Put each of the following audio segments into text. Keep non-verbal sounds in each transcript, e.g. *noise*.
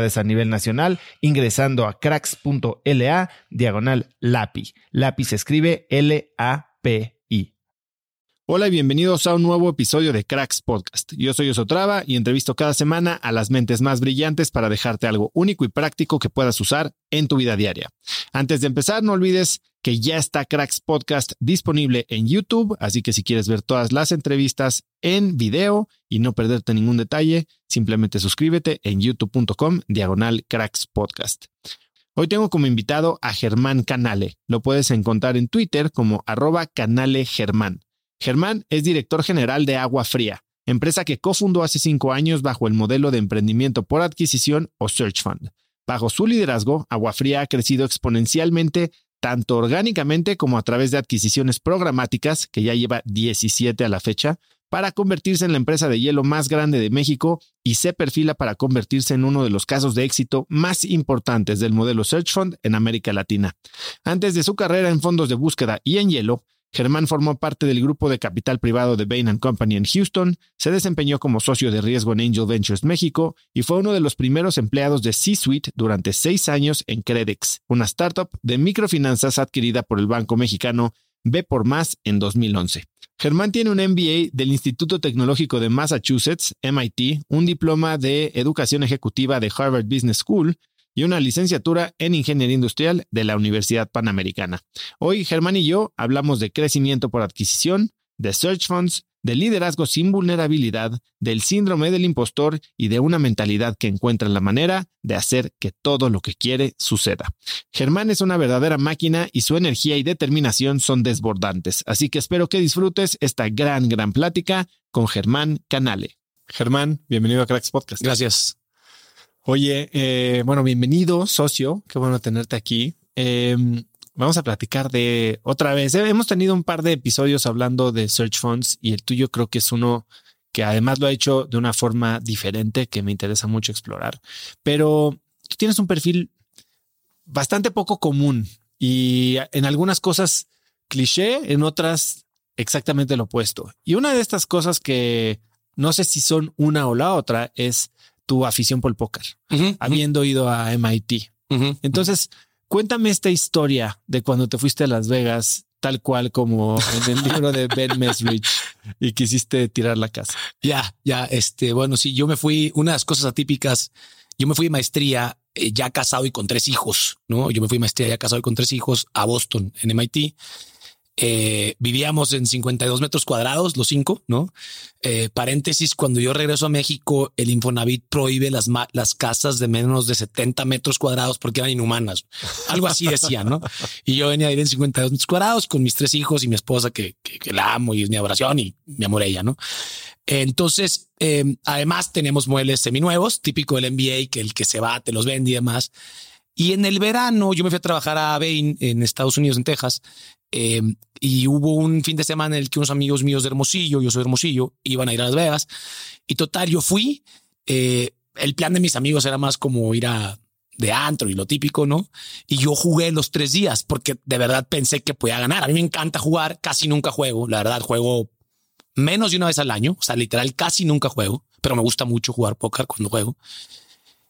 a nivel nacional ingresando a cracks.la diagonal LAPI. LAPI se escribe L-A-P-I. Hola y bienvenidos a un nuevo episodio de Cracks Podcast. Yo soy Osotrava y entrevisto cada semana a las mentes más brillantes para dejarte algo único y práctico que puedas usar en tu vida diaria. Antes de empezar, no olvides que ya está Cracks Podcast disponible en YouTube, así que si quieres ver todas las entrevistas en video y no perderte ningún detalle, simplemente suscríbete en youtube.com diagonal Cracks Podcast. Hoy tengo como invitado a Germán Canale. Lo puedes encontrar en Twitter como arroba canale Germán. Germán es director general de Agua Fría, empresa que cofundó hace cinco años bajo el modelo de emprendimiento por adquisición o Search Fund. Bajo su liderazgo, Agua Fría ha crecido exponencialmente tanto orgánicamente como a través de adquisiciones programáticas, que ya lleva 17 a la fecha, para convertirse en la empresa de hielo más grande de México y se perfila para convertirse en uno de los casos de éxito más importantes del modelo Search Fund en América Latina. Antes de su carrera en fondos de búsqueda y en hielo, Germán formó parte del grupo de capital privado de Bain Company en Houston, se desempeñó como socio de riesgo en Angel Ventures México y fue uno de los primeros empleados de C-Suite durante seis años en Credex, una startup de microfinanzas adquirida por el banco mexicano B por Más en 2011. Germán tiene un MBA del Instituto Tecnológico de Massachusetts, MIT, un diploma de educación ejecutiva de Harvard Business School y una licenciatura en Ingeniería Industrial de la Universidad Panamericana. Hoy Germán y yo hablamos de crecimiento por adquisición, de search funds, de liderazgo sin vulnerabilidad, del síndrome del impostor y de una mentalidad que encuentra la manera de hacer que todo lo que quiere suceda. Germán es una verdadera máquina y su energía y determinación son desbordantes, así que espero que disfrutes esta gran, gran plática con Germán Canale. Germán, bienvenido a Cracks Podcast. Gracias. Oye, eh, bueno, bienvenido, socio. Qué bueno tenerte aquí. Em, vamos a platicar de otra vez. Eh, hemos tenido un par de episodios hablando de search funds y el tuyo creo que es uno que además lo ha hecho de una forma diferente que me interesa mucho explorar. Pero tú tienes un perfil bastante poco común y en algunas cosas cliché, en otras exactamente lo opuesto. Y una de estas cosas que no sé si son una o la otra es tu afición por el póker, habiendo ido a MIT. Entonces, cuéntame esta historia de cuando te fuiste a Las Vegas, tal cual como en el libro de Ben Mesrich y quisiste tirar la casa. Ya, ya, este, bueno, sí, yo me fui, unas cosas atípicas, yo me fui de maestría eh, ya casado y con tres hijos, ¿no? Yo me fui de maestría ya casado y con tres hijos a Boston, en MIT. Eh, vivíamos en 52 metros cuadrados, los cinco, ¿no? Eh, paréntesis, cuando yo regreso a México, el Infonavit prohíbe las, las casas de menos de 70 metros cuadrados porque eran inhumanas. Algo así decían, ¿no? Y yo venía a vivir en 52 metros cuadrados con mis tres hijos y mi esposa que, que, la amo y es mi adoración y mi amor a ella, ¿no? Entonces, eh, además tenemos muebles seminuevos, típico del NBA, que el que se va te los vende y demás. Y en el verano yo me fui a trabajar a Bain en Estados Unidos, en Texas, eh, y hubo un fin de semana en el que unos amigos míos de Hermosillo, yo soy Hermosillo, iban a ir a Las Vegas. Y total, yo fui. Eh, el plan de mis amigos era más como ir a de antro y lo típico, ¿no? Y yo jugué los tres días porque de verdad pensé que podía ganar. A mí me encanta jugar, casi nunca juego. La verdad, juego menos de una vez al año. O sea, literal, casi nunca juego, pero me gusta mucho jugar póker cuando juego.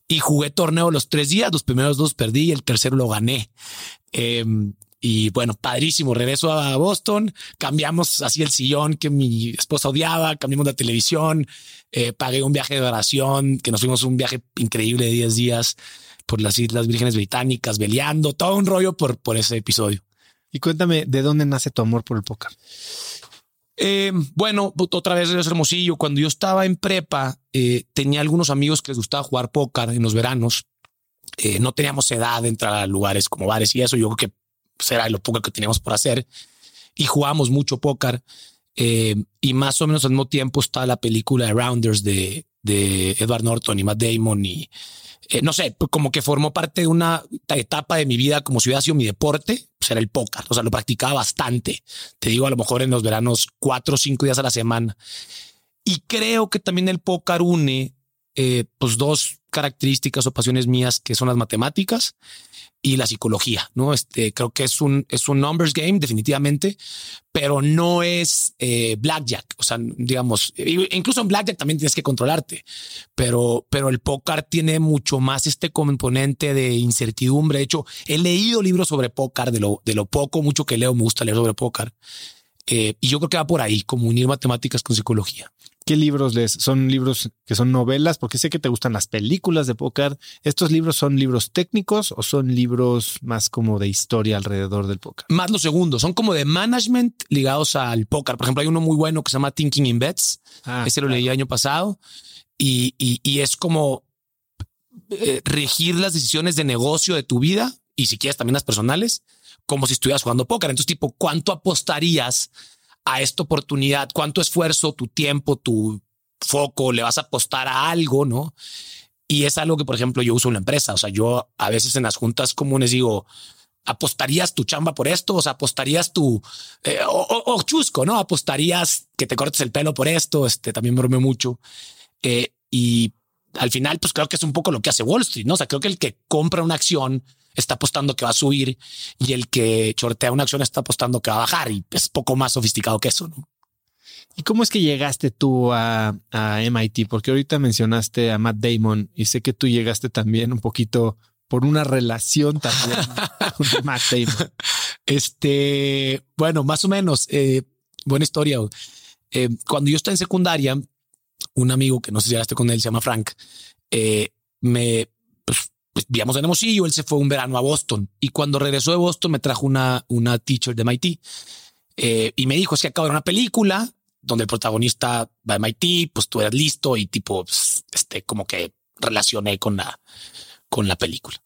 Y jugué torneo los tres días. Los primeros dos perdí y el tercero lo gané. Eh, y bueno, padrísimo. Regreso a Boston, cambiamos así el sillón que mi esposa odiaba, cambiamos la televisión, eh, pagué un viaje de oración, que nos fuimos un viaje increíble de 10 días por las Islas Vírgenes Británicas, veleando, todo un rollo por, por ese episodio. Y cuéntame, ¿de dónde nace tu amor por el póker? Eh, bueno, otra vez es hermosillo. Cuando yo estaba en prepa, eh, tenía algunos amigos que les gustaba jugar póker en los veranos. no teníamos edad de entrar a lugares como bares y eso. Yo creo que pues, era lo poco que teníamos por hacer y jugamos mucho póker. Eh, y más o menos al mismo tiempo está la película Rounders de, de Edward Norton y Matt Damon y eh, no sé, pues, como que formó parte de una etapa de mi vida como si hubiera mi deporte, pues era el póker. O sea, lo practicaba bastante. Te digo, a lo mejor en los veranos cuatro o cinco días a la semana. Y creo que también el póker une eh, pues dos características o pasiones mías que son las matemáticas y la psicología, ¿no? Este, creo que es un, es un numbers game definitivamente, pero no es eh, blackjack. O sea, digamos, incluso en blackjack también tienes que controlarte, pero, pero el póker tiene mucho más este componente de incertidumbre. De hecho, he leído libros sobre póker, de lo, de lo poco, mucho que leo, me gusta leer sobre póker. Eh, y yo creo que va por ahí, como unir matemáticas con psicología. ¿Qué libros lees? ¿Son libros que son novelas? Porque sé que te gustan las películas de póker. ¿Estos libros son libros técnicos o son libros más como de historia alrededor del póker? Más lo segundo, son como de management ligados al póker. Por ejemplo, hay uno muy bueno que se llama Thinking in Bets. Ah, Ese lo leí el año pasado y, y, es como eh, regir las decisiones de negocio de tu vida y si quieres también las personales, como si estuvieras jugando póker. Entonces, tipo, ¿cuánto apostarías a esta oportunidad, cuánto esfuerzo, tu tiempo, tu foco le vas a apostar a algo, ¿no? Y es algo que, por ejemplo, yo uso en la empresa. O sea, yo a veces en las juntas comunes digo, ¿apostarías tu chamba por esto? O sea, ¿apostarías tu... Eh, o, chusco, ¿no? ¿Apostarías que te cortes el pelo por esto? Este, también me mucho. Eh, y al final, pues creo que es un poco lo que hace Wall Street, ¿no? O sea, creo que el que compra una acción está apostando que va a subir y el que chortea una acción está apostando que va a bajar y es poco más sofisticado que eso, ¿no? ¿Y cómo es que llegaste tú a, MIT? Porque ahorita mencionaste a Matt Damon y sé que tú llegaste también un poquito por una relación también *laughs* con Matt Damon. Este, bueno, más o menos, eh, buena historia. Eh, cuando yo estaba en secundaria, un amigo que no sé si llegaste con él, se llama Frank, eh, me pues, pues, vivíamos en Hermosillo, él se fue un verano a Boston y cuando regresó de Boston me trajo una, una teacher de MIT eh, y me dijo, es que acabo de una película donde el protagonista va a MIT, pues tú eres listo y tipo, pues, este, como que relacioné con la, con la película.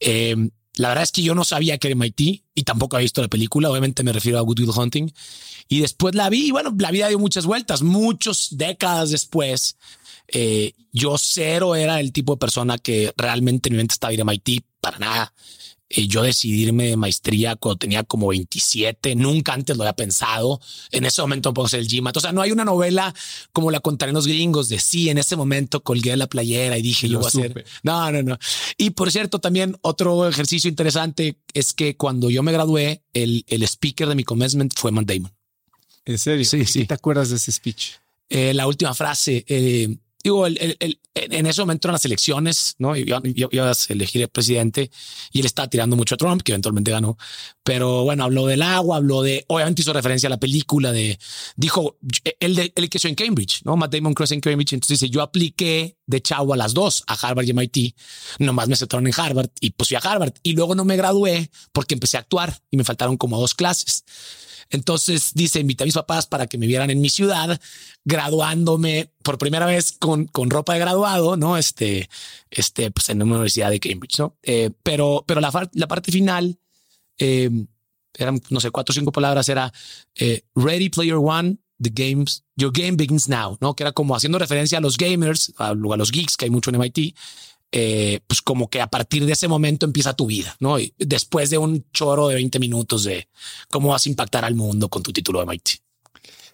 Eh, la verdad es que yo no sabía que era MIT y tampoco había visto la película. Obviamente me refiero a Good Will Hunting. Y después la vi y bueno, la vida dio muchas vueltas. Muchas décadas después, eh, yo cero era el tipo de persona que realmente en mi mente estaba ir a MIT para nada. Eh, yo decidirme de maestría cuando tenía como 27, nunca antes lo había pensado. En ese momento puedo ser el GMAT. O sea, no hay una novela como la contaré en los gringos de sí, en ese momento colgué la playera y dije yo voy a hacer. No, no, no. Y por cierto, también otro ejercicio interesante es que cuando yo me gradué, el, el speaker de mi commencement fue Matt Damon. ¿En serio? Sí, sí. ¿Te acuerdas de ese speech? Eh, la última frase, eh, digo, el, el, en ese momento eran las elecciones, ¿no? Yo, iba a elegir el presidente y él estaba tirando mucho a Trump, que eventualmente ganó. Pero bueno, habló del agua, habló de, obviamente hizo referencia a la película de, dijo, él, de, él creció en Cambridge, ¿no? Matt Damon creció en Cambridge. Entonces dice, yo apliqué de chavo a las dos, a Harvard y MIT. Nomás me aceptaron en Harvard y pues fui a Harvard. Y luego no me gradué porque empecé a actuar y me faltaron como dos clases. Entonces dice, invité a mis papás para que me vieran en mi ciudad, graduándome por primera vez con, con ropa de graduado, ¿no? Este, este, pues en una universidad de Cambridge, ¿no? Eh, pero, pero la, la parte final, eh, eran, no sé, cuatro o cinco palabras, era eh, Ready Player One, the games, your game begins now, ¿no? Que era como haciendo referencia a los gamers, a, a los geeks, que hay mucho en MIT, eh, pues como que a partir de ese momento empieza tu vida, ¿no? Y después de un choro de 20 minutos de cómo vas a impactar al mundo con tu título de MIT.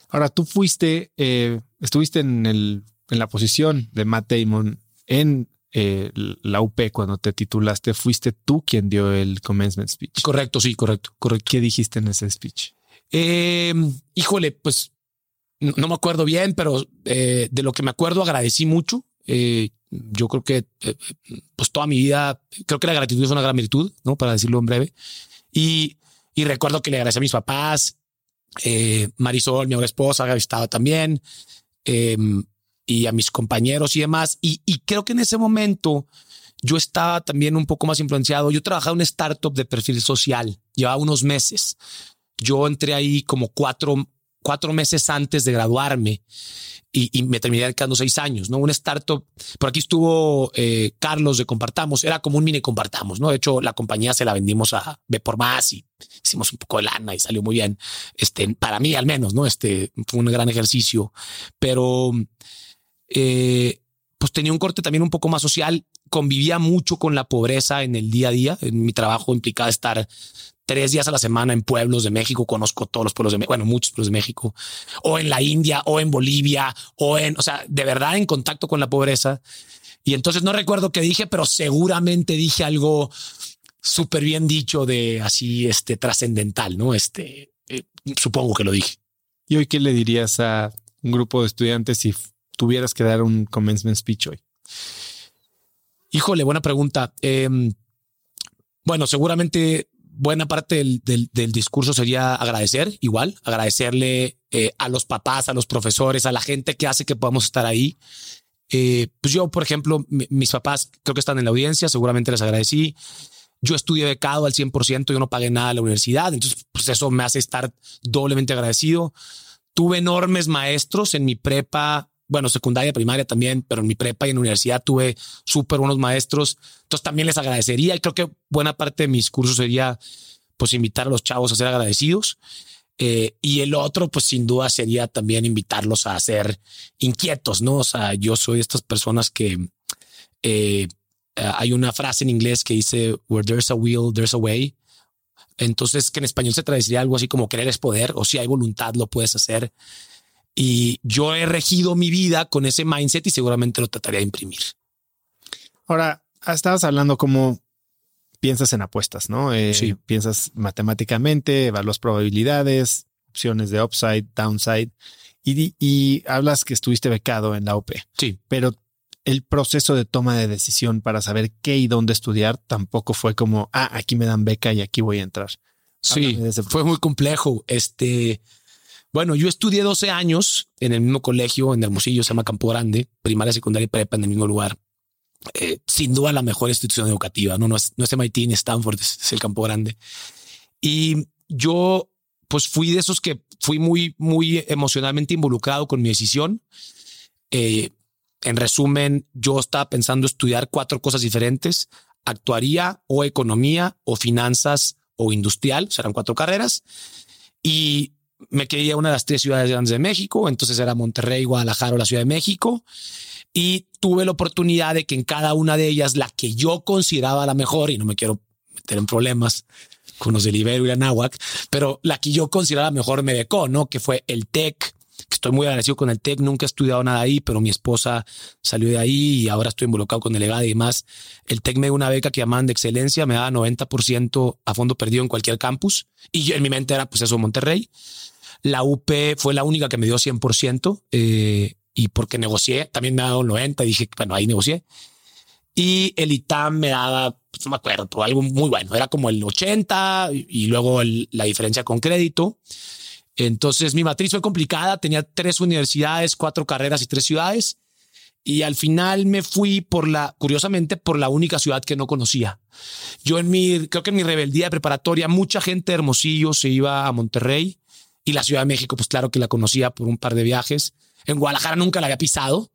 Ahora, tú fuiste, eh, estuviste en, el, en la posición de Matt Damon en eh, la UP cuando te titulaste, fuiste tú quien dio el commencement speech. Correcto, sí, correcto, correcto. ¿Qué dijiste en ese speech? Eh, híjole, pues no, me acuerdo bien, pero eh, de lo que me acuerdo agradecí mucho. Yo creo que eh, pues toda mi vida, creo que la gratitud es una gran virtud, ¿no? Para decirlo en breve. Y, y recuerdo que le agradecí a mis papás, eh, Marisol, mi ahora esposa, había estado también, eh, y a mis compañeros y demás. Y, y, creo que en ese momento yo estaba también un poco más influenciado. Yo trabajaba en una startup de perfil social, llevaba unos meses. Yo entré ahí como cuatro, cuatro meses antes de graduarme y, me terminé quedando seis años, ¿no? Una startup, por aquí estuvo eh, Carlos de Compartamos, era como un mini Compartamos, ¿no? De hecho, la compañía se la vendimos a B por más y hicimos un poco de lana y salió muy bien, este, para mí al menos, ¿no? Este, fue un gran ejercicio, pero eh, pues tenía un corte también un poco más social, convivía mucho con la pobreza en el día a día, en mi trabajo implicaba estar tres días a la semana en pueblos de México, conozco todos los pueblos de México, bueno, muchos pueblos de México, o en la India, o en Bolivia, o en, o sea, de verdad en contacto con la pobreza. Y entonces no recuerdo qué dije, pero seguramente dije algo súper bien dicho de así, este, trascendental, ¿no? Este, eh, supongo que lo dije. ¿Y hoy qué le dirías a un grupo de estudiantes si tuvieras que dar un commencement speech hoy? Híjole, buena pregunta. Eh, bueno, seguramente buena parte del, del, discurso sería agradecer, igual, agradecerle eh, a los papás, a los profesores, a la gente que hace que podamos estar ahí. Eh, pues yo, por ejemplo, mi, mis papás creo que están en la audiencia, seguramente les agradecí. Yo estudié becado al 100%, yo no pagué nada en la universidad, entonces pues eso me hace estar doblemente agradecido. Tuve enormes maestros en mi prepa, bueno, secundaria, primaria también, pero en mi prepa y en la universidad tuve súper buenos maestros. Entonces también les agradecería y creo que buena parte de mis cursos sería pues invitar a los chavos a ser agradecidos. Eh, y el otro, pues sin duda sería también invitarlos a ser inquietos, ¿no? O sea, yo soy de estas personas que eh, hay una frase en inglés que dice, where there's a will, there's a way. Entonces, que en español se traduciría algo así como querer es poder, o si hay voluntad, lo puedes hacer. Y yo he regido mi vida con ese mindset y seguramente lo trataría de imprimir. Ahora, estabas hablando como piensas en apuestas, ¿no? Eh, sí. Piensas matemáticamente, evalúas probabilidades, opciones de upside, downside, y, y hablas que estuviste becado en la UP. Sí. Pero el proceso de toma de decisión para saber qué y dónde estudiar tampoco fue como, ah, aquí me dan beca y aquí voy a entrar. Sí, fue muy complejo. Este, bueno, yo estudié 12 años en el mismo colegio, en Hermosillo, se llama Campo Grande, primaria, secundaria y prepa en el mismo lugar. Eh, sin duda la mejor institución educativa, no, no es, no es MIT ni Stanford, es, el Campo Grande. Y yo, pues fui de esos que fui muy, muy emocionalmente involucrado con mi decisión. Eh, en resumen, yo estaba pensando estudiar cuatro cosas diferentes. Actuaría o economía o finanzas o industrial, serán cuatro carreras. Y me quería una de las tres ciudades grandes de México, entonces era Monterrey, Guadalajara o la Ciudad de México. Y tuve la oportunidad de que en cada una de ellas, la que yo consideraba la mejor, y no me quiero meter en problemas con los del Ibero y la Náhuac, pero la que yo consideraba mejor me becó, ¿no? Que fue el TEC, que estoy muy agradecido con el TEC, nunca he estudiado nada ahí, pero mi esposa salió de ahí y ahora estoy involucrado con delegada y demás. El TEC me dio una beca que llamaban de excelencia, me daba 90% a fondo perdido en cualquier campus y en mi mente era pues eso, Monterrey. La UP fue la única que me dio 100% eh, y porque negocié, también me ha dado 90, dije, bueno, ahí negocié. Y el ITAM me daba, pues no me acuerdo, algo muy bueno, era como el 80 y, luego la diferencia con crédito. Entonces mi matriz fue complicada, tenía tres universidades, cuatro carreras y tres ciudades. Y al final me fui por la, curiosamente, por la única ciudad que no conocía. Yo en mi, creo que en mi rebeldía preparatoria, mucha gente de Hermosillo se iba a Monterrey Y la Ciudad de México, pues claro que la conocía por un par de viajes. En Guadalajara nunca la había pisado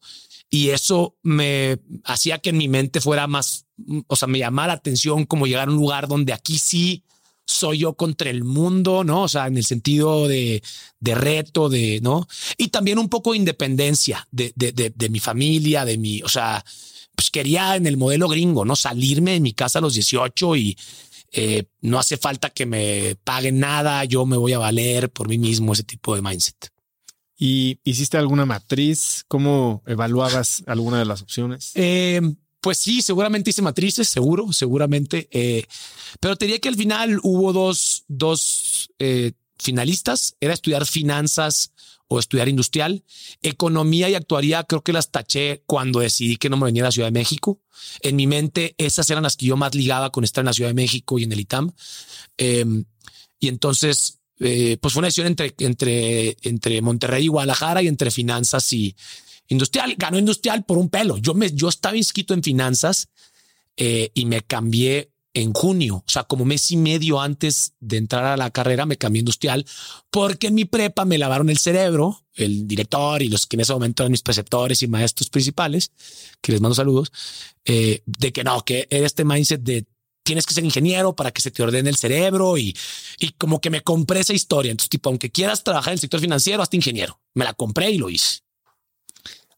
y eso me hacía que en mi mente fuera más, o sea, me llamaba la atención como llegar a un lugar donde aquí sí soy yo contra el mundo, ¿no? O sea, en el sentido de, de reto, de, ¿no? Y también un poco de independencia de, de, de, de mi familia, de mi, o sea, pues quería en el modelo gringo, ¿no? Salirme de mi casa a los 18 y eh, no hace falta que me paguen nada, yo me voy a valer por mí mismo, ese tipo de mindset. ¿Y hiciste alguna matriz? ¿Cómo evaluabas *laughs* alguna de las opciones? Eh, pues sí, seguramente hice matrices, seguro, seguramente. Eh, pero te diría que al final hubo dos, dos eh, finalistas. Era estudiar finanzas o estudiar industrial. Economía y actuaría creo que las taché cuando decidí que no me venía a la Ciudad de México. En mi mente esas eran las que yo más ligaba con estar en la Ciudad de México y en el ITAM. Em, y entonces, eh, pues fue una decisión entre, entre, entre Monterrey y Guadalajara y entre finanzas y, Industrial, ganó industrial por un pelo. Yo me, yo estaba inscrito en finanzas eh, y me cambié en junio, o sea, como mes y medio antes de entrar a la carrera, me cambié industrial porque en mi prepa me lavaron el cerebro, el director y los que en ese momento eran mis preceptores y maestros principales, que les mando saludos, eh, de que no, que era este mindset de tienes que ser ingeniero para que se te ordene el cerebro y, y como que me compré esa historia. Entonces, tipo, aunque quieras trabajar en el sector financiero, hasta ingeniero. Me la compré y lo hice.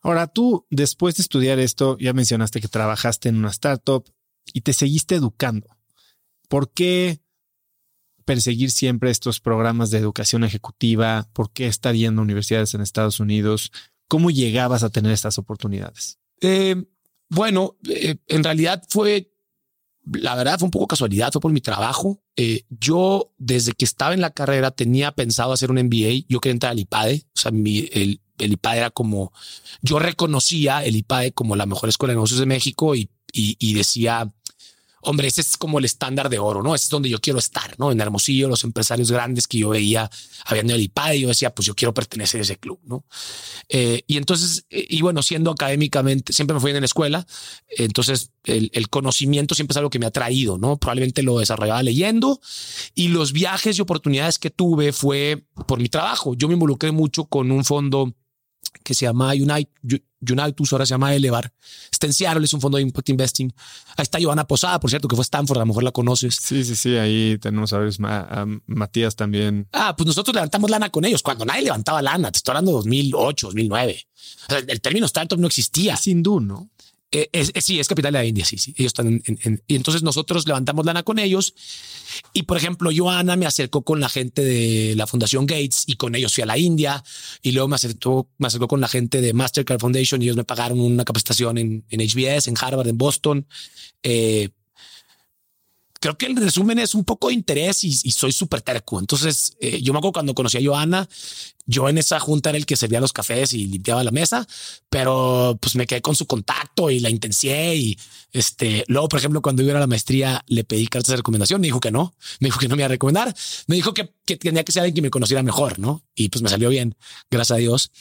Ahora tú, después de estudiar esto, ya mencionaste que trabajaste en una startup y te seguiste educando. ¿Por qué perseguir siempre estos programas de educación ejecutiva? ¿Por qué estar yendo a universidades en Estados Unidos? ¿Cómo llegabas a tener estas oportunidades? Eh, bueno, eh, en realidad fue, la verdad fue un poco casualidad, fue por mi trabajo. Eh, yo desde que estaba en la carrera tenía pensado hacer un MBA, yo quería entrar al IPADE, o sea, el, el IPADE era como, yo reconocía el IPADE como la mejor escuela de negocios de México y, y decía, hombre, ese es como el estándar de oro, ¿no? Ese es donde yo quiero estar, ¿no? En Hermosillo, los empresarios grandes que yo veía habían el IPADE y yo decía, pues yo quiero pertenecer a ese club, ¿no? Eh, y entonces, eh, y bueno, siendo académicamente, siempre me fui en la escuela, entonces el, el, conocimiento siempre es algo que me ha traído, ¿no? Probablemente lo desarrollaba leyendo y los viajes y oportunidades que tuve fue por mi trabajo. Yo me involucré mucho con un fondo que se llama Unite, Unitus, ahora se llama Elevar. Está en Seattle, es un fondo de Impact Investing. Ahí está Joana Posada, por cierto, que fue Stanford, a lo mejor la conoces. Sí, sí, sí, ahí tenemos a, ver, a, Matías también. Ah, pues nosotros levantamos lana con ellos, cuando nadie levantaba lana, te estoy hablando de 2008, 2009. O sea, el término startup no existía. Es hindú, ¿no? Eh, es, es, sí, es capital de la India, sí, sí. Ellos están en, y entonces nosotros levantamos lana con ellos. Y por ejemplo, Joana me acercó con la gente de la Fundación Gates y con ellos fui a la India. Y luego me acercó, me acercó con la gente de Mastercard Foundation y ellos me pagaron una capacitación en, en HBS, en Harvard, en Boston. Eh, creo que el resumen es un poco de interés y, soy súper terco. Entonces, eh, yo me acuerdo cuando conocí a Joana, yo en esa junta era el que servía los cafés y limpiaba la mesa, pero pues me quedé con su contacto y la intencié. Y este, luego, por ejemplo, cuando iba a la maestría, le pedí cartas de recomendación. Me dijo que no, me dijo que no me iba a recomendar. Me dijo que, que tenía que ser alguien que me conociera mejor, no? Y pues me salió bien, gracias a Dios.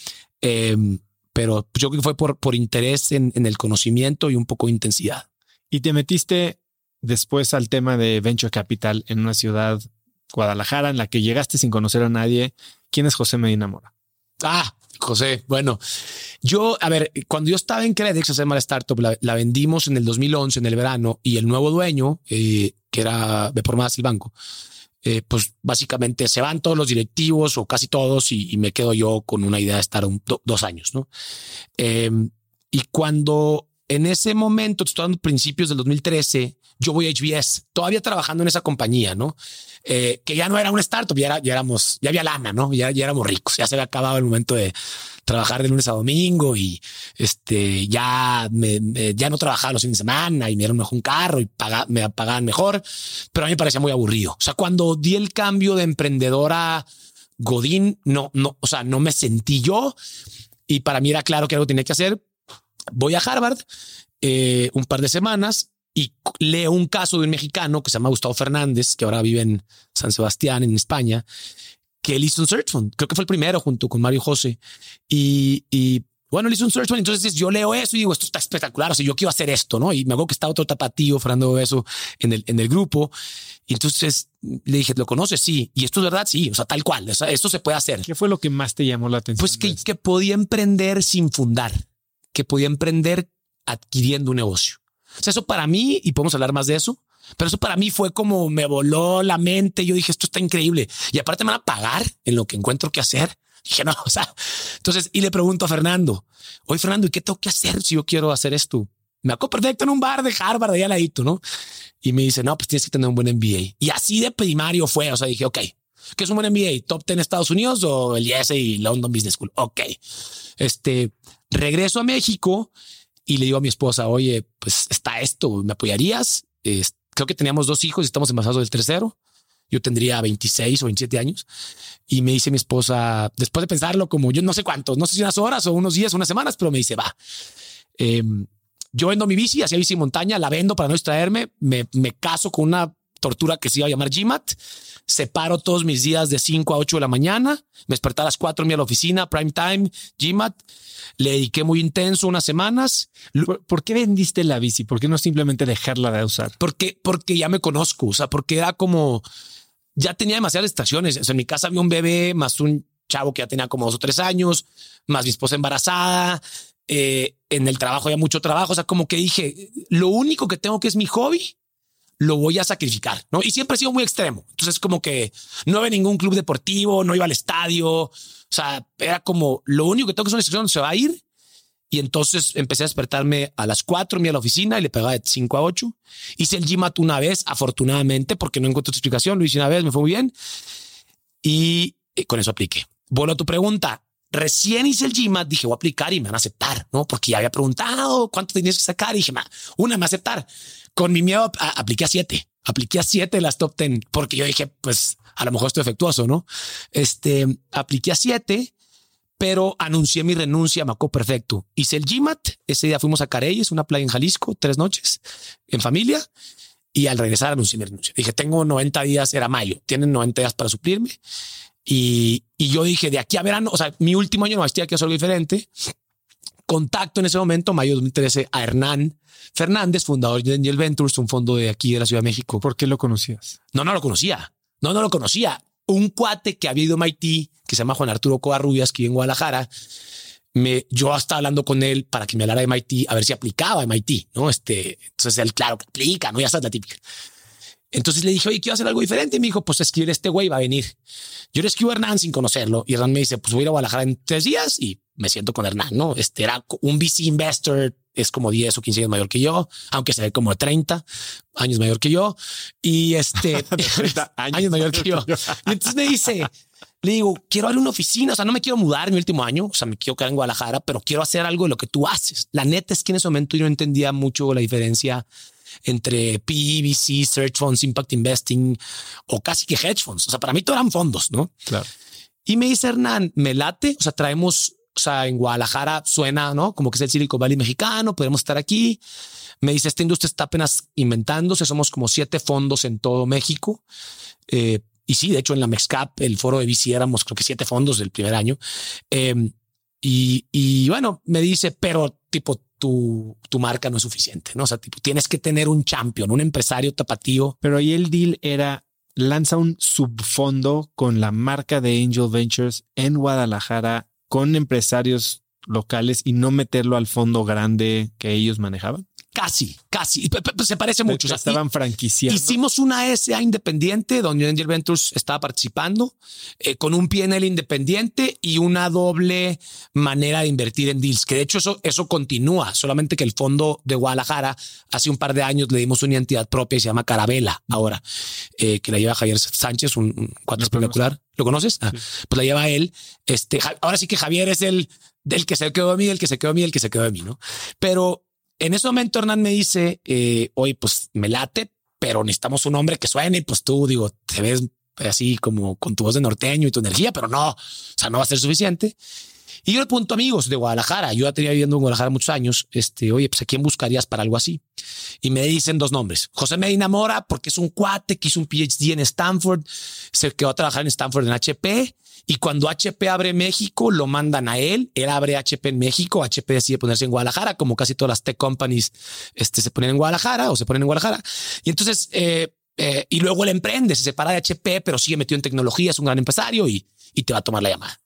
Eh, pero yo creo que fue por, por interés en, en el conocimiento y un poco de intensidad. Y te metiste después al tema de Venture Capital en una ciudad, Guadalajara, en la que llegaste sin conocer a nadie. ¿Quién es José Medina Mora? Ah, José, bueno, yo, a ver, cuando yo estaba en Credex, hacer mala startup, la, vendimos en el 2011, en el verano, y el nuevo dueño, eh, que era de por más el banco, eh, pues básicamente se van todos los directivos o casi todos y, me quedo yo con una idea de estar dos años, ¿no? Eh, y cuando en ese momento, estoy hablando principios del 2013, yo voy a HBS, todavía trabajando en esa compañía, ¿no? Eh, que ya no era un startup, ya, era, éramos, ya había lana, ¿no? Ya, éramos ricos, ya se había acabado el momento de trabajar de lunes a domingo y este, ya ya no trabajaba los fines de semana y me dieron mejor un carro y me pagaban mejor, pero a mí me parecía muy aburrido. O sea, cuando di el cambio de emprendedora Godín, no, no, o sea, no me sentí yo y para mí era claro que algo tenía que hacer. Voy a Harvard eh, un par de semanas y leo un caso de un mexicano que se llama Gustavo Fernández, que ahora vive en San Sebastián, en España, que él hizo un search fund. Creo que fue el primero junto con Mario José. Y, y Bueno, le hice un search, entonces yo leo eso y digo, esto está espectacular, o sea, yo quiero hacer esto, ¿no? Y me hago que está otro tapatío, Fernando eso en el, en el grupo. Y entonces le dije, ¿lo conoces? Sí. Y esto es verdad, sí. O sea, tal cual. O sea, esto se puede hacer. ¿Qué fue lo que más te llamó la atención? Pues que, que podía emprender sin fundar, que podía emprender adquiriendo un negocio. O sea, eso para mí, y podemos hablar más de eso, pero eso para mí fue como me voló la mente. Yo dije, esto está increíble. Y aparte me van a pagar en lo que encuentro que hacer. *laughs* Dije, no, o sea, entonces, y le pregunto a Fernando, oye, Fernando, ¿y qué tengo que hacer si yo quiero hacer esto? Me hago perfecto en un bar de Harvard, de al ladito, ¿no? Y me dice, no, pues tienes que tener un buen MBA. Y así de primario fue. O sea, dije, ok, ¿qué es un buen MBA? ¿Top 10 Estados Unidos o el IS y London Business School? Ok. Este, regreso a México y le digo a mi esposa, oye, pues está esto, ¿me apoyarías? creo que teníamos dos hijos y estamos embarazados del tercero. Yo tendría 26 o 27 años. Y me dice mi esposa, después de pensarlo como yo no sé cuántos, no sé si unas horas o unos días, unas semanas, pero me dice, va. Em, yo vendo mi bici, hacía bici montaña, la vendo para no distraerme, me, me caso con una tortura que se iba a llamar GMAT, separo todos mis días de 5 a 8 de la mañana, me desperté a las 4 a la oficina, prime time, GMAT, le dediqué muy intenso unas semanas. ¿Por, qué vendiste la bici? ¿Por qué no simplemente dejarla de usar? Porque, porque ya me conozco, o sea, porque era como, ya tenía demasiadas estaciones, o sea, en mi casa había un bebé más un chavo que ya tenía como dos o tres años, más mi esposa embarazada, eh, en el trabajo había mucho trabajo. O sea, como que dije, lo único que tengo que es mi hobby, lo voy a sacrificar, ¿no? Y siempre he sido muy extremo. Entonces, como que no iba ningún club deportivo, no iba al estadio. O sea, era como lo único que tengo que es una excepción, se va a ir. Y entonces empecé a despertarme a las cuatro, me a la oficina y le pegaba de 5 a 8. Hice el GMAT una vez, afortunadamente, porque no encontré otra explicación. Lo hice una vez, me fue muy bien. Y con eso apliqué. Vuelvo a tu pregunta recién hice el GMAT, dije, voy a aplicar y me van a aceptar, ¿no? Porque ya había preguntado cuánto tenías que sacar y dije, una me va a aceptar. Con mi miedo apliqué a siete, apliqué a siete de las top ten, porque yo dije, pues a lo mejor estoy efectuoso, ¿no? Este, apliqué a siete, pero anuncié mi renuncia, me acuerdo perfecto. Hice el GMAT, ese día fuimos a Careyes, una playa en Jalisco, tres noches, en familia, y al regresar anuncié mi renuncia. Dije, tengo 90 días, era mayo, tienen 90 días para suplirme. Y, y yo dije, de aquí a verano, o sea, mi último año no maestría que hacer algo diferente. Contacto en ese momento, mayo de 2013, a Hernán Fernández, fundador de Angel Ventures, un fondo de aquí de la Ciudad de México. ¿Por qué lo conocías? No, no lo conocía. No, no lo conocía. Un cuate que había ido a MIT, que se llama Juan Arturo Covarrubias, que vive en Guadalajara, me, yo estaba hablando con él para que me hablara de MIT, a ver si aplicaba a MIT, ¿no? Este, entonces él, claro, aplica, ¿no? Ya sabes la típica. Entonces le dije, oye, quiero hacer algo diferente. Y me dijo, pues escribir este güey va a venir. Yo le escribo a Hernán sin conocerlo. Y Hernán me dice, pues voy a ir a Guadalajara en tres días y me siento con Hernán, ¿no? Este era un VC investor, es como 10 o 15 años mayor que yo, aunque se ve como 30 años mayor que yo. Y este, *laughs* *laughs* años, mayor que yo. Y entonces me dice, le digo, quiero darle una oficina, o sea, no me quiero mudar en mi último año, o sea, me quiero quedar en Guadalajara, pero quiero hacer algo de lo que tú haces. La neta es que en ese momento yo no entendía mucho la diferencia entre PVC, Search Funds, Impact Investing o casi que hedge funds. O sea, para mí todo eran fondos, ¿no? Claro. Y me dice Hernán, me late, o sea, traemos, o sea, en Guadalajara suena, ¿no? Como que es el Silicon Valley mexicano, podemos estar aquí. Me dice, esta industria está apenas inventándose, somos como siete fondos en todo México. Eh, y sí, de hecho, en la Mexcap, el foro de VC éramos creo que siete fondos del primer año. Eh, y, y bueno, me dice, pero tipo, tu, tu marca no es suficiente, ¿no? O sea, tipo, tienes que tener un champion, un empresario tapatío. Pero ahí el deal era lanza un subfondo con la marca de Angel Ventures en Guadalajara con empresarios locales y no meterlo al fondo grande que ellos manejaban. Casi, casi. Se parece mucho. estaban franquiciando. Hicimos una SA independiente donde Angel Ventures estaba participando eh, con un PNL independiente y una doble manera de invertir en deals. Que de hecho eso, eso continúa, solamente que el fondo de Guadalajara hace un par de años le dimos una identidad propia y se llama Carabela ahora, eh, que la lleva Javier Sánchez, un, un cuatro espectacular. ¿Lo conoces? Ah, pues la lleva él. Este, ahora sí que Javier es el del que se quedó de mí, el que se quedó de mí, el que se quedó de mí, ¿no? Pero en ese momento Hernán me dice, eh, oye, pues me late, pero necesitamos un hombre que suene y pues tú, digo, te ves así como con tu voz de norteño y tu energía, pero no, o sea, no va a ser suficiente. Y yo le pregunto amigos de Guadalajara, yo ya tenía viviendo en Guadalajara muchos años, este, oye, pues a quién buscarías para algo así. Y me dicen dos nombres. José Medina Mora, porque es un cuate que hizo un PhD en Stanford, se quedó a trabajar en Stanford en HP Y cuando HP abre México, lo mandan a él. Él abre HP en México. HP decide ponerse en Guadalajara, como casi todas las tech companies este, se ponen en Guadalajara o se ponen en Guadalajara. Y entonces, eh, eh, y luego él emprende, se separa de HP, pero sigue metido en tecnología, es un gran empresario y, y te va a tomar la llamada.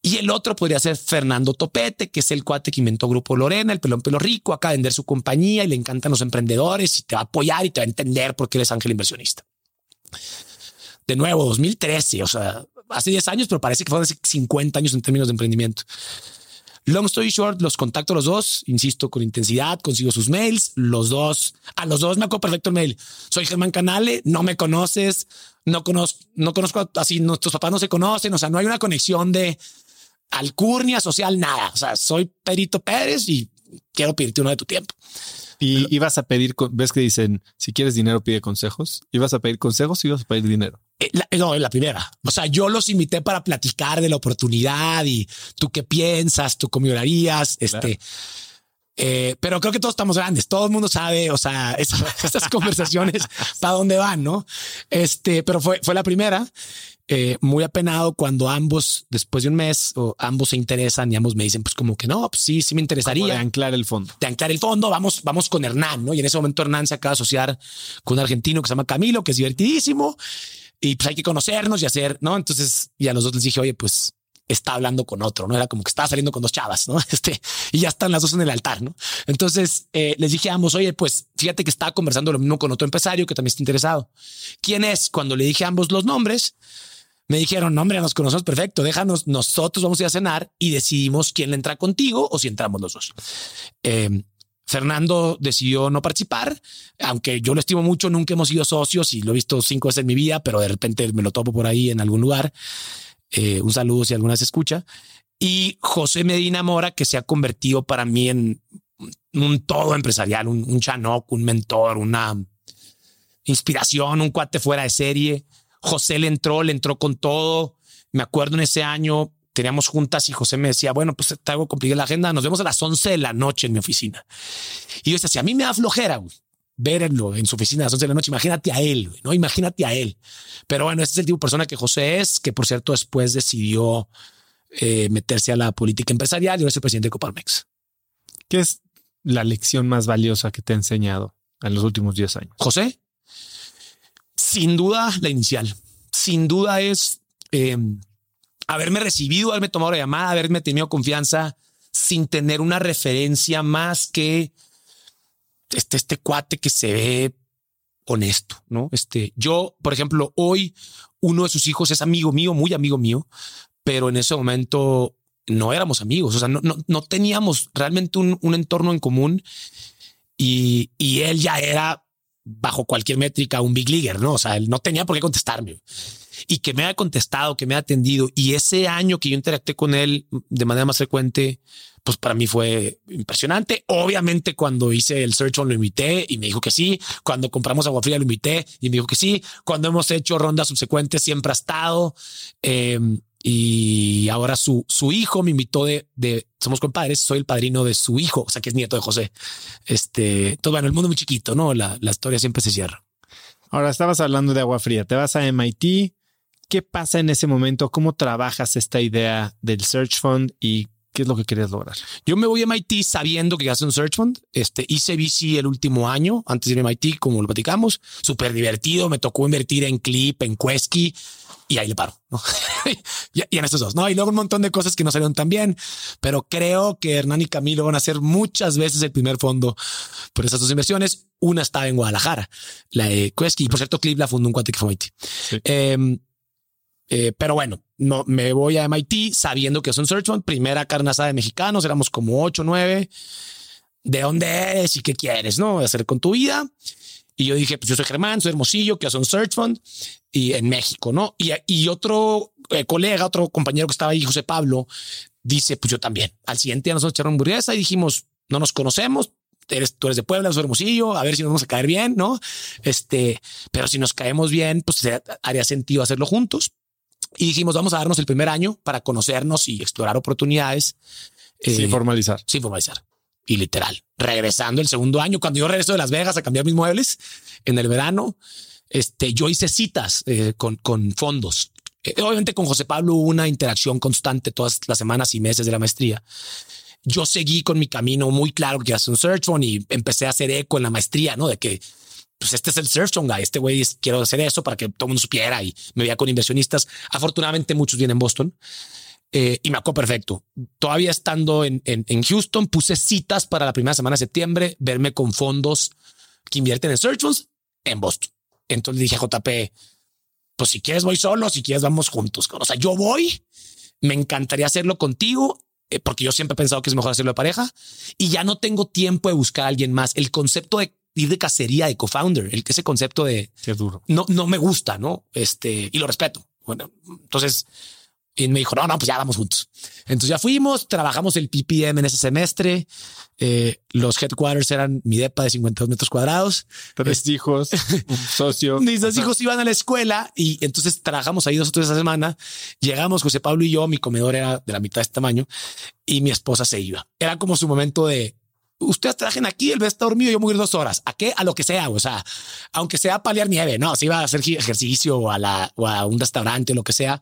Y el otro podría ser Fernando Topete, que es el cuate que inventó Grupo Lorena, el pelón pelo rico, acá a vender su compañía y le encantan los emprendedores y te va a apoyar y te va a entender por qué eres ángel inversionista. De nuevo, 2013, o sea, hace 10 años, pero parece que fue hace 50 años en términos de emprendimiento. Long story short, los contacto a los dos, insisto, con intensidad, consigo sus mails, los dos, a los dos me acuerdo perfecto el mail. Soy Germán Canale, no me conoces, no conozco, no conozco así, nuestros papás no se conocen, o sea, no hay una conexión de alcurnia social, nada. O sea, soy Perito Pérez y quiero pedirte uno de tu tiempo. Y ibas a pedir, ves que dicen, si quieres dinero, pide consejos. ¿Ibas a pedir consejos o ibas a pedir dinero? Eh, la, no, la primera. O sea, yo los invité para platicar de la oportunidad y tú qué piensas, tú cómo harías, este. Eh, pero creo que todos estamos grandes, todo el mundo sabe, o sea, *laughs* estas conversaciones para dónde van, ¿no? Este, pero fue, fue la primera. Eh, muy apenado cuando ambos, después de un mes, o ambos se interesan y ambos me dicen, pues como que no, pues sí, sí me interesaría. de anclar el fondo. De anclar el fondo, vamos, vamos con Hernán, ¿no? Y en ese momento Hernán se acaba de asociar con un argentino que se llama Camilo, que es divertidísimo, y pues hay que conocernos y hacer, ¿no? Entonces, y a los dos les dije, oye, pues está hablando con otro, ¿no? Era como que estaba saliendo con dos chavas, ¿no? *laughs* Este, y ya están las dos en el altar, ¿no? Entonces eh, les dije a ambos, oye, pues fíjate que estaba conversando lo mismo con otro empresario que también está interesado. ¿Quién es? Cuando le dije a ambos los nombres, me dijeron, hombre, nos conocemos perfecto, déjanos, nosotros vamos a ir a cenar y decidimos quién le entra contigo o si entramos los dos. Eh, Fernando decidió no participar, aunque yo lo estimo mucho, nunca hemos sido socios y lo he visto cinco veces en mi vida, pero de repente me lo topo por ahí en algún lugar. Eh, un saludo si alguna se escucha. Y José Medina Mora, que se ha convertido para mí en un todo empresarial, un, un chanoc, un mentor, una inspiración, un cuate fuera de serie. José le entró, le entró con todo. Me acuerdo en ese año, teníamos juntas y José me decía, bueno, pues te hago complicar la agenda, nos vemos a las 11 de la noche en mi oficina. Y yo decía, a mí me da flojera verlo en su oficina a las 11 de la noche, imagínate a él, no imagínate a él. Pero bueno, ese es el tipo de persona que José es, que por cierto después decidió eh, meterse a la política empresarial y ahora es el presidente de Coparmex. ¿Qué es la lección más valiosa que te ha enseñado en los últimos 10 años? José, sin duda, la inicial. Sin duda es eh, haberme recibido, haberme tomado la llamada, haberme tenido confianza sin tener una referencia más que este, este cuate que se ve honesto, ¿no? Este, yo, por ejemplo, hoy uno de sus hijos es amigo mío, muy amigo mío, pero en ese momento no éramos amigos, o sea, no, no, teníamos realmente un, un, entorno en común y, y él ya era bajo cualquier métrica un big leaguer, ¿no? O sea, él no tenía por qué contestarme. Y que me haya contestado, que me haya atendido. Y ese año que yo interacté con él de manera más frecuente, pues para mí fue impresionante. Obviamente cuando hice el search on lo invité y me dijo que sí. Cuando compramos agua fría lo invité y me dijo que sí. Cuando hemos hecho rondas subsecuentes siempre ha estado. Eh, y ahora su, su hijo me invitó de, de, somos compadres, soy el padrino de su hijo, o sea que es nieto de José. Este, todo bueno, el mundo muy chiquito, ¿no? La, la historia siempre se cierra. Ahora estabas hablando de agua fría, te vas a MIT. ¿Qué pasa en ese momento? ¿Cómo trabajas esta idea del Search Fund y ¿Qué es lo que querías lograr? Yo me voy a MIT sabiendo que hace un search fund. Este hice VC el último año antes de ir a MIT, como lo platicamos. Súper divertido. Me tocó invertir en Clip, en Quesky y ahí le paro. *laughs* y, en estos dos, no? Y luego un montón de cosas que no salieron tan bien, pero creo que Hernán y Camilo van a ser muchas veces el primer fondo por esas dos inversiones. Una estaba en Guadalajara, la de Quesky. Y por cierto, Clip la fundó un cuate que fue MIT. Em, eh, pero bueno, no me voy a MIT sabiendo que es un search fund, primera carne asada de mexicanos, éramos como ocho, nueve. ¿De dónde eres y qué quieres, no? Hacer con tu vida. Y yo dije, pues yo soy Germán, soy Hermosillo, que es un search fund y en México, ¿no? Y, y otro eh, colega, otro compañero que estaba ahí, José Pablo, dice, pues yo también. Al siguiente día nosotros echaron hamburguesa y dijimos, no nos conocemos, eres, tú eres de Puebla, soy Hermosillo, a ver si nos vamos a caer bien, ¿no? Este, pero si nos caemos bien, pues haría sentido hacerlo juntos. Y dijimos, vamos a darnos el primer año para conocernos y explorar oportunidades. sin eh, formalizar. Sin formalizar. Y literal, regresando el segundo año, cuando yo regreso de Las Vegas a cambiar mis muebles en el verano, este, yo hice citas eh, con, con fondos eh, obviamente con José Pablo hubo una interacción constante todas las semanas y meses de la maestría. Yo seguí con mi camino muy claro que hace un search phone y empecé a hacer eco en la maestría, ¿no? De que pues este es el search phone guy, este güey quiero hacer eso para que todo el mundo supiera y me veía con inversionistas. Afortunadamente muchos vienen en Boston. Eh, y me acuerdo perfecto. Todavía estando en, en, en, Houston, puse citas para la primera semana de septiembre, verme con fondos que invierten en search funds en Boston. Entonces dije a JP, pues si quieres voy solo, si quieres vamos juntos. O sea, yo voy, me encantaría hacerlo contigo, eh, porque yo siempre he pensado que es mejor hacerlo de pareja y ya no tengo tiempo de buscar a alguien más. El concepto de ir de cacería de co-founder, el que ese concepto de Qué duro. no, no me gusta, no? Este y lo respeto. Bueno, entonces y me dijo, no, no, pues ya vamos juntos. Entonces ya fuimos, trabajamos el PPM en ese semestre. Eh, los headquarters eran mi depa de 52 metros cuadrados. Tres hijos, un *laughs* socio. Mis dos hijos iban a la escuela y entonces trabajamos ahí dos o tres esa semana. Llegamos, José Pablo y yo, mi comedor era de la mitad de este tamaño y mi esposa se iba. Era como su momento de, ustedes trajen aquí, va a estar dormido, yo voy a ir dos horas. ¿A qué? A lo que sea. O sea, aunque sea paliar nieve, no, si iba a hacer ejercicio o a, la, o a un restaurante, lo que sea.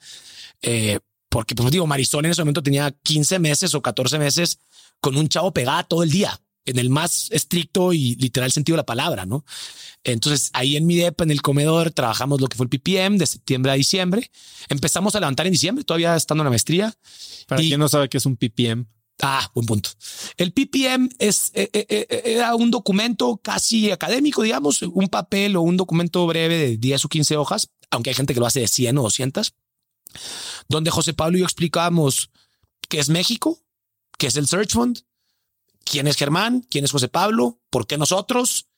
Eh, porque, pues digo, Marisol en ese momento tenía 15 meses o 14 meses con un chavo pegada todo el día, en el más estricto y literal sentido de la palabra, ¿no? Entonces, ahí en mi DEP, en el comedor, trabajamos lo que fue el PPM de septiembre a diciembre. Empezamos a levantar en diciembre, todavía estando en la maestría. Para y, quien no sabe qué es un PPM. Ah, buen punto. El PPM es, eh, eh, era un documento casi académico, digamos, un papel o un documento breve de 10 o 15 hojas, aunque hay gente que lo hace de 100 o 200 donde José Pablo y yo explicábamos qué es México, qué es el Search Fund, quién es Germán, quién es José Pablo, por qué nosotros,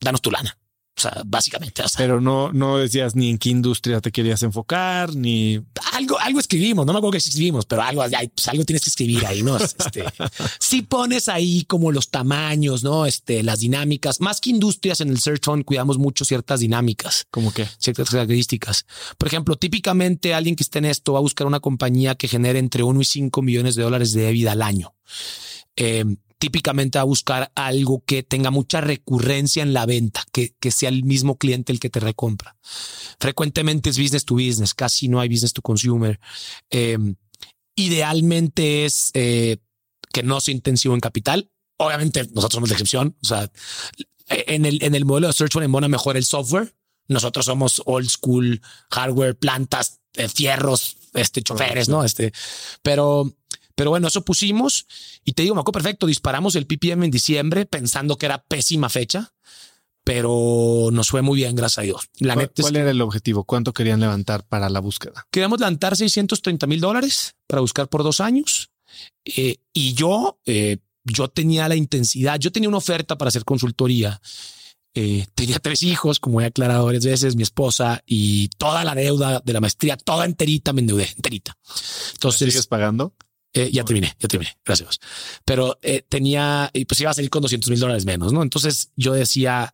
danos tu lana. O sea, básicamente. O sea, Pero no, no decías ni en qué industria te querías enfocar, ni algo, algo escribimos. No me acuerdo que escribimos, pero algo, pues algo tienes que escribir ahí, no? Este, *laughs* si pones ahí como los tamaños, no? Este, las dinámicas, más que industrias en el Search Fund, cuidamos mucho ciertas dinámicas, como que ciertas características. Por ejemplo, típicamente alguien que esté en esto va a buscar una compañía que genere entre 1 y 5 millones de dólares de vida al año. Eh, típicamente a buscar algo que tenga mucha recurrencia en la venta, que, que, sea el mismo cliente el que te recompra. Frecuentemente es business to business, casi no hay business to consumer. Eh, idealmente es eh, que no sea intensivo en capital. Obviamente nosotros somos la excepción. O sea, en el, en el modelo de Search en Mona mejor el software. Nosotros somos old school hardware, plantas, eh, fierros, este, choferes, ¿no? Este, pero pero bueno, eso pusimos y te digo, me acuerdo perfecto. Disparamos el PPM en diciembre pensando que era pésima fecha, pero nos fue muy bien, gracias a Dios. La ¿Cuál, ¿cuál es era el objetivo? ¿Cuánto querían levantar para la búsqueda? Queríamos levantar 630 mil dólares para buscar por dos años. Eh, y yo, eh, yo tenía la intensidad, yo tenía una oferta para hacer consultoría. Eh, tenía tres hijos, como he aclarado varias veces, mi esposa y toda la deuda de la maestría, toda enterita me endeudé, enterita. Entonces, ¿sigues pagando? Eh, ya terminé, ya terminé, gracias. Pero eh, tenía, y pues iba a salir con 200 mil dólares menos, ¿no? Entonces yo decía,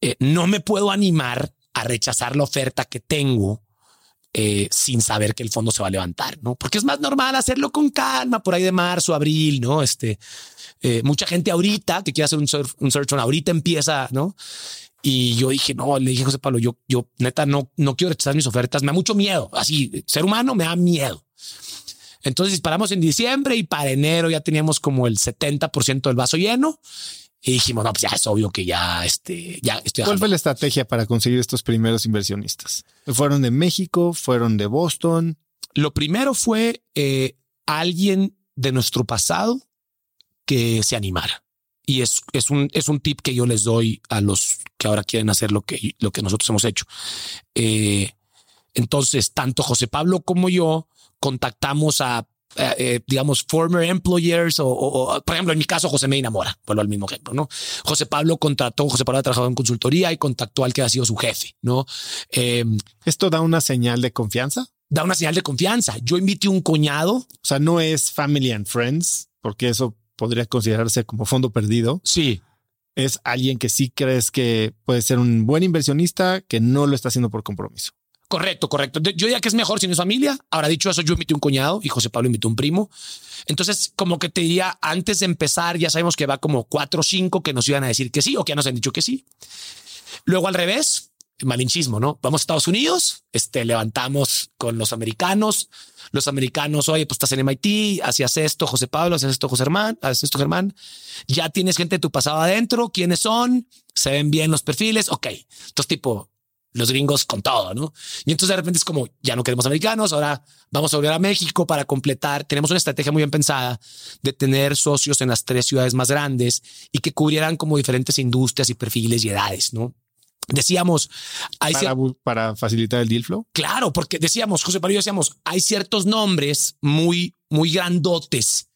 eh, no me puedo animar a rechazar la oferta que tengo eh, sin saber que el fondo se va a levantar, ¿no? Porque es más normal hacerlo con calma por ahí de marzo, abril, ¿no? Este, eh, mucha gente ahorita que quiere hacer un, surf, un search on ahorita empieza, ¿no? Y yo dije, no, le dije a José Pablo, yo, yo neta no, no quiero rechazar mis ofertas, me da mucho miedo, así, ser humano me da miedo. Entonces disparamos en diciembre y para enero ya teníamos como el 70% del vaso lleno. Y dijimos, no, pues ya es obvio que ya, este, ya estoy. ¿Cuál fue la estrategia para conseguir estos primeros inversionistas? ¿Fueron de México? ¿Fueron de Boston? Lo primero fue eh, alguien de nuestro pasado que se animara. Y es, es, un, es un tip que yo les doy a los que ahora quieren hacer lo que, lo que nosotros hemos hecho. Eh, entonces, tanto José Pablo como yo contactamos a, eh, eh, digamos, former employers o, o, por ejemplo, en mi caso, José Medina Mora, vuelvo al mismo ejemplo, ¿no? José Pablo contrató, José Pablo ha trabajado en consultoría y contactó al que ha sido su jefe, ¿no? Eh, ¿Esto da una señal de confianza? Da una señal de confianza. Yo invité un cuñado. O sea, no es family and friends, porque eso podría considerarse como fondo perdido. Sí. Es alguien que sí crees que puede ser un buen inversionista que no lo está haciendo por compromiso. Correcto, correcto. Yo diría que es mejor si no es familia. Ahora dicho eso, yo invité un cuñado y José Pablo invitó un primo. Entonces, como que te diría, antes de empezar, ya sabemos que va como cuatro o cinco que nos iban a decir que sí o que ya nos han dicho que sí. Luego al revés, malinchismo, ¿no? Vamos a Estados Unidos, este, levantamos con los americanos, los americanos, oye, pues estás en MIT, hacías esto, José Pablo, hacías esto, José Germán, haces esto, Germán, ya tienes gente de tu pasado adentro, quiénes son, se ven bien los perfiles, ok. Entonces, tipo, los gringos con todo, ¿no? Y entonces de repente es como, ya no queremos americanos, ahora vamos a volver a México para completar. Tenemos una estrategia muy bien pensada de tener socios en las tres ciudades más grandes y que cubrieran como diferentes industrias y perfiles y edades, ¿no? Decíamos, hay para, para, facilitar el deal flow. Claro, porque decíamos, José Pablo decíamos, hay ciertos nombres muy, muy grandotes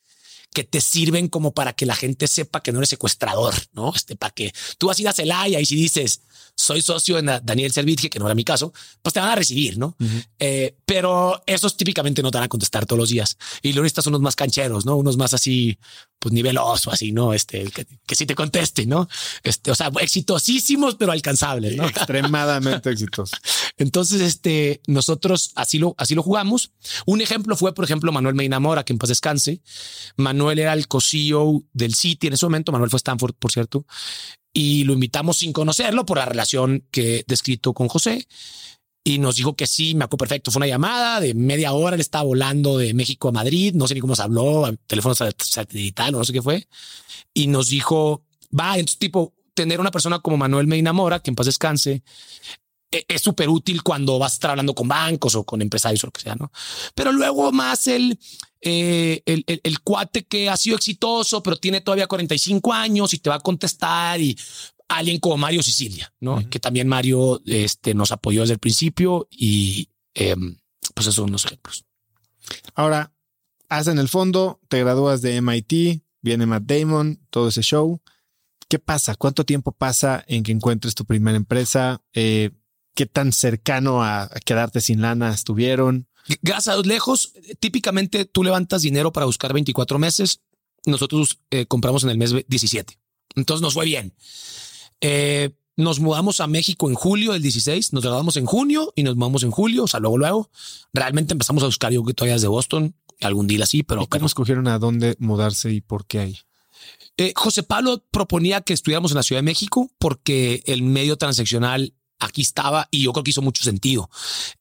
que te sirven como para que la gente sepa que no eres secuestrador, ¿no? Este, para que tú vas a ir a Celaya y si dices, soy socio en Daniel Servitje, que no era mi caso, pues te van a recibir, ¿no? Eh, pero esos típicamente no te van a contestar todos los días. Y luego son unos más cancheros, ¿no? Unos más así, pues nivel oso, así, ¿no? Este, que, que sí te conteste, ¿no? Este, o sea, exitosísimos, pero alcanzables, ¿no? Extremadamente exitosos. *laughs* Entonces, este, nosotros así lo, así lo jugamos. Un ejemplo fue, por ejemplo, Manuel Meinamora, que en paz descanse. Manuel era el co-CEO del City en ese momento. Manuel fue Stanford, por cierto y lo invitamos sin conocerlo por la relación que he descrito con José. Y nos dijo que sí, me acuerdo perfecto. Fue una llamada de media hora. Él estaba volando de México a Madrid. No sé ni cómo se habló, teléfono satelital, no sé qué fue. Y nos dijo, va, entonces tipo, tener una persona como Manuel me enamora, que en paz descanse, e, es súper útil cuando vas a estar hablando con bancos o con empresarios o lo que sea, ¿no? Pero luego más el, eh, el, el, cuate que ha sido exitoso, pero tiene todavía 45 años y te va a contestar y alguien como Mario Sicilia, ¿no? Que también Mario este, nos apoyó desde el principio y em, pues esos son unos ejemplos. Ahora, haz en el fondo, te gradúas de MIT, viene Matt Damon, todo ese show. ¿Qué pasa? ¿Cuánto tiempo pasa en que encuentres tu primera empresa? Eh, ¿Qué tan cercano a quedarte sin lana estuvieron? Gracias a lejos, típicamente tú levantas dinero para buscar 24 meses. Nosotros eh, compramos en el mes 17. Entonces nos fue bien. Eh, nos mudamos a México en julio del 16, nos grabamos en junio y nos mudamos en julio, o sea, luego, luego. Realmente empezamos a buscar, yo que todavía es de Boston, algún deal así, pero... ¿Cómo escogieron a dónde mudarse y por qué ahí? Eh, José Pablo proponía que estuviéramos en la Ciudad de México porque el medio transaccional aquí estaba y yo creo que hizo mucho sentido.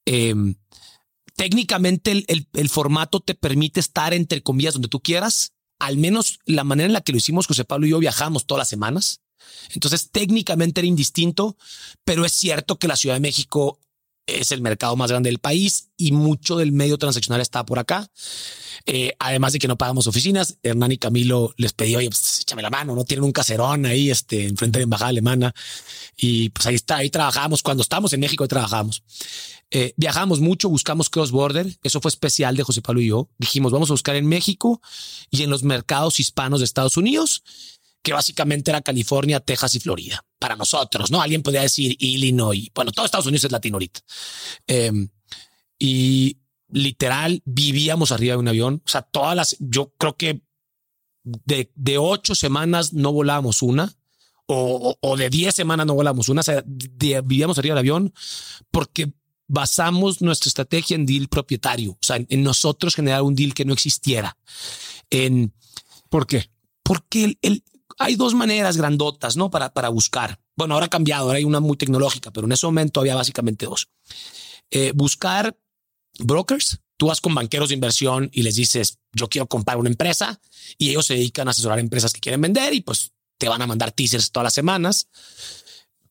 Eh, técnicamente el, formato te permite estar entre comillas donde tú quieras. Al menos la manera en la que lo hicimos, José Pablo y yo viajamos todas las semanas. Entonces técnicamente era indistinto, pero es cierto que la Ciudad de México es el mercado más grande del país y mucho del medio transaccional está por acá. Eh, además de que no pagamos oficinas, Hernán y Camilo les pedí, oye, pues échame la mano, no tienen un caserón ahí, este, enfrente de la embajada alemana. Y pues ahí está, ahí trabajamos. Cuando estamos en México, ahí trabajamos. Eh, viajamos mucho, buscamos cross border. Eso fue especial de José Pablo y yo. Dijimos, vamos a buscar en México y en los mercados hispanos de Estados Unidos, que básicamente era California, Texas y Florida. Para nosotros, ¿no? Alguien podría decir Illinois. Bueno, todo Estados Unidos es latino ahorita. Em, y literal vivíamos arriba de un avión. O sea, todas las, yo creo que de, de ocho semanas no volábamos una. O, o, de diez semanas no volamos una, o sea, vivíamos arriba del avión porque basamos nuestra estrategia en deal propietario, o sea, en, nosotros generar un deal que no existiera. En, ¿Por qué? Porque el, hay dos maneras grandotas, ¿no? Para, para buscar. Bueno, ahora ha cambiado, ahora hay una muy tecnológica, pero en ese momento había básicamente dos. Eh, buscar brokers. Tú vas con banqueros de inversión y les dices, yo quiero comprar una empresa y ellos se dedican a asesorar empresas que quieren vender y pues te van a mandar teasers todas las semanas.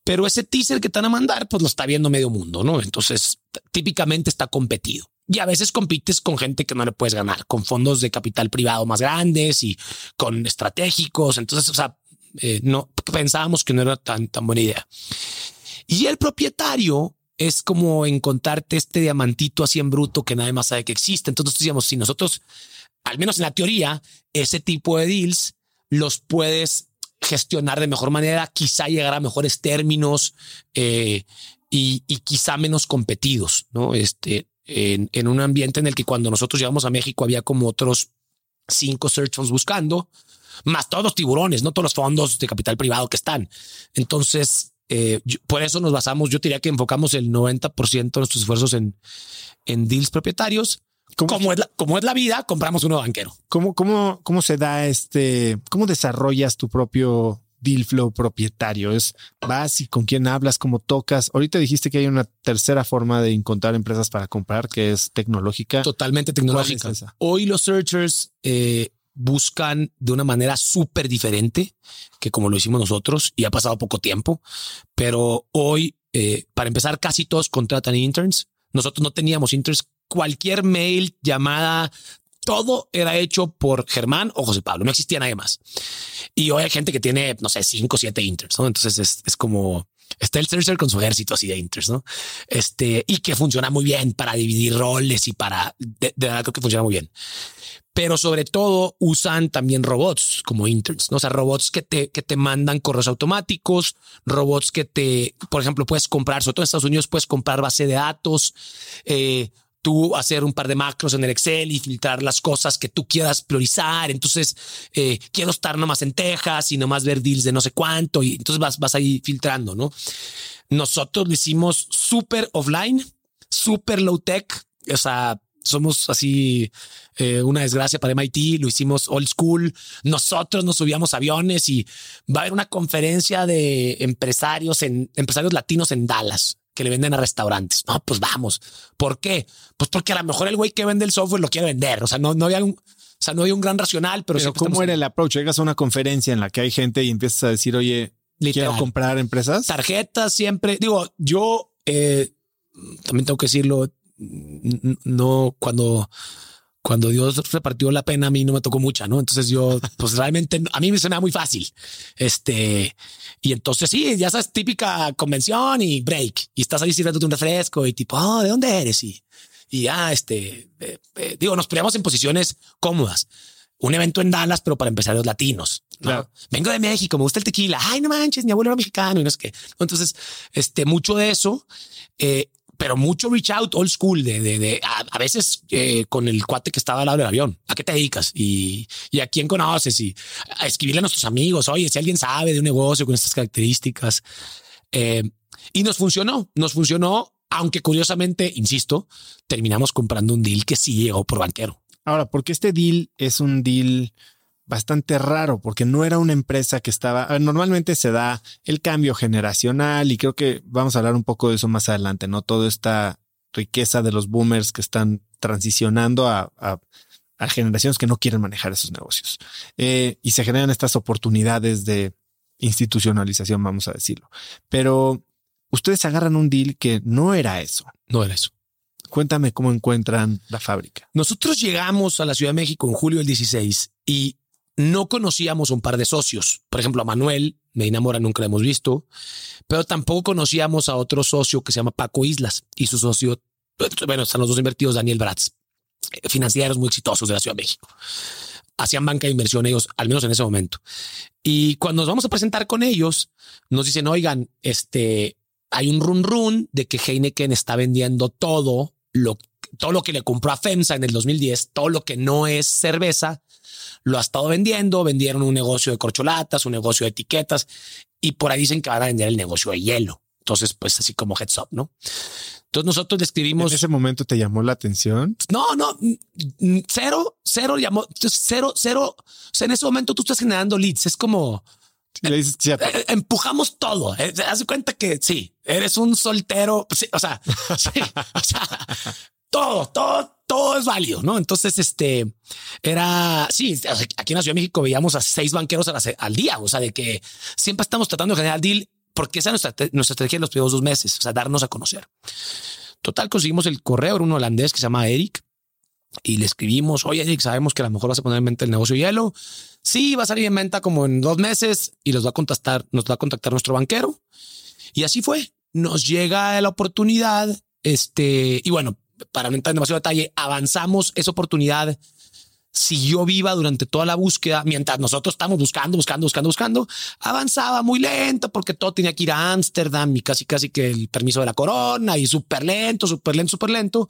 Pero ese teaser que te van a mandar, pues lo está viendo medio mundo, ¿no? Entonces, típicamente está competido. Y a veces compites con gente que no le puedes ganar, con fondos de capital privado más grandes y con estratégicos. Entonces, o sea, eh, no pensábamos que no era tan, tan buena idea. Y el propietario es como encontrarte este diamantito así en bruto que nadie más sabe que existe. Entonces decíamos, si nosotros, al menos en la teoría, ese tipo de deals los puedes gestionar de mejor manera, quizá llegar a mejores términos eh, y, quizá menos competidos, ¿no? Este, en, en, un ambiente en el que cuando nosotros llegamos a México había como otros cinco search funds buscando, más todos los tiburones, no todos los fondos de capital privado que están. Entonces, eh, por eso nos basamos, yo diría que enfocamos el 90% de nuestros esfuerzos en, en deals propietarios. Como es, la, como es la vida, compramos uno banquero. ¿Cómo, cómo, cómo se da este, cómo desarrollas tu propio deal flow propietario? Es vas y con quién hablas, cómo tocas. Ahorita dijiste que hay una tercera forma de encontrar empresas para comprar que es tecnológica. Totalmente tecnológica. Hoy los searchers eh, buscan de una manera súper diferente que como lo hicimos nosotros y ha pasado poco tiempo, pero hoy, eh, para empezar, casi todos contratan interns. Nosotros no teníamos interns. Cualquier mail, llamada, todo era hecho por Germán o José Pablo. No existía nadie más. Y hoy hay gente que tiene, no sé, cinco o siete interns, ¿no? Entonces es, como está el searcher con su ejército así de interns, ¿no? Este, y que funciona muy bien para dividir roles y para, de, verdad creo que funciona muy bien. Pero sobre todo usan también robots como interns, ¿no? O sea, robots que te, que te mandan correos automáticos, robots que te, por ejemplo, puedes comprar, sobre todo en Estados Unidos, puedes comprar base de datos, eh, tú hacer un par de macros en el Excel y filtrar las cosas que tú quieras priorizar. Entonces, eh, quiero estar nomás en Texas y nomás ver deals de no sé cuánto. Y entonces vas, vas ahí filtrando, ¿no? Nosotros lo hicimos súper offline, súper low tech. O sea, somos así eh, una desgracia para MIT, lo hicimos old school. Nosotros nos subíamos aviones y va a haber una conferencia de empresarios en empresarios latinos en Dallas que le venden a restaurantes. No, pues vamos. ¿Por qué? Pues porque a lo mejor el güey que vende el software lo quiere vender. O sea, no, no había un, o sea, no hay un gran racional, pero, pero ¿cómo era el approach? Llegas a una conferencia en la que hay gente y empiezas a decir, oye, quiero comprar empresas. Tarjetas siempre. Digo, yo eh, también tengo que decirlo. No, cuando cuando Dios repartió la pena, a mí no me tocó mucha, ¿no? Entonces yo, *laughs* pues realmente a mí me suena muy fácil. Este, y entonces sí, ya sabes, típica convención y break. Y estás ahí sirviéndote un refresco y tipo, oh, ¿de dónde eres? Y, y ya, este, eh, eh, digo, nos poníamos en posiciones cómodas. Un evento en Dallas, pero para empresarios latinos. Claro. Vengo de México, me gusta el tequila. Ay, no manches, mi abuelo era mexicano y no es que. Entonces, este, mucho de eso. Eh, pero mucho reach out old school de, de, de a, veces eh, con el cuate que estaba al lado del avión. ¿A qué te dedicas? Y, y a quién conoces y a escribirle a nuestros amigos. Oye, si alguien sabe de un negocio con estas características. Eh, y nos funcionó, nos funcionó, aunque curiosamente, insisto, terminamos comprando un deal que sí llegó por banquero. Ahora, porque este deal es un deal bastante raro porque no era una empresa que estaba, normalmente se da el cambio generacional y creo que vamos a hablar un poco de eso más adelante, ¿no? Toda esta riqueza de los boomers que están transicionando a, a, generaciones que no quieren manejar esos negocios. Eh, y se generan estas oportunidades de institucionalización, vamos a decirlo. Pero ustedes agarran un deal que no era eso. No era eso. Cuéntame cómo encuentran la fábrica. Nosotros llegamos a la Ciudad de México en julio del 16 y no conocíamos un par de socios. Por ejemplo, a Manuel Medina Mora nunca lo hemos visto, pero tampoco conocíamos a otro socio que se llama Paco Islas y su socio, bueno, están los dos invertidos, Daniel Bratz, eh, financieros muy exitosos de la Ciudad de México. Hacían banca de inversión ellos, al menos en ese momento. Y cuando nos vamos a presentar con ellos, nos dicen, oigan, este, hay un run run de que Heineken está vendiendo todo lo, todo lo que le compró a FEMSA en el 2010, todo lo que no es cerveza, lo ha estado vendiendo, vendieron un negocio de corcholatas, un negocio de etiquetas y por ahí dicen que van a vender el negocio de hielo. Entonces, pues así como heads up, ¿no? Entonces nosotros describimos. ¿En ese momento te llamó la atención? No, no, cero, cero llamó, cero, cero. O sea, en ese momento tú estás generando leads. Es como le dices, eh, eh, empujamos todo. Eh, haz cuenta que sí, eres un soltero. o sea, sí, o sea, *laughs* todo, todo, todo es válido, ¿no? Entonces, este era, sí, aquí en la Ciudad de México veíamos a seis banqueros al día, o sea, de que siempre estamos tratando de generar deal porque esa es nuestra, nuestra estrategia en los primeros dos meses, o sea, darnos a conocer. Total, conseguimos el correo, era un holandés que se llama Eric y le escribimos, oye, Eric, sabemos que a lo mejor vas a poner en venta el negocio hielo. Sí, va a salir en venta como en dos meses y los va a contactar, nos va a contactar nuestro banquero. Y así fue. Nos llega la oportunidad. Este, y bueno, para no entrar en demasiado detalle, avanzamos esa oportunidad siguió viva durante toda la búsqueda, mientras nosotros estamos buscando, buscando, buscando, buscando, avanzaba muy lento porque todo tenía que ir a Ámsterdam y casi, casi que el permiso de la corona y súper lento, súper lento, súper lento.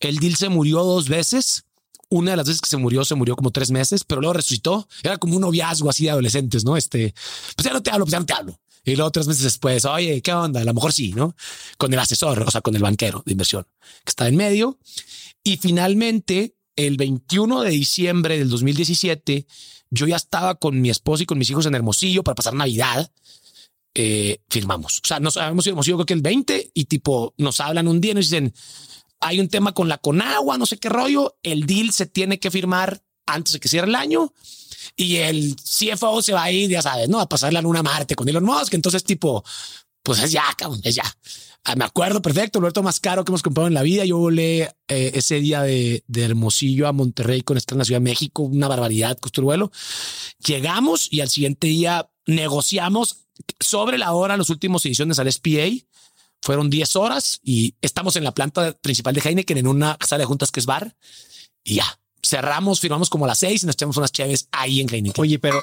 El deal se murió dos veces. Una de las veces que se murió, se murió como tres meses, pero luego resucitó. Era como un noviazgo así de adolescentes, ¿no? Este, pues ya no te hablo, pues ya no te hablo. Y luego tres meses después, oye, ¿qué onda? A lo mejor sí, ¿no? Con el asesor, o sea, con el banquero de inversión que está en medio. Y finalmente, el 21 de diciembre del 2017, yo ya estaba con mi esposa y con mis hijos en Hermosillo para pasar Navidad. Eh, firmamos. O sea, nos habíamos ido Hermosillo creo que el 20 y tipo nos hablan un día y nos dicen, hay un tema con la Conagua, no sé qué rollo, el deal se tiene que firmar antes de que cierre el año y el CFO se va a ir, ya sabes, ¿no? A pasar la luna a Marte con Elon Musk. Entonces, tipo, pues es ya, cabrón, es ya. Ah, me acuerdo perfecto, el boleto más caro que hemos comprado en la vida. Yo volé eh, ese día de, Hermosillo a Monterrey con estar en la Ciudad de México, una barbaridad, costó el vuelo. Llegamos y al siguiente día negociamos sobre la hora las últimas ediciones al SPA. Fueron 10 horas y estamos en la planta principal de Heineken en una sala de juntas que es bar y ya cerramos, firmamos como a las seis y nos echamos unas chaves ahí en Heineken. Oye, pero,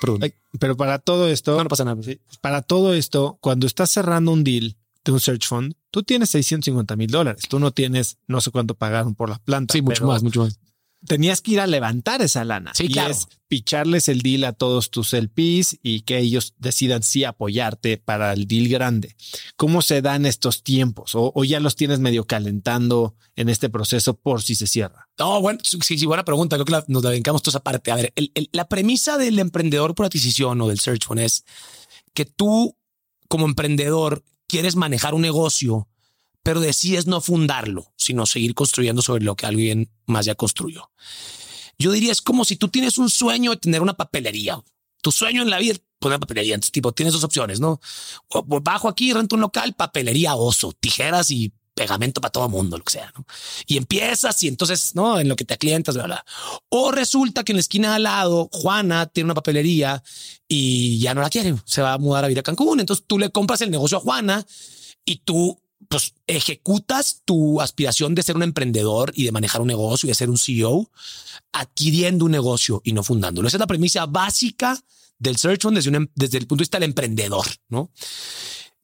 pero para todo esto, no, pasa nada. Para todo esto, cuando estás cerrando un deal de un search fund, tú tienes 650 mil dólares. Tú no tienes, no sé cuánto pagaron por la planta. Sí, mucho más, mucho más tenías que ir a levantar esa lana. Sí, y es picharles el deal a todos tus LPs y que ellos decidan si apoyarte para el deal grande. ¿Cómo se dan estos tiempos? ¿O, ya los tienes medio calentando en este proceso por si se cierra? No, bueno, sí, sí buena pregunta. Creo que nos dedicamos toda esa parte. A ver, la premisa del emprendedor por adquisición o del search fund es que tú como emprendedor quieres manejar un negocio pero decides no fundarlo, sino seguir construyendo sobre lo que alguien más ya construyó. Yo diría, es como si tú tienes un sueño de tener una papelería. Tu sueño en la vida es poner papelería. Entonces, tipo, tienes dos opciones, ¿no? O bajo aquí, rento un local, papelería oso, tijeras y pegamento para todo mundo, lo que sea, ¿no? Y empiezas y entonces, ¿no? En lo que te clientas, bla, O resulta que en la esquina al lado, Juana tiene una papelería y ya no la quiere, se va a mudar a vivir a Cancún. Entonces tú le compras el negocio a Juana y tú pues ejecutas tu aspiración de ser un emprendedor y de manejar un negocio y de ser un CEO adquiriendo un negocio y no fundándolo. Esa es la premisa básica del search fund desde, em, desde el punto de vista del emprendedor, ¿no?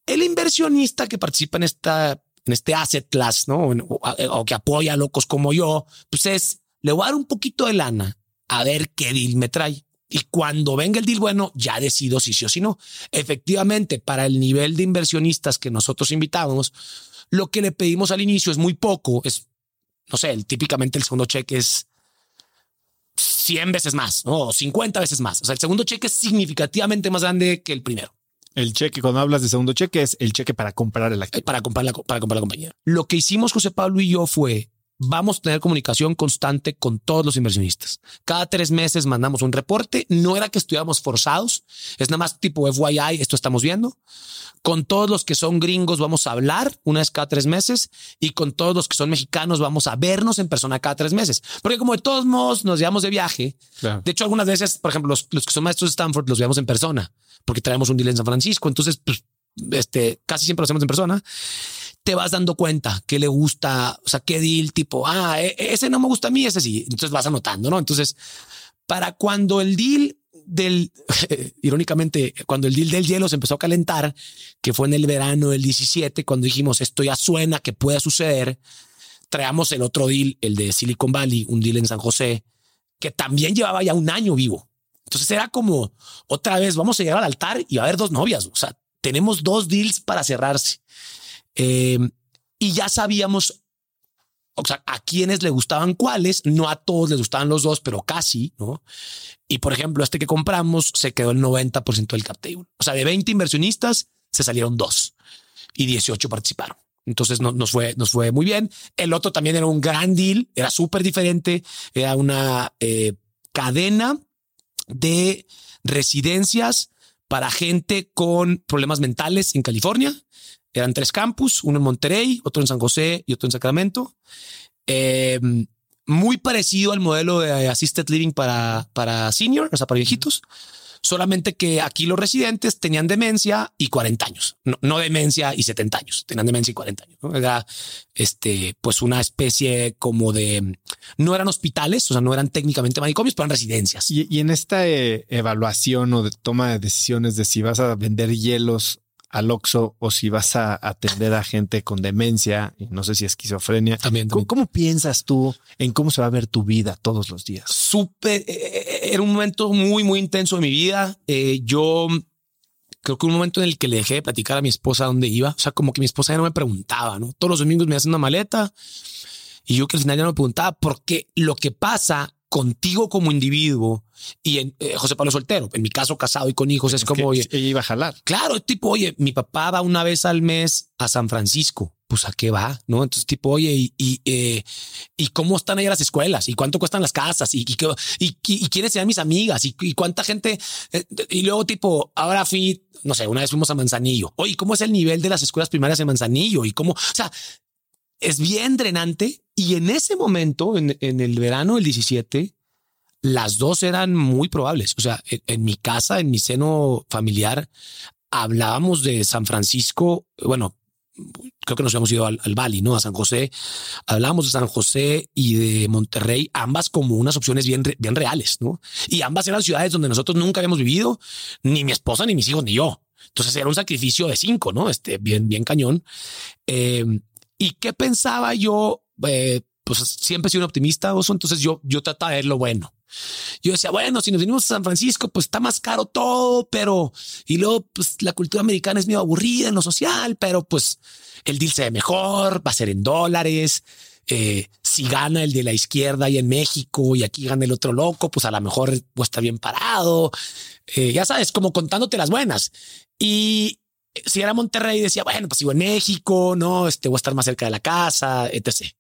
El inversionista que participa en esta, en este asset class, ¿no? O, o que apoya a locos como yo, pues es, le voy a dar un poquito de lana a ver qué deal me trae. Y cuando venga el deal bueno, ya decido si sí o si no. Efectivamente, para el nivel de inversionistas que nosotros invitamos, lo que le pedimos al inicio es muy poco. Es, no sé, típicamente el segundo cheque es 100 veces más, ¿no? O 50 veces más. O sea, el segundo cheque es significativamente más grande que el primero. El cheque, cuando hablas de segundo cheque, es el cheque para comprar el activo. Para comprar la, para comprar la compañía. Lo que hicimos José Pablo y yo fue vamos a tener comunicación constante con todos los inversionistas. Cada tres meses mandamos un reporte. No era que estuviéramos forzados, es nada más tipo FYI, esto estamos viendo. Con todos los que son gringos vamos a hablar una vez cada tres meses y con todos los que son mexicanos vamos a vernos en persona cada tres meses. Porque como de todos modos nos llevamos de viaje, de hecho algunas veces, por ejemplo, los, los que son maestros de Stanford los veamos en persona porque traemos un deal en San Francisco. Entonces, pues, este, casi siempre lo hacemos en persona te vas dando cuenta que le gusta, o sea, qué deal tipo, ah, e, e, ese no me gusta a mí, ese sí. Entonces vas anotando, ¿no? Entonces, para cuando el deal del, *laughs* irónicamente, cuando el deal del hielo se empezó a calentar, que fue en el verano del 17, cuando dijimos esto ya suena que pueda suceder, traemos el otro deal, el de Silicon Valley, un deal en San José, que también llevaba ya un año vivo. Entonces era como otra vez vamos a llegar al altar y va a haber dos novias. O sea, tenemos dos deals para cerrarse. Eh, y ya sabíamos, o sea, a quienes le gustaban cuáles, no a todos les gustaban los dos, pero casi, ¿no? Y por ejemplo, este que compramos se quedó el 90% del cap table. O sea, de 20 inversionistas se salieron dos y 18 participaron. Entonces no, nos fue, nos fue muy bien. El otro también era un gran deal, era súper diferente, era una eh, cadena de residencias para gente con problemas mentales en California. Eran tres campus, uno en Monterrey, otro en San José y otro en Sacramento. Eh, muy parecido al modelo de assisted living para, para senior, o sea, para viejitos. Solamente que aquí los residentes tenían demencia y 40 años, no, demencia y 70 años, tenían demencia y 40 años. Era este, pues una especie como de, no eran hospitales, o sea, no eran técnicamente manicomios, pero eran residencias. Y, en esta eh, evaluación o de toma de decisiones de si vas a vender hielos al Oxxo o si vas a atender a gente con demencia y no sé si esquizofrenia. También, ¿Cómo, piensas tú en cómo se va a ver tu vida todos los días? Súper, eh, eh, era un momento muy, muy intenso de mi vida. Eh, yo creo que un momento en el que le dejé de platicar a mi esposa dónde iba. O sea, como que mi esposa ya no me preguntaba, ¿no? Todos los domingos me hacen una maleta y yo que al final ya no me preguntaba porque lo que pasa contigo como individuo y en eh, José Pablo soltero, en mi caso casado y con hijos, es, como, oye, ella iba a jalar. Claro, tipo, oye, mi papá va una vez al mes a San Francisco. Pues a qué va, no? Entonces, tipo, oye, y, y, eh, y cómo están ahí las escuelas y cuánto cuestan las casas y, y, y, y quiénes sean mis amigas y, cuánta gente. Eh, y luego, tipo, ahora fui, no sé, una vez fuimos a Manzanillo. Oye, ¿cómo es el nivel de las escuelas primarias en Manzanillo? Y cómo, o sea, es bien drenante. Y en ese momento, en, en el verano del 17, las dos eran muy probables. O sea, en, mi casa, en mi seno familiar, hablábamos de San Francisco. Bueno, creo que nos habíamos ido al, al Bali, ¿no? A San José. Hablábamos de San José y de Monterrey, ambas como unas opciones bien, bien reales, ¿no? Y ambas eran ciudades donde nosotros nunca habíamos vivido, ni mi esposa, ni mis hijos, ni yo. Entonces era un sacrificio de cinco, ¿no? Este, bien, bien cañón. Eh, ¿Y qué pensaba yo? Eh, pues siempre he sido un optimista, Oso, entonces yo, yo trataba de ver lo bueno. Yo decía, bueno, si nos venimos a San Francisco, pues está más caro todo, pero y luego pues la cultura americana es medio aburrida en lo social, pero pues el deal se ve mejor, va a ser en dólares. Eh, si gana el de la izquierda y en México y aquí gana el otro loco, pues a lo mejor pues, está bien parado. Eh, ya sabes, como contándote las buenas. Y si era Monterrey, decía, bueno, pues sigo en México, no, este voy a estar más cerca de la casa, etc.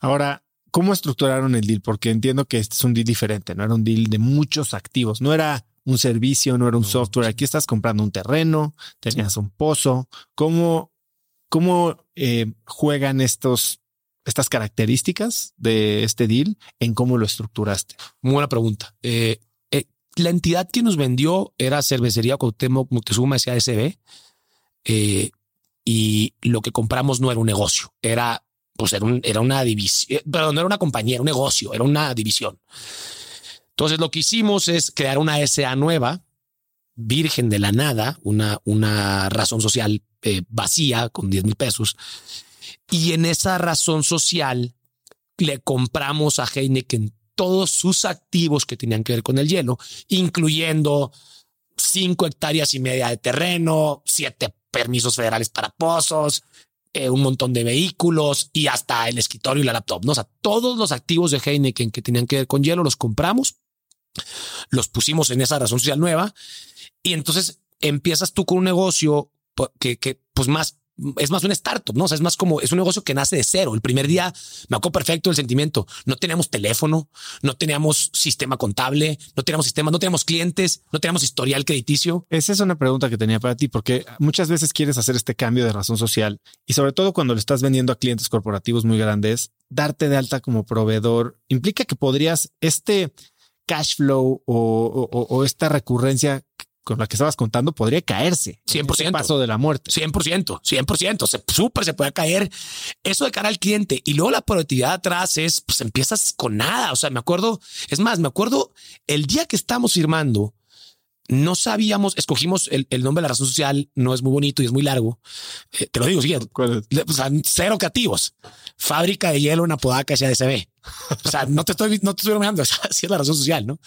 Ahora, ¿cómo estructuraron el deal? Porque entiendo que este es un deal diferente, no era un deal de muchos activos, no era un servicio, no era un software. Aquí estás comprando un terreno, tenías un pozo. ¿Cómo, cómo eh, juegan estos, estas características de este deal en cómo lo estructuraste? Muy buena pregunta. Eh, la entidad que nos vendió era Cervecería Cuauhtémoc Moctezuma S.A.S.B. y lo que compramos no era un negocio, era pues era, una división, eh, pero no era una compañía, era un negocio, era una división. Entonces lo que hicimos es crear una SA nueva, virgen de la nada, una, una razón social eh, vacía con 10 mil pesos. Y en esa razón social le compramos a Heineken todos sus activos que tenían que ver con el hielo, incluyendo cinco hectáreas y media de terreno, siete permisos federales para pozos, eh, un montón de vehículos y hasta el escritorio y la laptop. ¿no? O sea, todos los activos de Heineken que tenían que ver con hielo los compramos, los pusimos en esa razón social nueva y entonces empiezas tú con un negocio que, que pues más es más un startup, ¿no? O sea, es más como, es un negocio que nace de cero. El primer día me acuerdo perfecto el sentimiento. No teníamos teléfono, no teníamos sistema contable, no teníamos sistema, no teníamos clientes, no teníamos historial crediticio. Esa es una pregunta que tenía para ti, porque muchas veces quieres hacer este cambio de razón social y sobre todo cuando le estás vendiendo a clientes corporativos muy grandes, darte de alta como proveedor implica que podrías este cash flow o, o esta recurrencia con la que estabas contando podría caerse. 100%. Paso de la muerte. 100%, 100%. Se, súper se puede caer. Eso de cara al cliente. Y luego la productividad atrás es, pues empiezas con nada. O sea, me acuerdo, es más, me acuerdo el día que estamos firmando, no sabíamos, escogimos el, nombre de la razón social, no es muy bonito y es muy largo. Eh, te lo digo, sí, o sea, cero creativos. Fábrica de hielo en Apodaca SADCB. O sea, no te estoy, no te estoy bromeando, *laughs* así es la razón social, ¿no?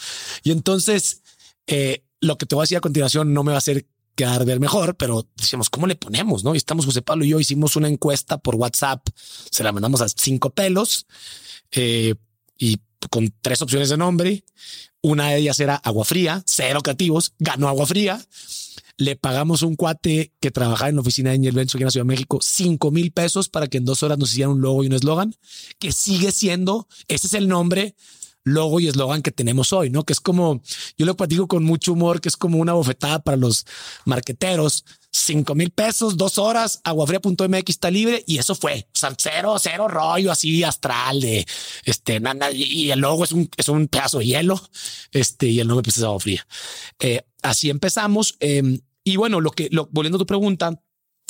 Y entonces, eh, lo que te voy a decir a continuación no me va a hacer quedar ver mejor, pero decimos, ¿cómo le ponemos? No? Y estamos José Pablo y yo hicimos una encuesta por WhatsApp, se la mandamos a cinco pelos eh, y con tres opciones de nombre. Una de ellas era agua fría, cero creativos, ganó agua fría. Le pagamos un cuate que trabajaba en la oficina de Angel Benzo aquí en la Ciudad de México cinco mil pesos para que en dos horas nos hicieran un logo y un eslogan que sigue siendo, ese es el nombre logo y eslogan que tenemos hoy, ¿no? Que es como, yo lo platico con mucho humor, que es como una bofetada para los marqueteros. Cinco mil pesos, dos horas, aguafría.mx está libre y eso fue. O sea, cero, cero rollo así astral de este, nada, y el logo es un, es un pedazo de hielo. Este, y el nombre pues es agua fría. Eh, así empezamos. Em, y bueno, lo que, lo, volviendo a tu pregunta,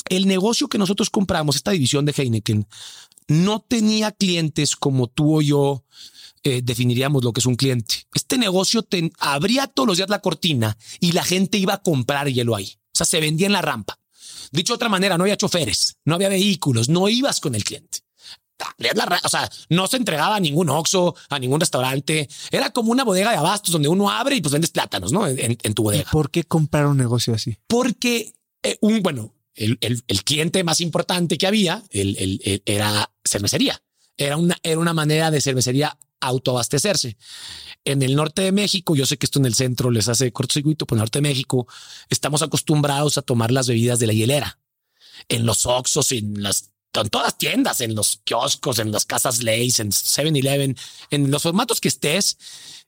el negocio que nosotros compramos, esta división de Heineken, no tenía clientes como tú o yo eh, definiríamos lo que es un cliente. Este negocio abría todos los días la cortina y la gente iba a comprar hielo ahí. O sea, se vendía en la rampa. Dicho de otra manera, no había choferes, no había vehículos, no ibas con el cliente. o sea, no se entregaba a ningún Oxxo, a ningún restaurante. Era como una bodega de abastos donde uno abre y pues vendes plátanos, ¿no? En, tu bodega. ¿Por qué comprar un negocio así? Porque eh, un, bueno, el, cliente más importante que había el, era cervecería. Era una, era una manera de cervecería autoabastecerse. En el norte de México, yo sé que esto en el centro les hace cortocircuito, pero en el norte de México estamos acostumbrados a tomar las bebidas de la hielera. En los Oxos, en las en todas las tiendas, en los kioscos, en las casas Lays, en 7-Eleven, en los formatos que estés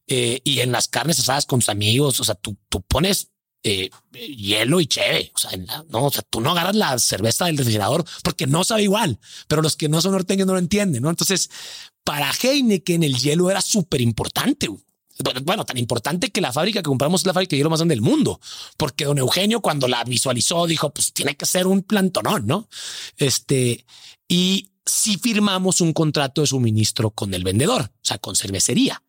eh, y en las carnes asadas con tus amigos. O sea, tú, tú pones eh, hielo y cheve. O sea, no, o sea, tú no agarras la cerveza del refrigerador porque no sabe igual, pero los que no son norteños no lo entienden, ¿no? Entonces, para Heineken el hielo era súper importante. Bueno, tan importante que la fábrica que compramos es la fábrica de hielo más grande del mundo, porque don Eugenio cuando la visualizó dijo, pues tiene que ser un plantonón, ¿no? Este, y si firmamos un contrato de suministro con el vendedor, o sea, con cervecería.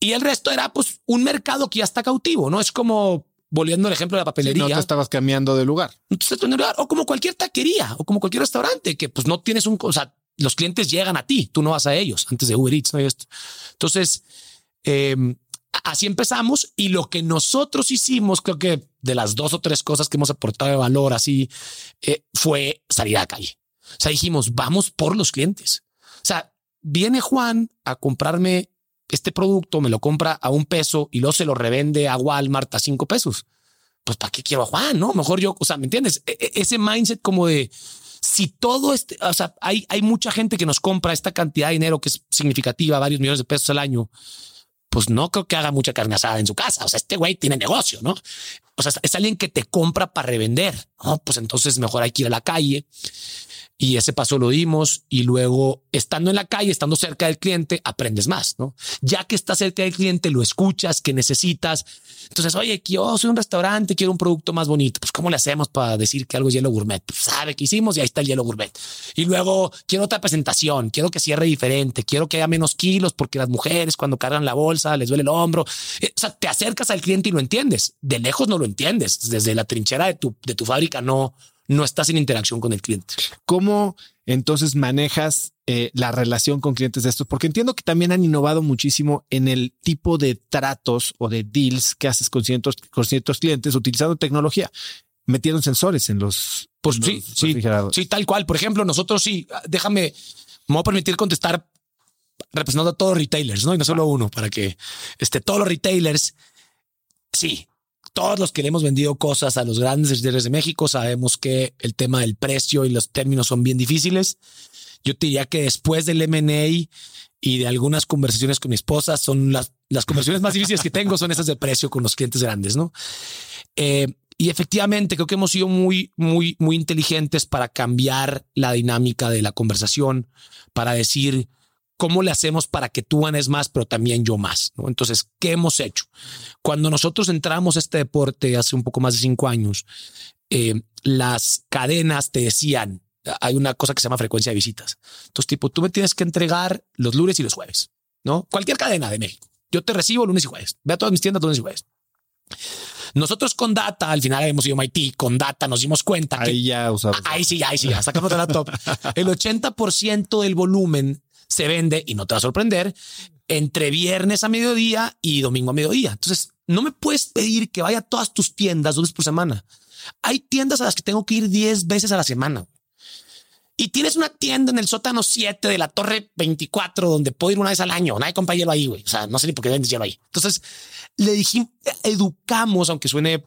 Y el resto era pues un mercado que ya está cautivo, ¿no? Es como volviendo al ejemplo de la papelería. no te estabas cambiando de lugar. O como cualquier taquería o como cualquier restaurante que pues no tienes un, o sea, los clientes llegan a ti, tú no vas a ellos antes de Uber Eats, ¿no? esto. Entonces, em, así empezamos y lo que nosotros hicimos, creo que de las dos o tres cosas que hemos aportado de valor así, eh, fue salir a la calle. O sea, dijimos, vamos por los clientes. O sea, viene Juan a comprarme este producto me lo compra a un peso y luego se lo revende a Walmart a cinco pesos. Pues para qué quiero a Juan, no? Mejor yo, o sea, ¿me entiendes? E, e, ese mindset como de si todo este, o sea, hay, hay mucha gente que nos compra esta cantidad de dinero que es significativa, varios millones de pesos al año. Pues no creo que haga mucha carne asada en su casa. O sea, este güey tiene negocio, no? O sea, es alguien que te compra para revender. No, pues entonces mejor hay que ir a la calle y ese paso lo dimos y luego estando en la calle, estando cerca del cliente, aprendes más, ¿no? Ya que estás cerca del cliente, lo escuchas, que necesitas. Entonces, oye, yo soy un restaurante, quiero un producto más bonito. Pues, ¿cómo le hacemos para decir que algo es hielo gourmet? Pues, sabe que hicimos y ahí está el hielo gourmet. Y luego quiero otra presentación, quiero que cierre diferente, quiero que haya menos kilos porque las mujeres cuando cargan la bolsa les duele el hombro. Eh, o sea, te acercas al cliente y lo entiendes. De lejos no lo entiendes. Desde la trinchera de tu, de tu fábrica no, no estás en interacción con el cliente. ¿Cómo entonces manejas eh, la relación con clientes de estos? Porque entiendo que también han innovado muchísimo en el tipo de tratos o de deals que haces con ciertos, con ciertos clientes utilizando tecnología. Metieron sensores en los, pues sí, sí, sí, tal cual. Por ejemplo, nosotros sí, déjame, me voy a permitir contestar representando a todos los retailers, no y no solo uno, para que este, todos los retailers, sí, todos los que le hemos vendido cosas a los grandes retailers de México sabemos que el tema del precio y los términos son bien difíciles. Yo te diría que después del M&A y de algunas conversaciones con mi esposa son las, las conversaciones más difíciles que tengo son esas de precio con los clientes grandes, ¿no? Eh, y efectivamente creo que hemos sido muy, muy, muy inteligentes para cambiar la dinámica de la conversación, para decir, ¿Cómo le hacemos para que tú ganes más, pero también yo más? ¿no? Entonces, ¿qué hemos hecho? Cuando nosotros entramos a este deporte hace un poco más de cinco años, eh, las cadenas te decían, hay una cosa que se llama frecuencia de visitas. Entonces, tipo, tú me tienes que entregar los lunes y los jueves, ¿no? Cualquier cadena de México. Yo te recibo lunes y jueves. Ve a todas mis tiendas lunes y jueves. Nosotros con Data, al final hemos ido a MIT, con Data nos dimos cuenta ahí ya usamos. Ahí sí, ahí sí, ya sacamos la top. *laughs* El 80% del volumen se vende, y no te va a sorprender, entre viernes a mediodía y domingo a mediodía. Entonces, no me puedes pedir que vaya a todas tus tiendas dos veces por semana. Hay tiendas a las que tengo que ir 10 veces a la semana. Y tienes una tienda en el sótano 7 de la torre 24 donde puedo ir una vez al año. Nadie compra hielo ahí, güey. O sea, no sé ni por qué vendes hielo ahí. Entonces le dijimos, educamos, aunque suene,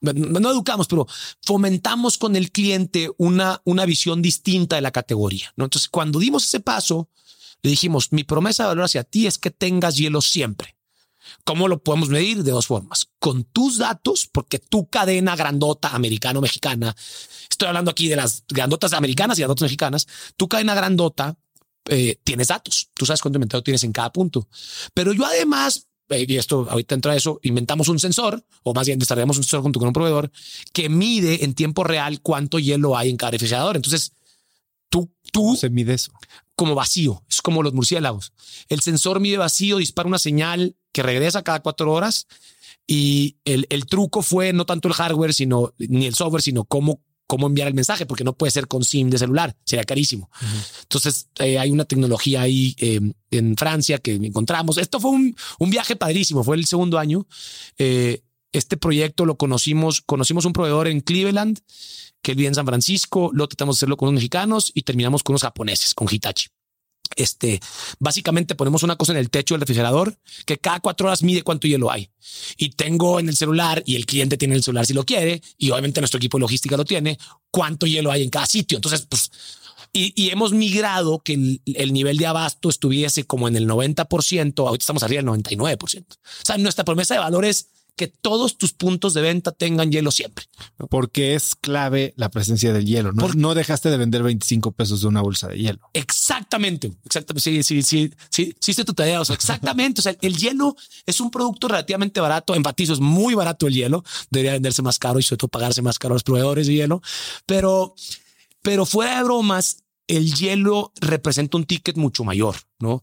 no educamos, pero fomentamos con el cliente una, una visión distinta de la categoría. ¿no? Entonces, cuando dimos ese paso, le dijimos, mi promesa de valor hacia ti es que tengas hielo siempre. ¿Cómo lo podemos medir? De dos formas. Con tus datos, porque tu cadena grandota americano-mexicana, estoy hablando aquí de las grandotas americanas y grandotas mexicanas, tu cadena grandota eh, tienes datos. Tú sabes cuánto inventario tienes en cada punto. Pero yo además, eh, y esto ahorita entra eso, inventamos un sensor, o más bien desarrollamos un sensor junto con un proveedor que mide en tiempo real cuánto hielo hay en cada refrigerador. Entonces, tú, tú se mide eso como vacío. Es como los murciélagos. El sensor mide vacío, dispara una señal que regresa cada cuatro horas. Y el, el truco fue no tanto el hardware, sino ni el software, sino cómo, cómo enviar el mensaje, porque no puede ser con SIM de celular, sería carísimo. Entonces eh, hay una tecnología ahí eh, en Francia que encontramos. Esto fue un, un, viaje padrísimo, fue el segundo año. Eh, este proyecto lo conocimos, conocimos un proveedor en Cleveland que vive en San Francisco, luego tratamos de hacerlo con los mexicanos y terminamos con los japoneses, con Hitachi. Este, básicamente ponemos una cosa en el techo del refrigerador que cada cuatro horas mide cuánto hielo hay. Y tengo en el celular y el cliente tiene el celular si lo quiere y obviamente nuestro equipo de logística lo tiene, cuánto hielo hay en cada sitio. Entonces, pues, y, hemos migrado que el, el, nivel de abasto estuviese como en el 90%, ahorita estamos arriba del 99%. O sea, nuestra promesa de valor es que todos tus puntos de venta tengan hielo siempre. Porque es clave la presencia del hielo. No, no dejaste de vender 25 pesos de una bolsa de hielo. Exactamente. Exactamente. Sí, sí, sí, sí, sí, tu tarea. O sea, exactamente. o sea, el hielo es un producto relativamente barato. Enfatizo, es muy barato el hielo. Debería venderse más caro y sobre todo pagarse más caro a los proveedores de hielo. Pero, pero fuera de bromas, el hielo representa un ticket mucho mayor, ¿no?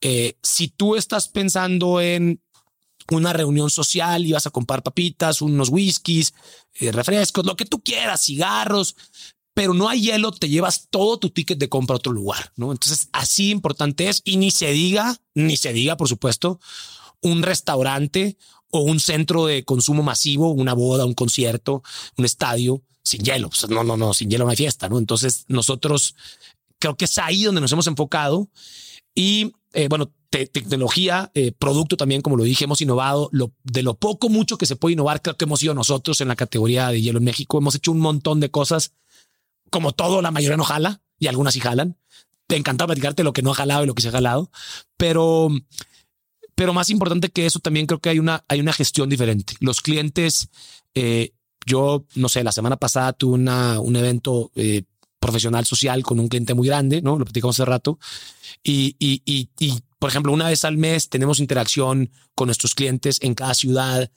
Eh, si tú estás pensando en una reunión social y vas a comprar papitas, unos whiskies, eh, refrescos, lo que tú quieras, cigarros, pero no hay hielo, te llevas todo tu ticket de compra a otro lugar, ¿no? Entonces, así importante es y ni se diga, ni se diga, por supuesto, un restaurante o un centro de consumo masivo, una boda, un concierto, un estadio sin hielo. no, no, no, sin hielo no hay fiesta, ¿no? Entonces, nosotros creo que es ahí donde nos hemos enfocado y eh, bueno, tecnología, eh, producto también, como lo dije, hemos innovado de lo poco, mucho que se puede innovar. Creo que hemos sido nosotros en la categoría de hielo en México. Hemos hecho un montón de cosas. Como todo, la mayoría no jala y algunas sí jalan. Te encanta platicarte lo que no ha jalado y lo que se ha jalado, pero, pero más importante que eso, también creo que hay una, hay una gestión diferente. Los clientes, eh, yo no sé, la semana pasada tuve una, un evento eh, profesional social con un cliente muy grande, ¿no? Lo platicamos hace rato. Y, y, por ejemplo, una vez al mes tenemos interacción con nuestros clientes en cada ciudad.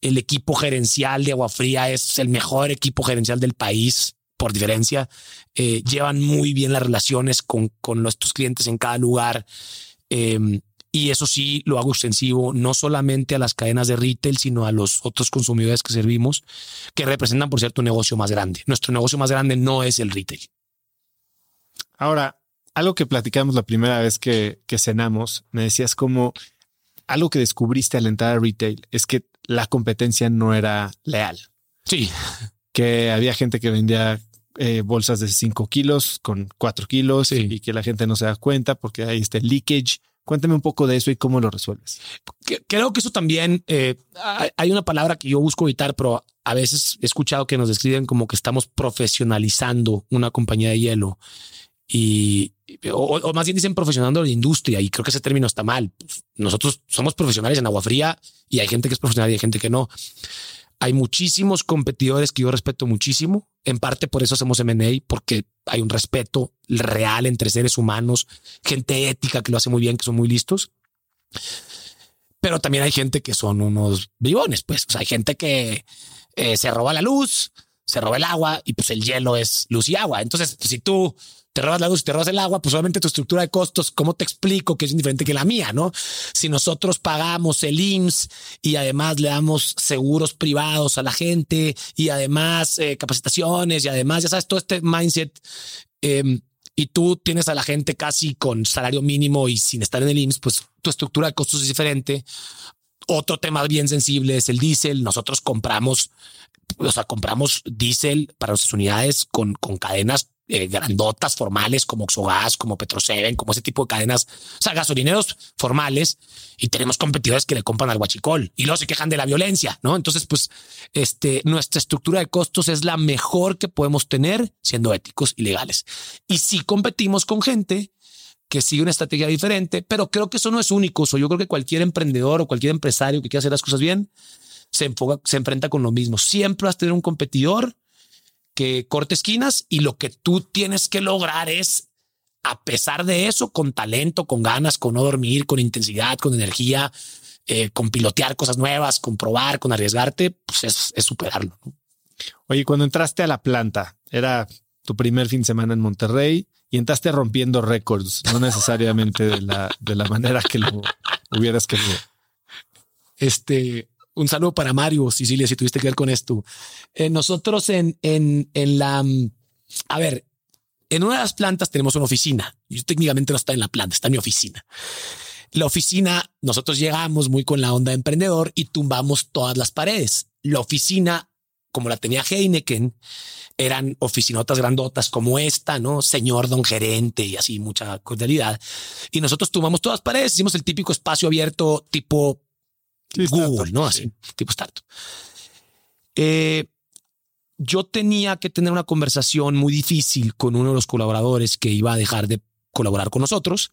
El equipo gerencial de Agua Fría es el mejor equipo gerencial del país, por diferencia. Eh, llevan muy bien las relaciones con, con nuestros clientes en cada lugar. Eh, y eso sí lo hago extensivo no solamente a las cadenas de retail, sino a los otros consumidores que servimos, que representan, por cierto, un negocio más grande. Nuestro negocio más grande no es el retail. Ahora, algo que platicamos la primera vez que, cenamos, me decías como algo que descubriste al entrar a retail es que la competencia no era leal. Sí. Que había gente que vendía eh, bolsas de 5 kilos con 4 kilos y que la gente no se da cuenta porque hay este leakage Cuéntame un poco de eso y cómo lo resuelves. Creo que eso también eh, hay una palabra que yo busco evitar, pero a veces he escuchado que nos describen como que estamos profesionalizando una compañía de hielo y o, más bien dicen profesionalizando la industria y creo que ese término está mal. Nosotros somos profesionales en agua fría y hay gente que es profesional y hay gente que no. Hay muchísimos competidores que yo respeto muchísimo. En parte por eso hacemos M&A, porque hay un respeto real entre seres humanos, gente ética que lo hace muy bien, que son muy listos. Pero también hay gente que son unos vivones, pues. O sea, hay gente que eh, se roba la luz, se roba el agua y pues el hielo es luz y agua. Entonces, si tú te robas la luz y te robas el agua, pues obviamente tu estructura de costos, ¿cómo te explico que es diferente que la mía? No, si nosotros pagamos el IMSS y además le damos seguros privados a la gente y además eh, capacitaciones y además, ya sabes, todo este mindset. Em, y tú tienes a la gente casi con salario mínimo y sin estar en el IMSS, pues tu estructura de costos es diferente. Otro tema bien sensible es el diésel. Nosotros compramos, o sea, compramos diésel para nuestras unidades con, con cadenas eh, grandotas formales como Oxogas, como Petroseven, como ese tipo de cadenas, o sea, gasolineros formales y tenemos competidores que le compran al guachicol y luego se quejan de la violencia, ¿no? Entonces, pues, este, nuestra estructura de costos es la mejor que podemos tener siendo éticos y legales. Y si competimos con gente que sigue una estrategia diferente, pero creo que eso no es único. O yo creo que cualquier emprendedor o cualquier empresario que quiera hacer las cosas bien se, enfoca, se enfrenta con lo mismo. Siempre vas a tener un competidor que corte esquinas y lo que tú tienes que lograr es, a pesar de eso, con talento, con ganas, con no dormir, con intensidad, con energía, eh, con pilotear cosas nuevas, con probar, con arriesgarte, pues es, superarlo. Oye, cuando entraste a la planta, era tu primer fin de semana en Monterrey y entraste rompiendo récords, no necesariamente de la, de la manera que lo hubieras querido. Este, un saludo para Mario, Sicilia, si tuviste que ver con esto. Eh, nosotros en, en, en la, mm, a ver, en una de las plantas tenemos una oficina. Yo técnicamente no está en la planta, está en mi oficina. La oficina, nosotros llegamos muy con la onda de emprendedor y tumbamos todas las paredes. La oficina como la tenía Heineken, eran oficinotas grandotas como esta, ¿no? Señor don gerente y así mucha cordialidad. Y nosotros tomamos todas paredes, hicimos el típico espacio abierto tipo Google, ¿no? Así, tipo startup. Eh, yo tenía que tener una conversación muy difícil con uno de los colaboradores que iba a dejar de colaborar con nosotros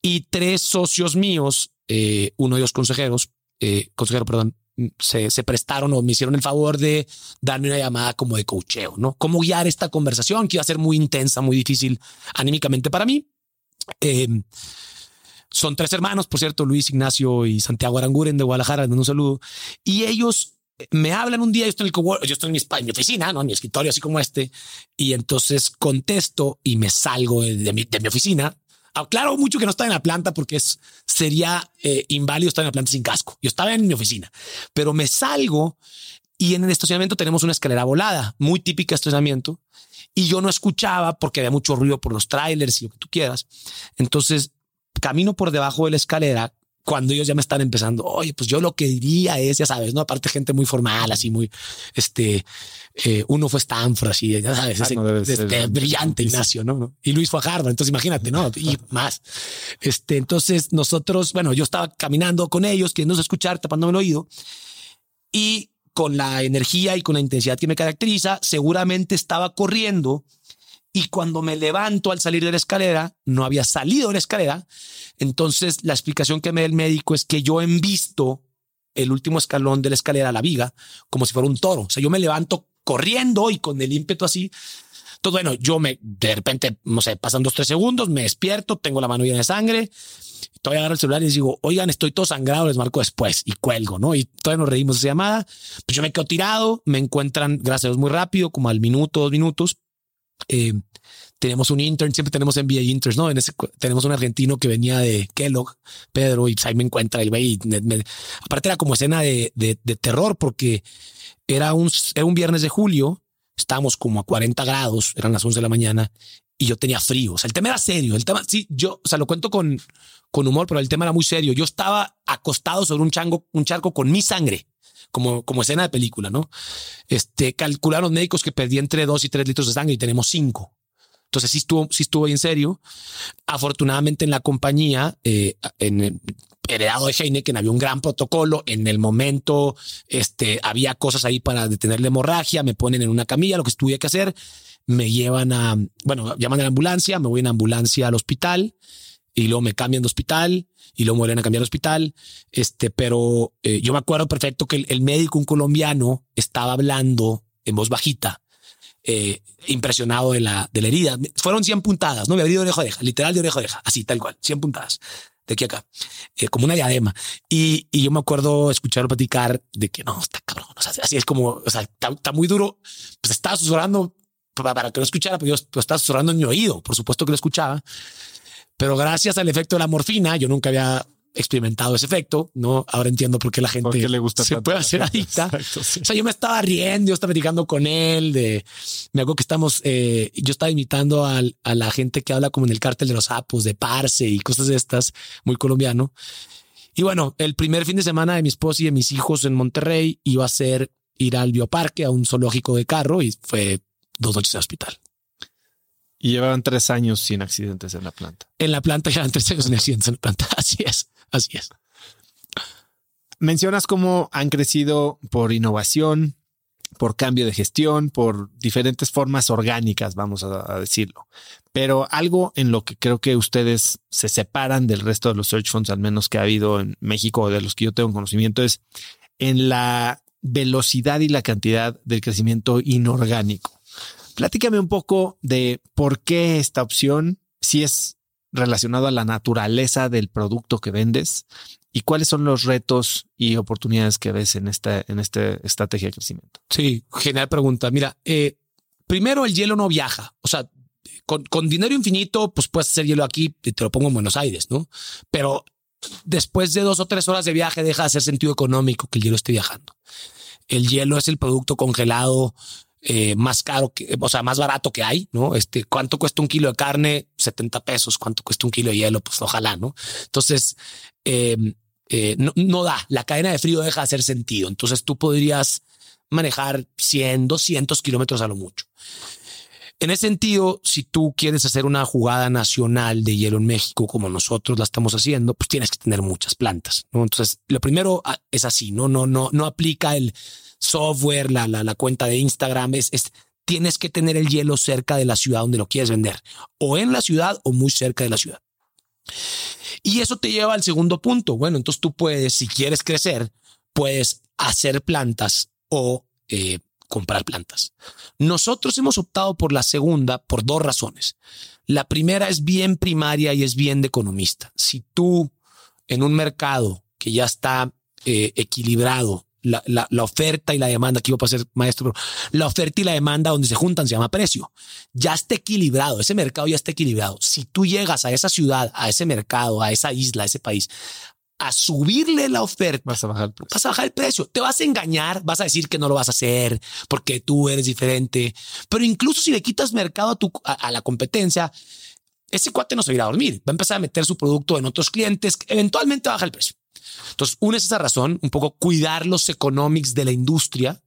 y tres socios míos, eh, uno de los consejeros, eh, consejero, perdón, se, se, prestaron o me hicieron el favor de darme una llamada como de cocheo, ¿no? Cómo guiar esta conversación que iba a ser muy intensa, muy difícil anímicamente para mí. Eh, son tres hermanos, por cierto, Luis Ignacio y Santiago Aranguren de Guadalajara, un saludo. Y ellos me hablan un día, yo estoy en, mi, oficina, ¿no? en mi escritorio, así como este, y entonces contesto y me salgo de, mi, oficina. Aclaro mucho que no estaba en la planta porque es, sería eh, inválido estar en la planta sin casco. Yo estaba en mi oficina, pero me salgo y en el estacionamiento tenemos una escalera volada, muy típica estacionamiento, y yo no escuchaba porque había mucho ruido por los trailers y lo que tú quieras. Entonces camino por debajo de la escalera cuando ellos ya me están empezando, oye, pues yo lo que diría es, ya sabes, no aparte gente muy formal, así muy, este, eh, uno fue Stanford, así, ya sabes, ah, este, brillante Ignacio, ¿no? Y Luis fue a Harvard, entonces imagínate, ¿no? Y más. Este, entonces nosotros, bueno, yo estaba caminando con ellos, queriendo escuchar, tapándome el oído y con la energía y con la intensidad que me caracteriza, seguramente estaba corriendo y cuando me levanto al salir de la escalera, no había salido de la escalera. Entonces la explicación que me da el médico es que yo visto el último escalón de la escalera, la viga, como si fuera un toro. O sea, yo me levanto corriendo y con el ímpetu así. Todo bueno, yo me, de repente, no sé, pasan dos, tres segundos, me despierto, tengo la mano llena de sangre, todavía agarro el celular y les digo, oigan, estoy todo sangrado, les marco después y cuelgo, ¿no? Y todavía nos reímos de esa llamada. Pues yo me quedo tirado, me encuentran, gracias muy rápido, como al minuto, dos minutos. Eh, tenemos un intern, siempre tenemos MBA interns, ¿no? En ese, tenemos un argentino que venía de Kellogg, Pedro, y pues ahí me encuentra y ve aparte era como escena de, de, terror porque era un, era un viernes de julio, estábamos como a 40 grados, eran las 11 de la mañana y yo tenía frío. O sea, el tema era serio. El tema, sí, yo, o sea, lo cuento con, con humor, pero el tema era muy serio. Yo estaba acostado sobre un chango, un charco con mi sangre como, como escena de película, ¿no? Este, calcularon médicos que perdí entre dos y tres litros de sangre y tenemos cinco. Entonces sí estuvo, sí estuvo en serio. Afortunadamente en la compañía, eh, en heredado de Heineken, había un gran protocolo. En el momento, este, había cosas ahí para detener la hemorragia. Me ponen en una camilla, lo que tuve que hacer. Me llevan a, bueno, llaman a la ambulancia, me voy en ambulancia al hospital y luego me cambian de hospital y luego me vuelven a cambiar de hospital. Este, pero eh, yo me acuerdo perfecto que el, médico, un colombiano, estaba hablando en voz bajita, eh, impresionado de la, de la herida. Fueron 100 puntadas, no me abrí de oreja oreja, literal de oreja oreja, así tal cual, 100 puntadas de aquí a acá, eh, como una diadema. Y, y, yo me acuerdo escucharlo platicar de que no, está cabrón. O sea, así es como, o sea, está, muy duro. Pues estaba susurrando para, que lo escuchara, pero yo pues, estaba susurrando en mi oído. Por supuesto que lo escuchaba. Pero gracias al efecto de la morfina, yo nunca había experimentado ese efecto, ¿no? Ahora entiendo por qué la gente le gusta se puede hacer adicta. O sea, yo me estaba riendo, yo estaba platicando con él de, me acuerdo que estamos, eh, yo estaba imitando a la gente que habla como en el cártel de los sapos, de Parse y cosas de estas, muy colombiano. Y bueno, el primer fin de semana de mi esposa y de mis hijos en Monterrey iba a ser ir al bioparque, a un zoológico de carro y fue dos noches de hospital. Y llevaban tres años sin accidentes en la planta. En la planta llevan tres años sin accidentes en la planta. *laughs* Así es, así es. Mencionas cómo han crecido por innovación, por cambio de gestión, por diferentes formas orgánicas, vamos a, decirlo. Pero algo en lo que creo que ustedes se separan del resto de los search funds, al menos que ha habido en México, de los que yo tengo conocimiento, es en la velocidad y la cantidad del crecimiento inorgánico. Platícame un poco de por qué esta opción, si es relacionado a la naturaleza del producto que vendes y cuáles son los retos y oportunidades que ves en esta, en estrategia de crecimiento. Sí, genial pregunta. Mira, eh, primero el hielo no viaja. O sea, con, con, dinero infinito, pues puedes hacer hielo aquí y te lo pongo en Buenos Aires, ¿no? Pero después de dos o tres horas de viaje deja de hacer sentido económico que el hielo esté viajando. El hielo es el producto congelado eh, más caro, que, o sea, más barato que hay, ¿no? Este, ¿cuánto cuesta un kilo de carne? 70 pesos. ¿Cuánto cuesta un kilo de hielo? Pues ojalá, ¿no? Entonces, em, eh, no, no, da, la cadena de frío deja de hacer sentido. Entonces tú podrías manejar 100, 200 kilómetros a lo mucho. En ese sentido, si tú quieres hacer una jugada nacional de hielo en México, como nosotros la estamos haciendo, pues tienes que tener muchas plantas. Entonces, lo primero ah, es así, no, no, no, no aplica el software, la, la, la cuenta de Instagram, es, es tienes que tener el hielo cerca de la ciudad donde lo quieres vender, o en la ciudad o muy cerca de la ciudad. Y eso te lleva al segundo punto. Bueno, entonces tú puedes, si quieres crecer, puedes hacer plantas o eh, comprar plantas. Nosotros hemos optado por la segunda por dos razones. La primera es bien primaria y es bien de economista. Si tú en un mercado que ya está eh, equilibrado, la, la, oferta y la demanda, aquí iba a ser maestro, la oferta y la demanda donde se juntan se llama precio. Ya está equilibrado, ese mercado ya está equilibrado. Si tú llegas a esa ciudad, a ese mercado, a esa isla, a ese país, a subirle la oferta, vas a bajar el precio. Vas a bajar el precio. Te vas a engañar, vas a decir que no lo vas a hacer porque tú eres diferente. Pero incluso si le quitas mercado a, tu, a, la competencia, ese cuate no se va a ir a dormir. Va a empezar a meter su producto en otros clientes. Eventualmente baja el precio. Entonces, una es esa razón, un poco cuidar los economics de la industria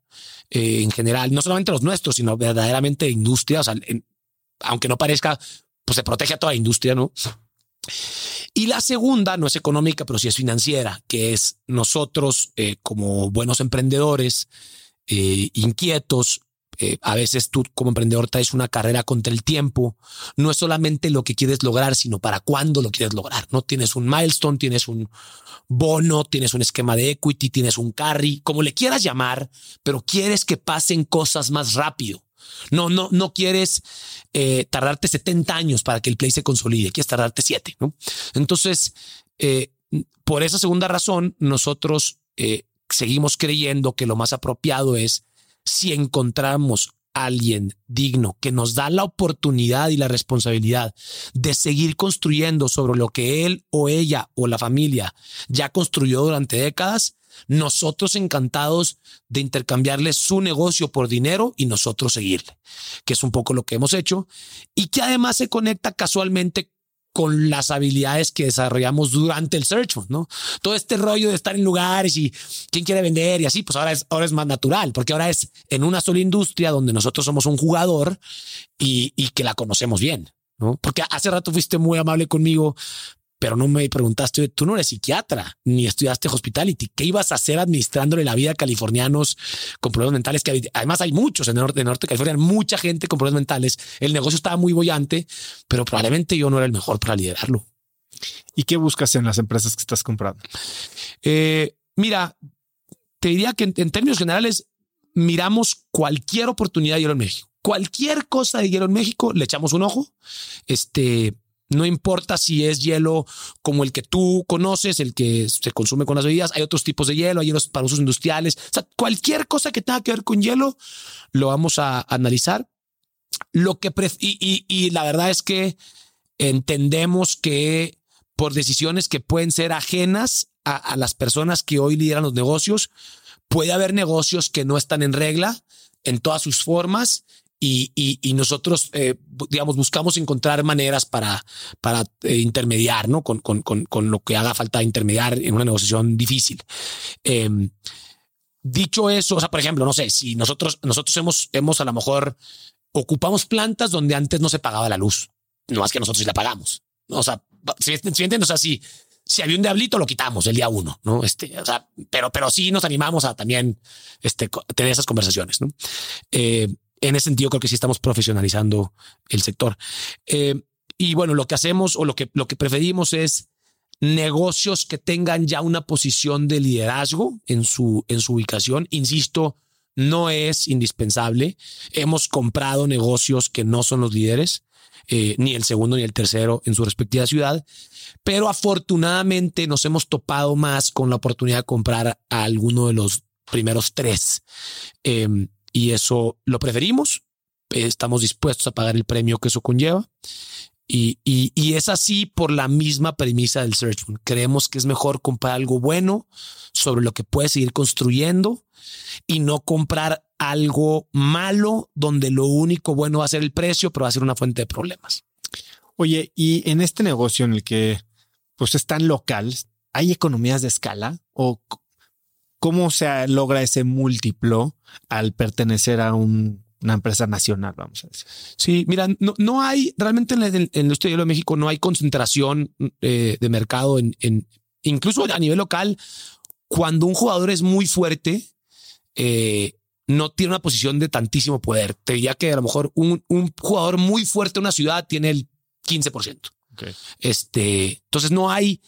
eh, en general, no solamente los nuestros, sino verdaderamente de industria. O sea, aunque no parezca, pues se protege a toda la industria, ¿no? Y la segunda no es económica, pero sí es financiera, que es nosotros eh, como buenos emprendedores, eh, inquietos, eh, a veces tú como emprendedor traes una carrera contra el tiempo. No es solamente lo que quieres lograr, sino para cuándo lo quieres lograr. No tienes un milestone, tienes un bono, tienes un esquema de equity, tienes un carry, como le quieras llamar, pero quieres que pasen cosas más rápido. No, no, no quieres eh, tardarte 70 años para que el play se consolide, quieres tardarte 7, ¿no? Entonces, eh, por esa segunda razón, nosotros seguimos creyendo que lo más apropiado es si encontramos alguien digno que nos da la oportunidad y la responsabilidad de seguir construyendo sobre lo que él o ella o la familia ya construyó durante décadas, nosotros encantados de intercambiarle su negocio por dinero y nosotros seguirle, que es un poco lo que hemos hecho y que además se conecta casualmente con las habilidades que desarrollamos durante el search, ¿no? Todo este rollo de estar en lugares y quién quiere vender y así, pues ahora es, ahora es más natural, porque ahora es en una sola industria donde nosotros somos un jugador y, y que la conocemos bien, ¿no? Porque hace rato fuiste muy amable conmigo pero no me preguntaste, tú no eres psiquiatra ni estudiaste hospitality. ¿Qué ibas a hacer administrándole la vida a californianos con problemas mentales? Que además hay muchos en el norte, norte de California, mucha gente con problemas mentales. El negocio estaba muy bollante, pero probablemente yo no era el mejor para liderarlo. ¿Y qué buscas en las empresas que estás comprando? Eh, mira, te diría que en, en, términos generales miramos cualquier oportunidad de hielo en México. Cualquier cosa de hielo en México le echamos un ojo. Este, no importa si es hielo como el que tú conoces, el que se consume con las bebidas, hay otros tipos de hielo, hay hielos para usos industriales. O sea, cualquier cosa que tenga que ver con hielo, lo vamos a analizar. Lo que y, y, la verdad es que entendemos que por decisiones que pueden ser ajenas a las personas que hoy lideran los negocios, puede haber negocios que no están en regla en todas sus formas y, nosotros, eh, digamos, buscamos encontrar maneras para, para eh, intermediar, ¿no? Con, con, con, lo que haga falta intermediar en una negociación difícil. Em, dicho eso, o sea, por ejemplo, no sé, si nosotros, nosotros hemos, hemos a lo mejor ocupamos plantas donde antes no se pagaba la luz, no más que nosotros sí la pagamos. O sea, si, o sea, si, si había un diablito, lo quitamos el día uno, ¿no? Este, o sea, pero, pero sí nos animamos a también este, tener esas conversaciones, ¿no? Eh, en ese sentido creo que sí estamos profesionalizando el sector. Eh, y bueno, lo que hacemos o lo que, lo que preferimos es negocios que tengan ya una posición de liderazgo en su, en su ubicación. Insisto, no es indispensable. Hemos comprado negocios que no son los líderes, eh, ni el segundo ni el tercero en su respectiva ciudad, pero afortunadamente nos hemos topado más con la oportunidad de comprar a alguno de los primeros tres. Em, y eso lo preferimos. Estamos dispuestos a pagar el premio que eso conlleva. Y, y, es así por la misma premisa del Search Creemos que es mejor comprar algo bueno sobre lo que puedes seguir construyendo y no comprar algo malo donde lo único bueno va a ser el precio, pero va a ser una fuente de problemas. Oye, y en este negocio en el que pues es tan local, ¿hay economías de escala o ¿cómo se logra ese múltiplo al pertenecer a una empresa nacional, vamos a decir. Sí, mira, no, no hay realmente en, el, en de México no hay concentración eh, de mercado en, en, incluso a nivel local. Cuando un jugador es muy fuerte, eh, no tiene una posición de tantísimo poder. Te diría que a lo mejor un, un jugador muy fuerte en una ciudad tiene el 15%. Este, entonces no hay,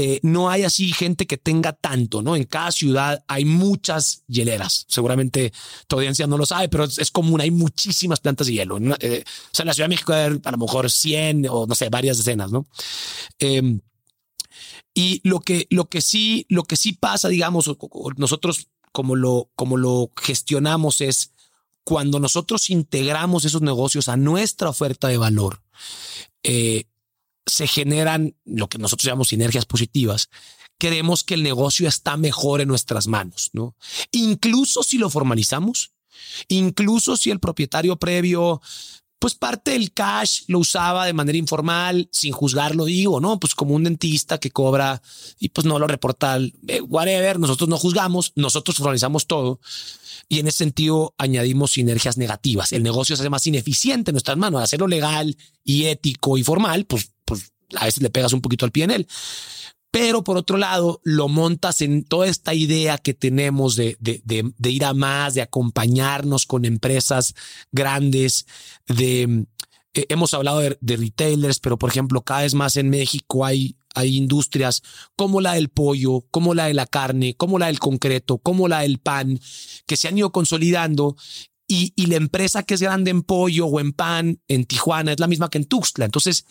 eh, no hay así gente que tenga tanto, ¿no? En cada ciudad hay muchas hieleras. Seguramente tu audiencia no lo sabe, pero es, común, hay muchísimas plantas de hielo. Eh, o sea, en la Ciudad de México hay a lo mejor 100 o no sé, varias decenas, ¿no? Em, y lo que, lo que sí, lo que sí pasa, digamos, nosotros como lo, como lo gestionamos es cuando nosotros integramos esos negocios a nuestra oferta de valor, eh, se generan lo que nosotros llamamos sinergias positivas. Creemos que el negocio está mejor en nuestras manos, ¿no? Incluso si lo formalizamos, incluso si el propietario previo pues parte del cash lo usaba de manera informal, sin juzgarlo, digo, ¿no? Pues como un dentista que cobra y pues no lo reporta, eh, whatever, nosotros no juzgamos, nosotros formalizamos todo y en ese sentido añadimos sinergias negativas. El negocio se hace más ineficiente en nuestras manos, hacerlo legal y ético y formal, pues, pues a veces le pegas un poquito al pie en él. Pero por otro lado, lo montas en toda esta idea que tenemos de, de, de, ir a más, de acompañarnos con empresas grandes, de eh, hemos hablado de, retailers, pero por ejemplo, cada vez más en México hay, hay industrias como la del pollo, como la de la carne, como la del concreto, como la del pan, que se han ido consolidando y, y, la empresa que es grande en pollo o en pan en Tijuana es la misma que en Tuxtla. Entonces,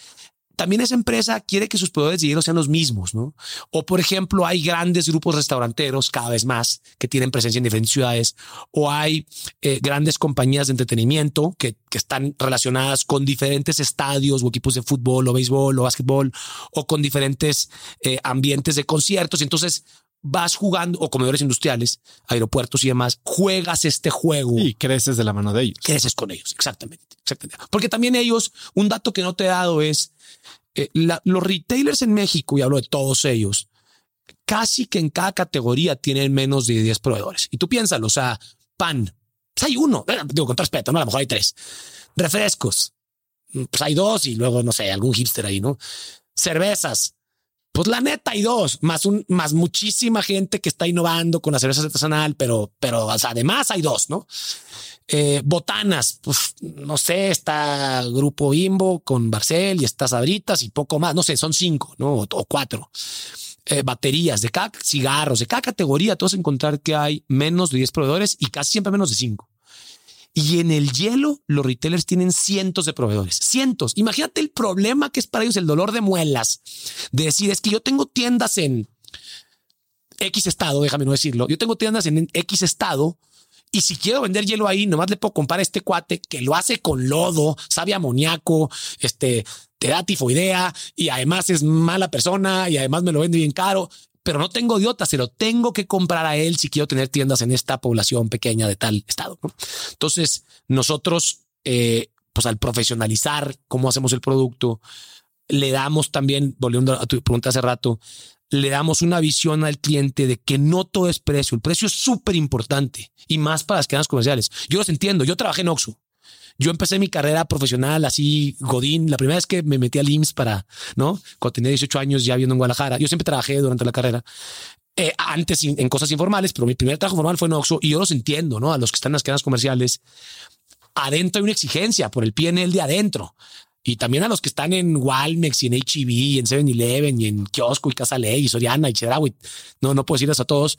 también esa empresa quiere que sus proveedores de hielo sean los mismos, ¿no? O por ejemplo, hay grandes grupos restauranteros cada vez más que tienen presencia en diferentes ciudades, o hay eh, grandes compañías de entretenimiento que, están relacionadas con diferentes estadios o equipos de fútbol o béisbol o básquetbol o con diferentes eh, ambientes de conciertos. Entonces, vas jugando, o comedores industriales, aeropuertos y demás, juegas este juego. Y creces de la mano de ellos. Creces con ellos, exactamente. exactamente. Porque también ellos, un dato que no te he dado es, eh, los retailers en México, y hablo de todos ellos, casi que en cada categoría tienen menos de 10 proveedores. Y tú piénsalo, o sea, pan, pues hay uno, digo con respeto, ¿no? A lo mejor hay tres. Refrescos, pues hay dos y luego, no sé, algún hipster ahí, ¿no? Cervezas, pues la neta hay dos, más un, más muchísima gente que está innovando con la cerveza artesanal, pero, pero además hay dos, ¿no? Eh, botanas, pues no sé, está Grupo Bimbo con Barcel y está Sabritas y poco más, no sé, son cinco, ¿no? O, cuatro. Eh, baterías de cada cigarros, de cada categoría, a encontrar que hay menos de 10 proveedores y casi siempre menos de cinco. Y en el hielo, los retailers tienen cientos de proveedores, cientos. Imagínate el problema que es para ellos el dolor de muelas. De decir, es que yo tengo tiendas en X estado, déjame no decirlo. Yo tengo tiendas en X estado y si quiero vender hielo ahí, nomás le puedo comprar este cuate que lo hace con lodo, sabe amoníaco, este, te da tifoidea y además es mala persona y además me lo vende bien caro pero no tengo idiota, se lo tengo que comprar a él si quiero tener tiendas en esta población pequeña de tal estado. Entonces, nosotros, eh, pues al profesionalizar cómo hacemos el producto, le damos también, volviendo a tu pregunta hace rato, le damos una visión al cliente de que no todo es precio. El precio es súper importante y más para las cadenas comerciales. Yo los entiendo. Yo trabajé en Oxxo. Yo empecé mi carrera profesional así, Godín, la primera vez que me metí al IMSS para, ¿no? Cuando tenía 18 años ya viviendo en Guadalajara. Yo siempre trabajé durante la carrera. Eh, antes en cosas informales, pero mi primer trabajo formal fue en Oxxo y yo los entiendo, ¿no? A los que están en las cadenas comerciales. Adentro hay una exigencia por el PNL de adentro. Y también a los que están en Walmex y en HEB y en 7-Eleven y en Kiosco y Casa Ley y Soriana y Chedraui. No, no puedo decir eso a todos.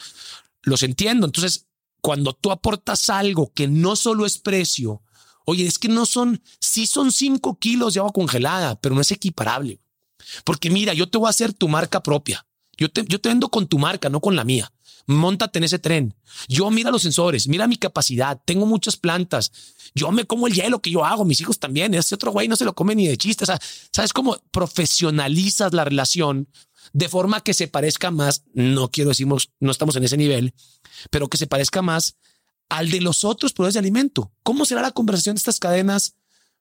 Los entiendo. Entonces, cuando tú aportas algo que no solo es precio, Oye, es que no son, sí son cinco kilos de agua congelada, pero no es equiparable. Porque mira, yo te voy a hacer tu marca propia. Yo te, yo te vendo con tu marca, no con la mía. Móntate en ese tren. Yo mira los sensores, mira mi capacidad. Tengo muchas plantas. Yo me como el hielo que yo hago. Mis hijos también. Ese otro güey no se lo come ni de chiste. O sea, sabes cómo profesionalizas la relación de forma que se parezca más. No quiero decir, no estamos en ese nivel, pero que se parezca más al de los otros proveedores de alimento. ¿Cómo será la conversación de estas cadenas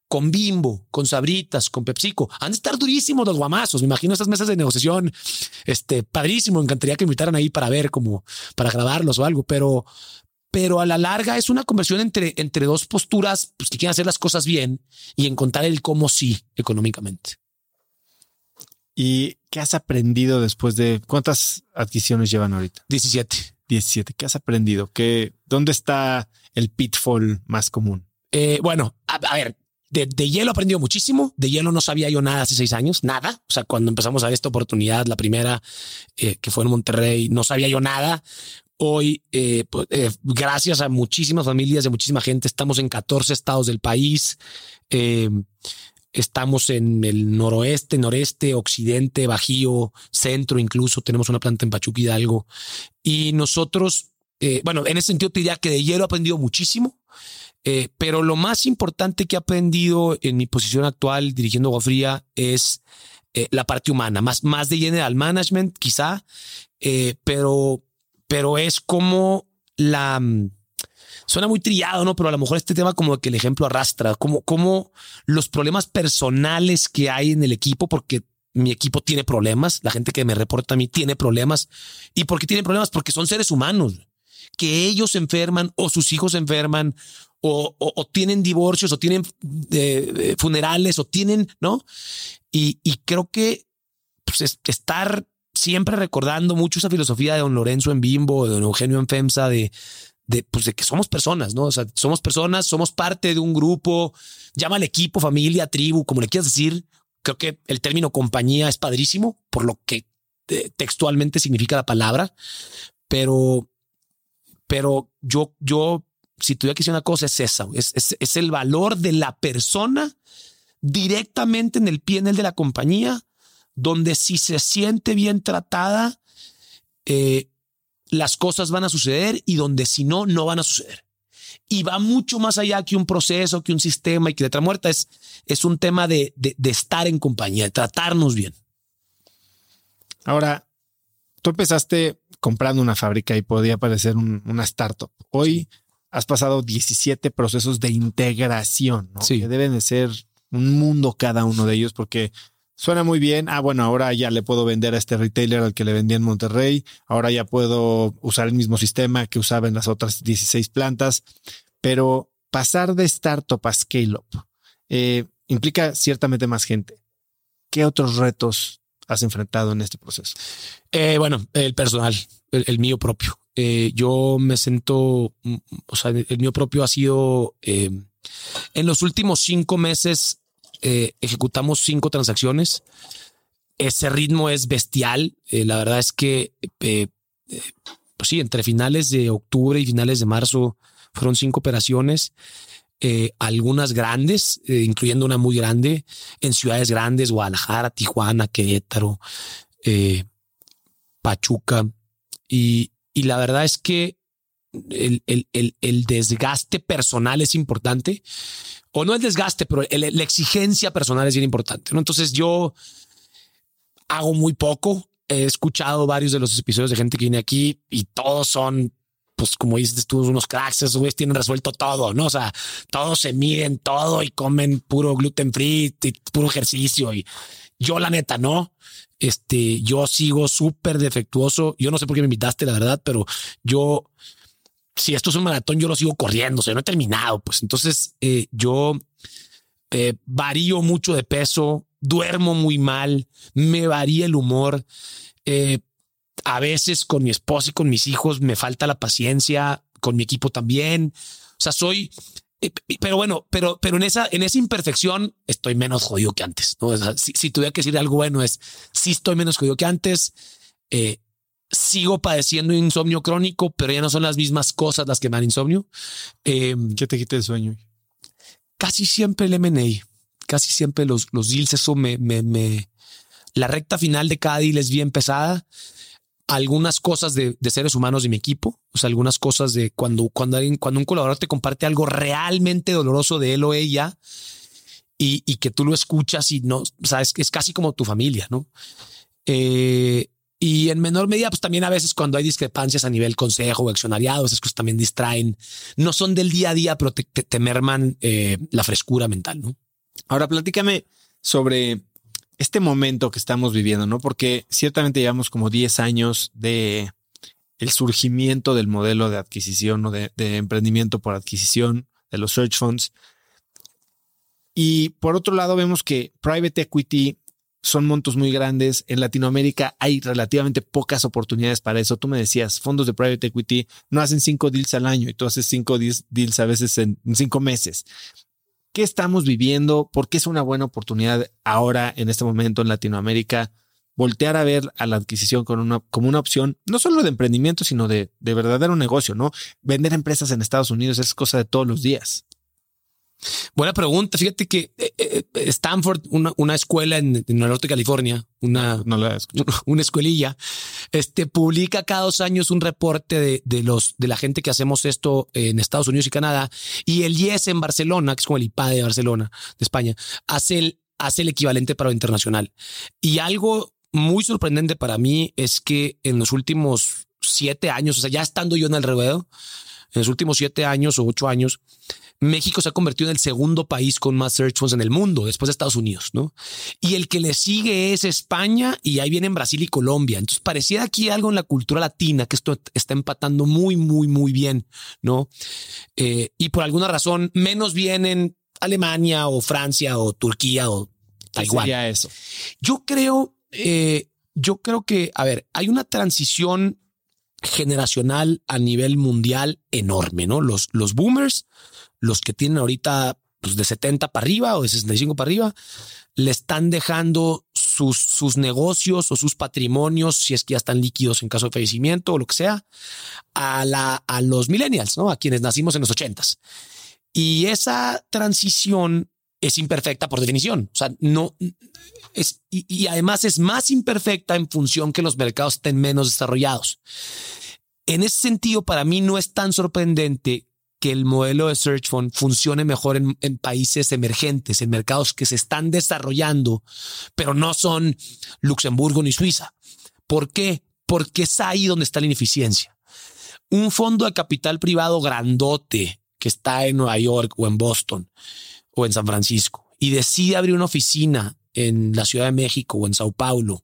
con Bimbo, con Sabritas, con Pepsico. Han de estar durísimos los guamazos. Me imagino estas mesas de negociación. Este padrísimo. Me encantaría que me invitaran ahí para ver como para grabarlos o algo, pero, pero a la larga es una conversión entre, entre dos posturas pues, que quieren hacer las cosas bien y encontrar el cómo sí económicamente. ¿Y qué has aprendido después de cuántas adquisiciones llevan ahorita? 17. 17. ¿Qué has aprendido? ¿Qué, ¿Dónde está el pitfall más común? Eh, bueno, a, ver, de, hielo he aprendido muchísimo. De hielo no sabía yo nada hace seis años, nada. O sea, cuando empezamos a esta oportunidad, la primera eh, que fue en Monterrey, no sabía yo nada. Hoy, eh, pues, gracias a muchísimas familias, de muchísima gente, estamos en 14 estados del país. Estamos en el noroeste, noreste, occidente, bajío, centro, incluso tenemos una planta en Pachuca Hidalgo. Y nosotros, eh, bueno, en ese sentido te diría que de hielo he aprendido muchísimo, eh, pero lo más importante que he aprendido en mi posición actual dirigiendo Agua Fría es eh, la parte humana, más, más de general management quizá, pero, pero es como la suena muy trillado, ¿no? Pero a lo mejor este tema como que el ejemplo arrastra, como, como los problemas personales que hay en el equipo, porque mi equipo tiene problemas, la gente que me reporta a mí tiene problemas. ¿Y por qué tienen problemas? Porque son seres humanos, que ellos se enferman o sus hijos se enferman o, o, tienen divorcios o tienen eh, eh, funerales o tienen, ¿no? Y, creo que pues, estar siempre recordando mucho esa filosofía de don Lorenzo en Bimbo, de don Eugenio en FEMSA, de, de, pues de que somos personas, ¿no? O sea, somos personas, somos parte de un grupo, llámale equipo, familia, tribu, como le quieras decir. Creo que el término compañía es padrísimo por lo que eh, textualmente significa la palabra, pero, pero yo, yo, si tuviera que decir una cosa, es esa, es, es, el valor de la persona directamente en el pie en el de la compañía, donde si se siente bien tratada, eh, las cosas van a suceder y donde si no, no van a suceder. Y va mucho más allá que un proceso, que un sistema y que letra muerta. Es, es un tema de, de, estar en compañía, de tratarnos bien. Ahora, tú empezaste comprando una fábrica y podía parecer una startup. Hoy has pasado 17 procesos de integración, ¿no? que deben de ser un mundo cada uno de ellos porque Suena muy bien. Ah, bueno, ahora ya le puedo vender a este retailer al que le vendía en Monterrey. Ahora ya puedo usar el mismo sistema que usaba en las otras 16 plantas. Pero pasar de startup a scale up eh, implica ciertamente más gente. ¿Qué otros retos has enfrentado en este proceso? Eh, bueno, el personal, el, mío propio. Eh, yo me siento, mm, o sea, el mío propio ha sido en los últimos cinco meses eh, ejecutamos cinco transacciones. Ese ritmo es bestial. Eh, la verdad es que, eh, pues sí, entre finales de octubre y finales de marzo fueron cinco operaciones. algunas grandes, incluyendo una muy grande en ciudades grandes, Guadalajara, Tijuana, Querétaro, Pachuca. Y, y la verdad es que el, el, el, desgaste personal es importante, o no el desgaste, pero la exigencia personal es bien importante. Entonces yo hago muy poco. He escuchado varios de los episodios de gente que viene aquí y todos son, pues como dices tú, unos cracks, esos güeyes tienen resuelto todo, ¿no? O sea, todos se miden todo y comen puro gluten free y puro ejercicio. Y yo la neta, no. Este, yo sigo súper defectuoso. Yo no sé por qué me invitaste, la verdad, pero yo si esto es un maratón, yo lo sigo corriendo, o sea, no he terminado. Pues entonces eh, yo eh, varío mucho de peso, duermo muy mal, me varía el humor. Eh, a veces con mi esposa y con mis hijos me falta la paciencia, con mi equipo también. O sea, soy, pero bueno, pero, pero en esa, en esa imperfección estoy menos jodido que antes. ¿no? si, tuviera que decir algo bueno es, sí estoy menos jodido que antes. Eh, sigo padeciendo insomnio crónico, pero ya no son las mismas cosas las que me dan insomnio. Em, ¿Qué te quita el sueño? Casi siempre el M&A, casi siempre los, los deals, eso me, me, me, la recta final de cada deal es bien pesada. Algunas cosas de, de seres humanos de mi equipo, o sea, algunas cosas de cuando, cuando, cuando un colaborador te comparte algo realmente doloroso de él o ella y, y que tú lo escuchas y no, sabes que es casi como tu familia, ¿no? Eh, y en menor medida, pues también a veces cuando hay discrepancias a nivel consejo o accionariado, esas cosas también distraen. No son del día a día, pero te, merman eh, la frescura mental, ¿no? Ahora platícame sobre este momento que estamos viviendo, ¿no? Porque ciertamente llevamos como 10 años de el surgimiento del modelo de adquisición o de, de emprendimiento por adquisición de los search funds. Y por otro lado, vemos que private equity son montos muy grandes. En Latinoamérica hay relativamente pocas oportunidades para eso. Tú me decías, fondos de private equity no hacen cinco deals al año y tú haces cinco deals a veces en cinco meses. ¿Qué estamos viviendo? ¿Por qué es una buena oportunidad ahora, en este momento en Latinoamérica, voltear a ver a la adquisición con una, como una opción, no solo de emprendimiento, sino de, de verdadero negocio, ¿no? Vender empresas en Estados Unidos es cosa de todos los días. Buena pregunta. Fíjate que eh, eh, Stanford, una, escuela en, el norte de California, una, *laughs* una escuelilla, este, publica cada dos años un reporte de, de, los, de la gente que hacemos esto en Estados Unidos y Canadá. Y el IES en Barcelona, que es como el IPA de Barcelona, de España, hace el, hace el equivalente para lo internacional. Y algo muy sorprendente para mí es que en los últimos siete años, o sea, ya estando yo en el ruedo, en los últimos siete años o ocho años, México se ha convertido en el segundo país con más search funds en el mundo, después de Estados Unidos, ¿no? Y el que le sigue es España y ahí vienen Brasil y Colombia. Entonces parecía aquí algo en la cultura latina que esto está empatando muy, muy, muy bien, ¿no? Eh, y por alguna razón menos vienen Alemania o Francia o Turquía o Taiwán. eso? Yo creo, eh, yo creo que, a ver, hay una transición generacional a nivel mundial enorme, ¿no? Los, los boomers los que tienen ahorita pues, de 70 para arriba o de 65 para arriba, le están dejando sus, sus negocios o sus patrimonios, si es que ya están líquidos en caso de fallecimiento o lo que sea, a, la, a los millennials, ¿no? A quienes nacimos en los ochentas. Y esa transición es imperfecta por definición. O sea, no es, y, y además es más imperfecta en función que los mercados estén menos desarrollados. En ese sentido, para mí no es tan sorprendente que el modelo de Search Fund funcione mejor en, países emergentes, en mercados que se están desarrollando, pero no son Luxemburgo ni Suiza. ¿Por qué? Porque es ahí donde está la ineficiencia. Un fondo de capital privado grandote que está en Nueva York o en Boston o en San Francisco y decide abrir una oficina en la Ciudad de México o en Sao Paulo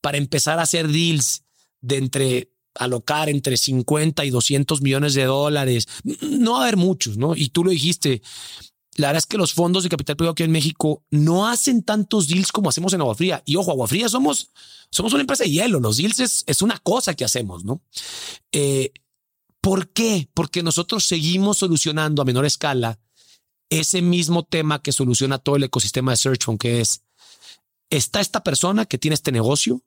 para empezar a hacer deals de entre alocar entre 50 y 200 millones de dólares. No va a haber muchos, ¿no? Y tú lo dijiste. La verdad es que los fondos de capital privado aquí en México no hacen tantos deals como hacemos en Agua Fría. Y ojo, Agua Fría somos, somos una empresa de hielo. Los deals es, es una cosa que hacemos, ¿no? Eh, ¿Por qué? Porque nosotros seguimos solucionando a menor escala ese mismo tema que soluciona todo el ecosistema de Search que es, está esta persona que tiene este negocio,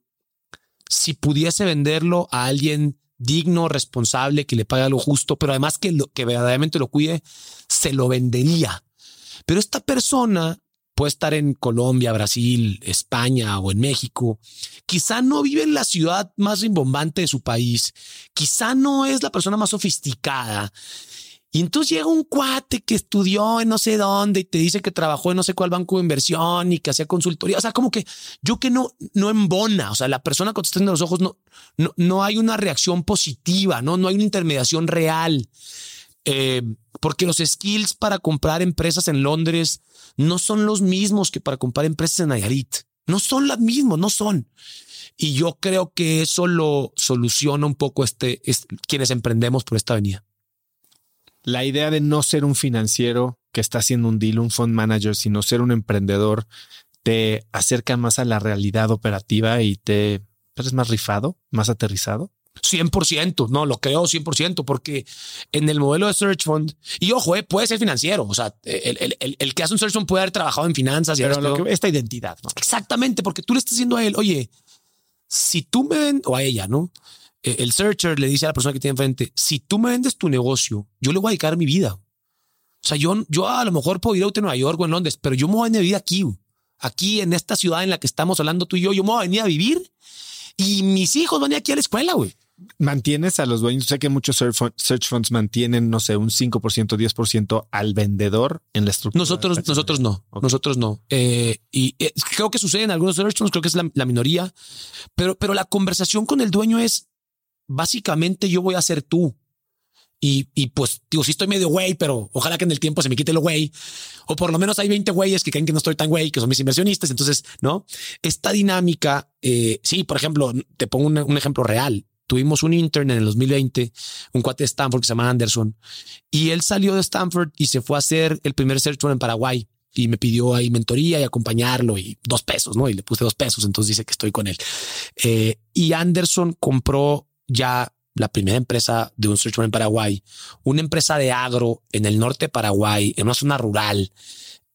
si pudiese venderlo a alguien digno, responsable, que le pague algo justo, pero además que, lo, que verdaderamente lo cuide, se lo vendería. Pero esta persona puede estar en Colombia, Brasil, España o en México. Quizá no vive en la ciudad más rimbombante de su país. Quizá no es la persona más sofisticada. Y entonces llega un cuate que estudió en no sé dónde y te dice que trabajó en no sé cuál banco de inversión y que hacía consultoría. O sea, como que yo que no, no embona. O sea, la persona contestando los ojos no, no, no hay una reacción positiva, no, no hay una intermediación real. Eh, porque los skills para comprar empresas en Londres no son los mismos que para comprar empresas en Nayarit. No son los mismos, no son. Y yo creo que eso lo soluciona un poco este, quienes emprendemos por esta avenida la idea de no ser un financiero que está haciendo un deal, un fund manager, sino ser un emprendedor, te acerca más a la realidad operativa y te eres más rifado, más aterrizado. 100%, no, lo creo 100%, porque en el modelo de Search Fund, y ojo, eh, puede ser financiero, o sea, el, que hace un Search Fund puede haber trabajado en finanzas y Pero esta identidad, ¿no? Exactamente, porque tú le estás diciendo a él, oye, si tú me ven, o a ella, ¿no? Eh, el searcher le dice a la persona que tiene enfrente, si tú me vendes tu negocio, yo le voy a dedicar mi vida. O sea, yo, yo a lo mejor puedo ir a Nueva York o en Londres, pero yo me voy a vivir aquí, aquí en esta ciudad en la que estamos hablando tú y yo, yo me voy a venir a vivir y mis hijos van a ir aquí a la escuela, güey. Mantienes a los dueños. Sé que muchos search funds mantienen, no sé, un 5%, 10% al vendedor en la estructura. Nosotros, nosotros no, nosotros no. Eh, y eh, creo que sucede en algunos search funds, creo que es la, la, minoría, pero, pero la conversación con el dueño es, básicamente yo voy a ser tú Y, y pues digo, sí estoy medio güey, pero ojalá que en el tiempo se me quite lo güey. O por lo menos hay 20 güeyes que creen que no estoy tan güey, que son mis inversionistas. Entonces, no, esta dinámica, eh, sí, por ejemplo, te pongo un, ejemplo real tuvimos un intern en el 2020, un cuate de Stanford que se llama Anderson, y él salió de Stanford y se fue a hacer el primer search en Paraguay y me pidió ahí mentoría y acompañarlo y dos pesos, ¿no? Y le puse dos pesos, entonces dice que estoy con él. Eh, y Anderson compró ya la primera empresa de un search en Paraguay, una empresa de agro en el norte de Paraguay, en una zona rural,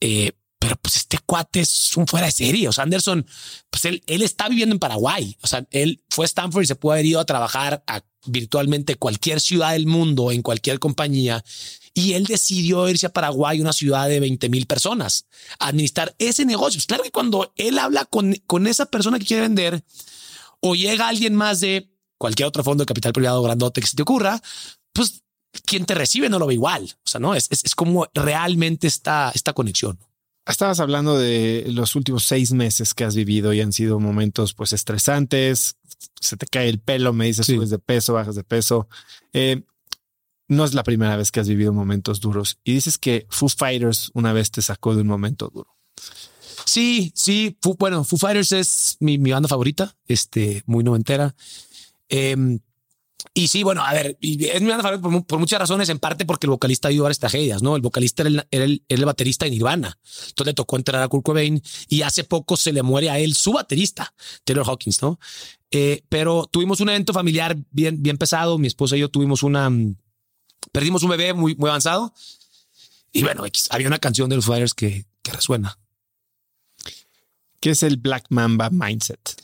eh, pero pues este cuate es un fuera de serie. O sea, Anderson, pues él, él está viviendo en Paraguay. O sea, él fue a Stanford y se pudo haber ido a trabajar a virtualmente cualquier ciudad del mundo, en cualquier compañía. Y él decidió irse a Paraguay, una ciudad de 20 mil personas, administrar ese negocio. Claro que cuando él habla con, con esa persona que quiere vender o llega alguien más de cualquier otro fondo de capital privado grandote que se te ocurra, pues quien te recibe no lo ve igual. O sea, no es, es, es como realmente está esta conexión. Estabas hablando de los últimos seis meses que has vivido y han sido momentos pues estresantes. Se te cae el pelo, me dices, sí. subes de peso, bajas de peso. Eh, no es la primera vez que has vivido momentos duros y dices que Foo Fighters una vez te sacó de un momento duro. Sí, sí. Foo, bueno, Foo Fighters es mi, mi, banda favorita, este, muy noventera. Eh, y sí, bueno, a ver, es mi banda favorita por, por, muchas razones, en parte porque el vocalista ha vivido varias tragedias, ¿no? El vocalista era el, era, el, era el, baterista de Nirvana. Entonces le tocó entrar a Kurt Cobain y hace poco se le muere a él su baterista, Taylor Hawkins, ¿no? Eh, pero tuvimos un evento familiar bien, bien pesado. Mi esposa y yo tuvimos una, perdimos un bebé muy, muy avanzado. Y bueno, había una canción de los Fighters que, que resuena. ¿Qué es el Black Mamba Mindset?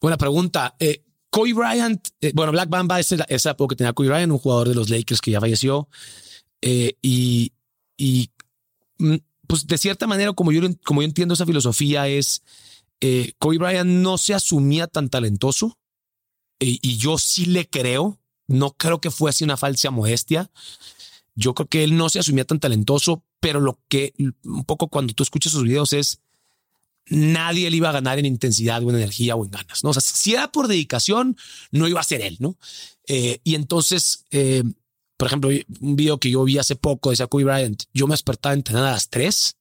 Buena pregunta. Eh, Kobe Bryant, eh, bueno, Black Mamba es esa, época que tenía Kobe Bryant, un jugador de los Lakers que ya falleció. Eh, y, mm, pues de cierta manera, como yo, como yo entiendo esa filosofía, es eh, Kobe Bryant no se asumía tan talentoso y, y yo sí le creo. No creo que fuese una falsa modestia. Yo creo que él no se asumía tan talentoso, pero lo que un poco cuando tú escuchas sus videos es nadie le iba a ganar en intensidad o en energía o en ganas. ¿no? Sea, si era por dedicación, no iba a ser él. ¿no? Eh, y entonces, eh, por ejemplo, un video que yo vi hace poco, decía Kobe Bryant, yo me despertaba a entrenar a las 3,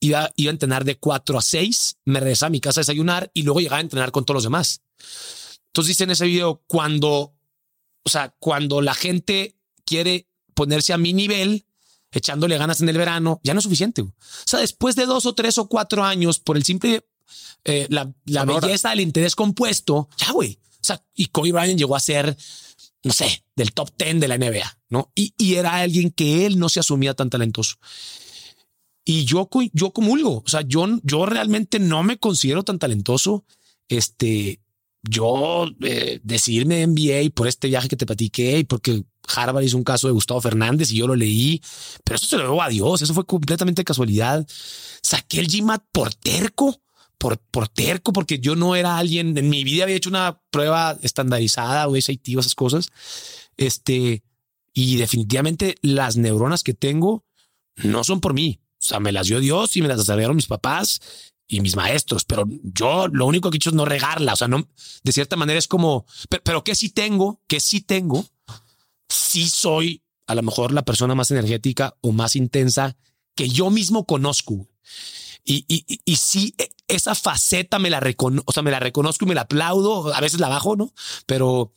iba, iba a entrenar de 4 a 6, me regresaba a mi casa a desayunar y luego llegaba a entrenar con todos los demás. Entonces dice en ese video, cuando, o sea, cuando la gente quiere ponerse a mi nivel, echándole ganas en el verano, ya no es suficiente. O sea, después de dos o tres o cuatro años, por el simple, eh, la, la belleza del interés compuesto, ya, güey. O sea, y Kobe Bryant llegó a ser, no sé, del top 10 de la NBA, ¿no? Y, y era alguien que él no se asumía tan talentoso. Y yo, yo comulgo, o sea, yo, yo realmente no me considero tan talentoso. Este, yo eh, decidirme NBA por este viaje que te platiqué y porque Harvard hizo un caso de Gustavo Fernández y yo lo leí, pero eso se lo debo a Dios, eso fue completamente casualidad. Saqué el GMAT por terco, por, por terco, porque yo no era alguien, en mi vida había hecho una prueba estandarizada o SAT o esas cosas. Este, y definitivamente las neuronas que tengo no son por mí. O sea, me las dio Dios y me las desarrollaron mis papás y mis maestros, pero yo lo único que he hecho es no regarla. O sea, no, de cierta manera es como, pero, que sí tengo, que sí tengo, sí soy a lo mejor la persona más energética o más intensa que yo mismo conozco. Y, y, y sí, e, esa faceta me la reconozco, o sea, me la reconozco y me la aplaudo. A veces la bajo, ¿no? Pero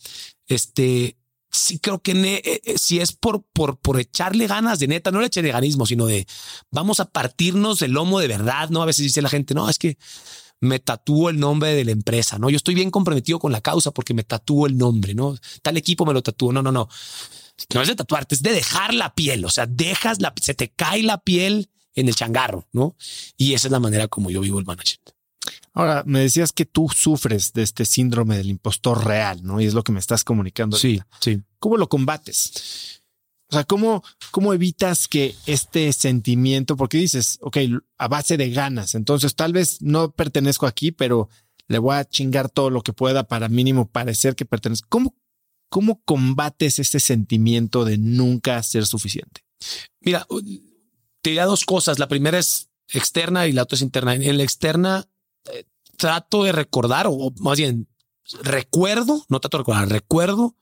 este, sí creo que eh, eh, si es por, por, por echarle ganas de neta, no le eche de ganismo, sino de vamos a partirnos el lomo de verdad, ¿no? A veces dice la gente, no, es que me tatúo el nombre de la empresa, ¿no? Yo estoy bien comprometido con la causa porque me tatúo el nombre, ¿no? Tal equipo me lo tatúo, no, no, no. No es de tatuarte, es de dejar la piel, o sea, dejas la, se te cae la piel en el changarro, ¿no? Y esa es la manera como yo vivo el management. Ahora, me decías que tú sufres de este síndrome del impostor real, ¿no? Y es lo que me estás comunicando. Sí, ahorita. sí. ¿Cómo lo combates? O sea, ¿cómo, ¿cómo evitas que este sentimiento, porque dices, ok, a base de ganas, entonces tal vez no pertenezco aquí, pero le voy a chingar todo lo que pueda para mínimo parecer que pertenezco. ¿Cómo, cómo combates ese sentimiento de nunca ser suficiente? Mira, te diría dos cosas. La primera es externa y la otra es interna. En la externa, trato de recordar, o más bien recuerdo, no trato de recordar, recuerdo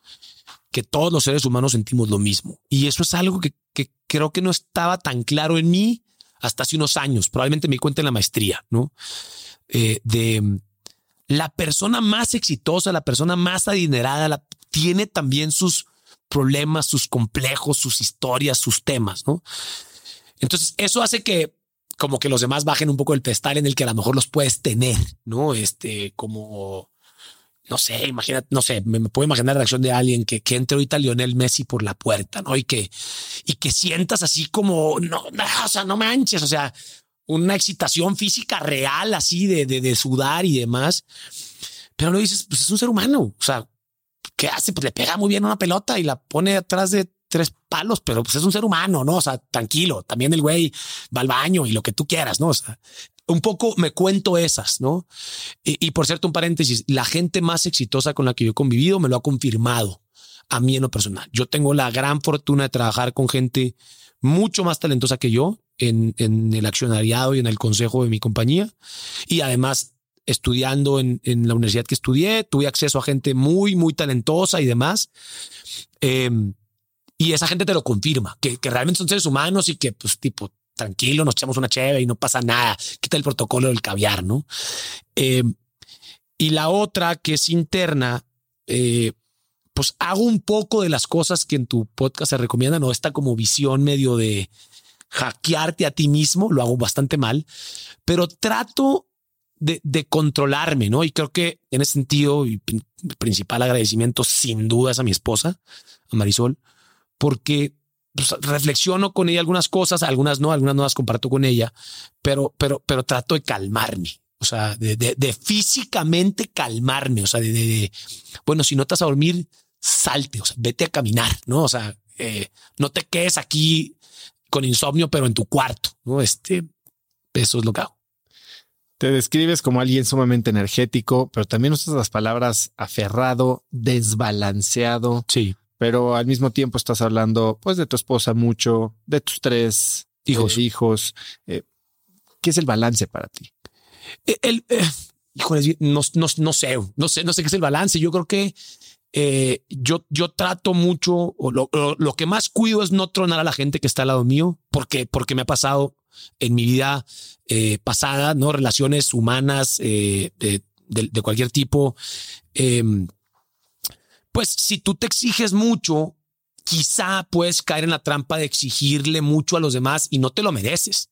que todos los seres humanos sentimos lo mismo. Y eso es algo que, creo que no estaba tan claro en mí hasta hace unos años. Probablemente me cuenta en la maestría, ¿no? Eh, de la persona más exitosa, la persona más adinerada, tiene también sus problemas, sus complejos, sus historias, sus temas, ¿no? Entonces, eso hace que como que los demás bajen un poco el pedestal en el que a lo mejor los puedes tener, ¿no? Este, como, no sé, imagínate, no sé, me, puedo imaginar la reacción de alguien que, que entre ahorita Lionel Messi por la puerta, ¿no? Y que, y que sientas así como, no, o sea, no manches, o sea, una excitación física real así de, de, de sudar y demás. Pero lo dices, pues es un ser humano, o sea, ¿qué hace? Pues le pega muy bien una pelota y la pone atrás de tres palos, pero pues es un ser humano, ¿no? O sea, tranquilo, también el güey va al baño y lo que tú quieras, ¿no? O sea, un poco me cuento esas, ¿no? Y, por cierto, un paréntesis, la gente más exitosa con la que yo he convivido me lo ha confirmado a mí en lo personal. Yo tengo la gran fortuna de trabajar con gente mucho más talentosa que yo en, en el accionariado y en el consejo de mi compañía. Y además estudiando en, en, la universidad que estudié, tuve acceso a gente muy, muy talentosa y demás. Eh, y esa gente te lo confirma, que, realmente son seres humanos y que, pues, tipo, tranquilo, nos echamos una cheve y no pasa nada. Quita el protocolo del caviar, ¿no? Eh, y la otra, que es interna, eh, pues hago un poco de las cosas que en tu podcast se recomiendan, o esta como visión medio de hackearte a ti mismo, lo hago bastante mal, pero trato de, controlarme, ¿no? Y creo que en ese sentido, y principal agradecimiento sin duda es a mi esposa, a Marisol, porque pues, reflexiono con ella algunas cosas, algunas no, algunas no las comparto con ella, pero, pero, pero trato de calmarme. O sea, de, de, de físicamente calmarme. O sea, de, de, bueno, si no estás a dormir, salte, o sea, vete a caminar, no? O sea, eh, no te quedes aquí con insomnio, pero en tu cuarto, no? Este, eso es lo que hago. Te describes como alguien sumamente energético, pero también usas las palabras aferrado, desbalanceado. Sí pero al mismo tiempo estás hablando pues de tu esposa mucho, de tus tres hijos. Eh, hijos. Eh, ¿Qué es el balance para ti? Eh, el, eh, no, no, no, sé, no sé, no sé qué es el balance. Yo creo que yo, yo trato mucho, o lo, lo, lo, que más cuido es no tronar a la gente que está al lado mío, porque, porque me ha pasado en mi vida pasada, no relaciones humanas de, de, de, cualquier tipo. Pues si tú te exiges mucho, quizá puedes caer en la trampa de exigirle mucho a los demás y no te lo mereces.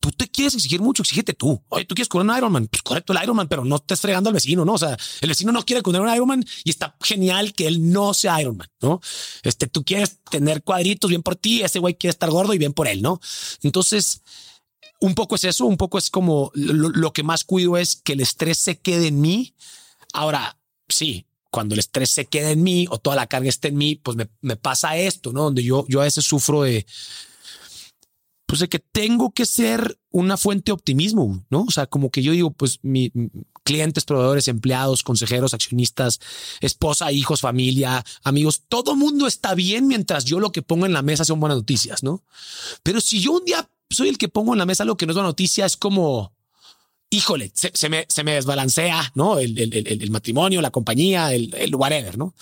Tú te quieres exigir mucho, exígete tú. Oye, tú quieres correr un Ironman, pues correcto el Ironman, pero no estés fregando al vecino, ¿no? O sea, el vecino no quiere correr un Ironman y está genial que él no sea Ironman, ¿no? Este, tú quieres tener cuadritos bien por ti, ese güey quiere estar gordo y bien por él, ¿no? Entonces, un poco es eso, un poco es como lo, lo que más cuido es que el estrés se quede en mí. Ahora, sí, cuando el estrés se queda en mí o toda la carga está en mí, pues me, pasa esto, ¿no? Donde yo, yo a veces sufro de, pues de que tengo que ser una fuente de optimismo, ¿no? O sea, como que yo digo, pues mi, clientes, proveedores, empleados, consejeros, accionistas, esposa, hijos, familia, amigos, todo mundo está bien mientras yo lo que pongo en la mesa son buenas noticias, ¿no? Pero si yo un día soy el que pongo en la mesa lo que no es buena noticia, es como, híjole, se, me, se me desbalancea, ¿no? El, el, el, el matrimonio, la compañía, el, el whatever, ¿no?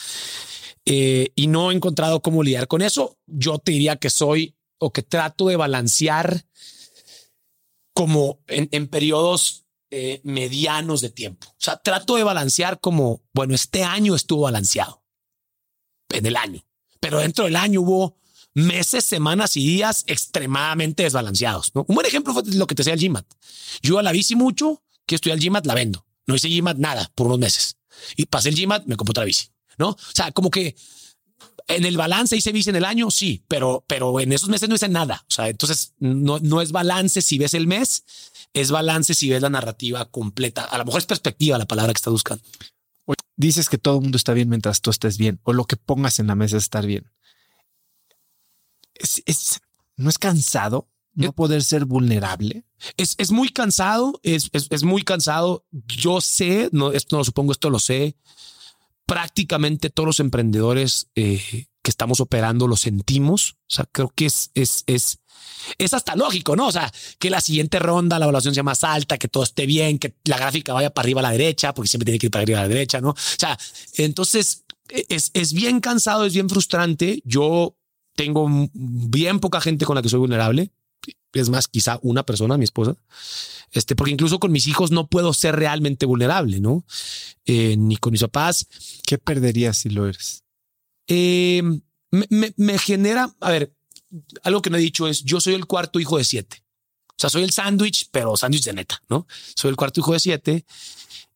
Eh, y no he encontrado cómo lidiar con eso. Yo te diría que soy o que trato de balancear como en, en periodos eh, medianos de tiempo. O sea, trato de balancear como, bueno, este año estuvo balanceado en el año, pero dentro del año hubo meses, semanas y días extremadamente desbalanceados. Un buen ejemplo fue lo que te decía el GMAT. Yo a la bici mucho, que estoy al GMAT, la vendo. No hice GMAT nada por unos meses. Y pasé el GMAT, me compré otra bici. ¿no? O sea, como que en el balance hice bici en el año, sí, pero, pero en esos meses no hice nada. O sea, entonces no, no es balance si ves el mes, es balance si ves la narrativa completa. A lo mejor es perspectiva la palabra que estás buscando. Dices que todo el mundo está bien mientras tú estés bien, o lo que pongas en la mesa es estar bien es, es, no es cansado no poder ser vulnerable. Es, es muy cansado, es, es, es, muy cansado. Yo sé, no, esto no lo supongo, esto lo sé. Prácticamente todos los emprendedores eh, que estamos operando lo sentimos. O sea, creo que es, es, es, es hasta lógico, ¿no? O sea, que la siguiente ronda, la evaluación sea más alta, que todo esté bien, que la gráfica vaya para arriba a la derecha, porque siempre tiene que ir para arriba a la derecha, ¿no? O sea, entonces es, es bien cansado, es bien frustrante. Yo tengo bien poca gente con la que soy vulnerable. Es más, quizá una persona, mi esposa. Este, porque incluso con mis hijos no puedo ser realmente vulnerable, ¿no? Eh, ni con mis papás. ¿Qué perderías si lo eres? Eh, me, me, genera, a ver, algo que no he dicho es, yo soy el cuarto hijo de siete. O sea, soy el sándwich, pero sándwich de neta, ¿no? Soy el cuarto hijo de siete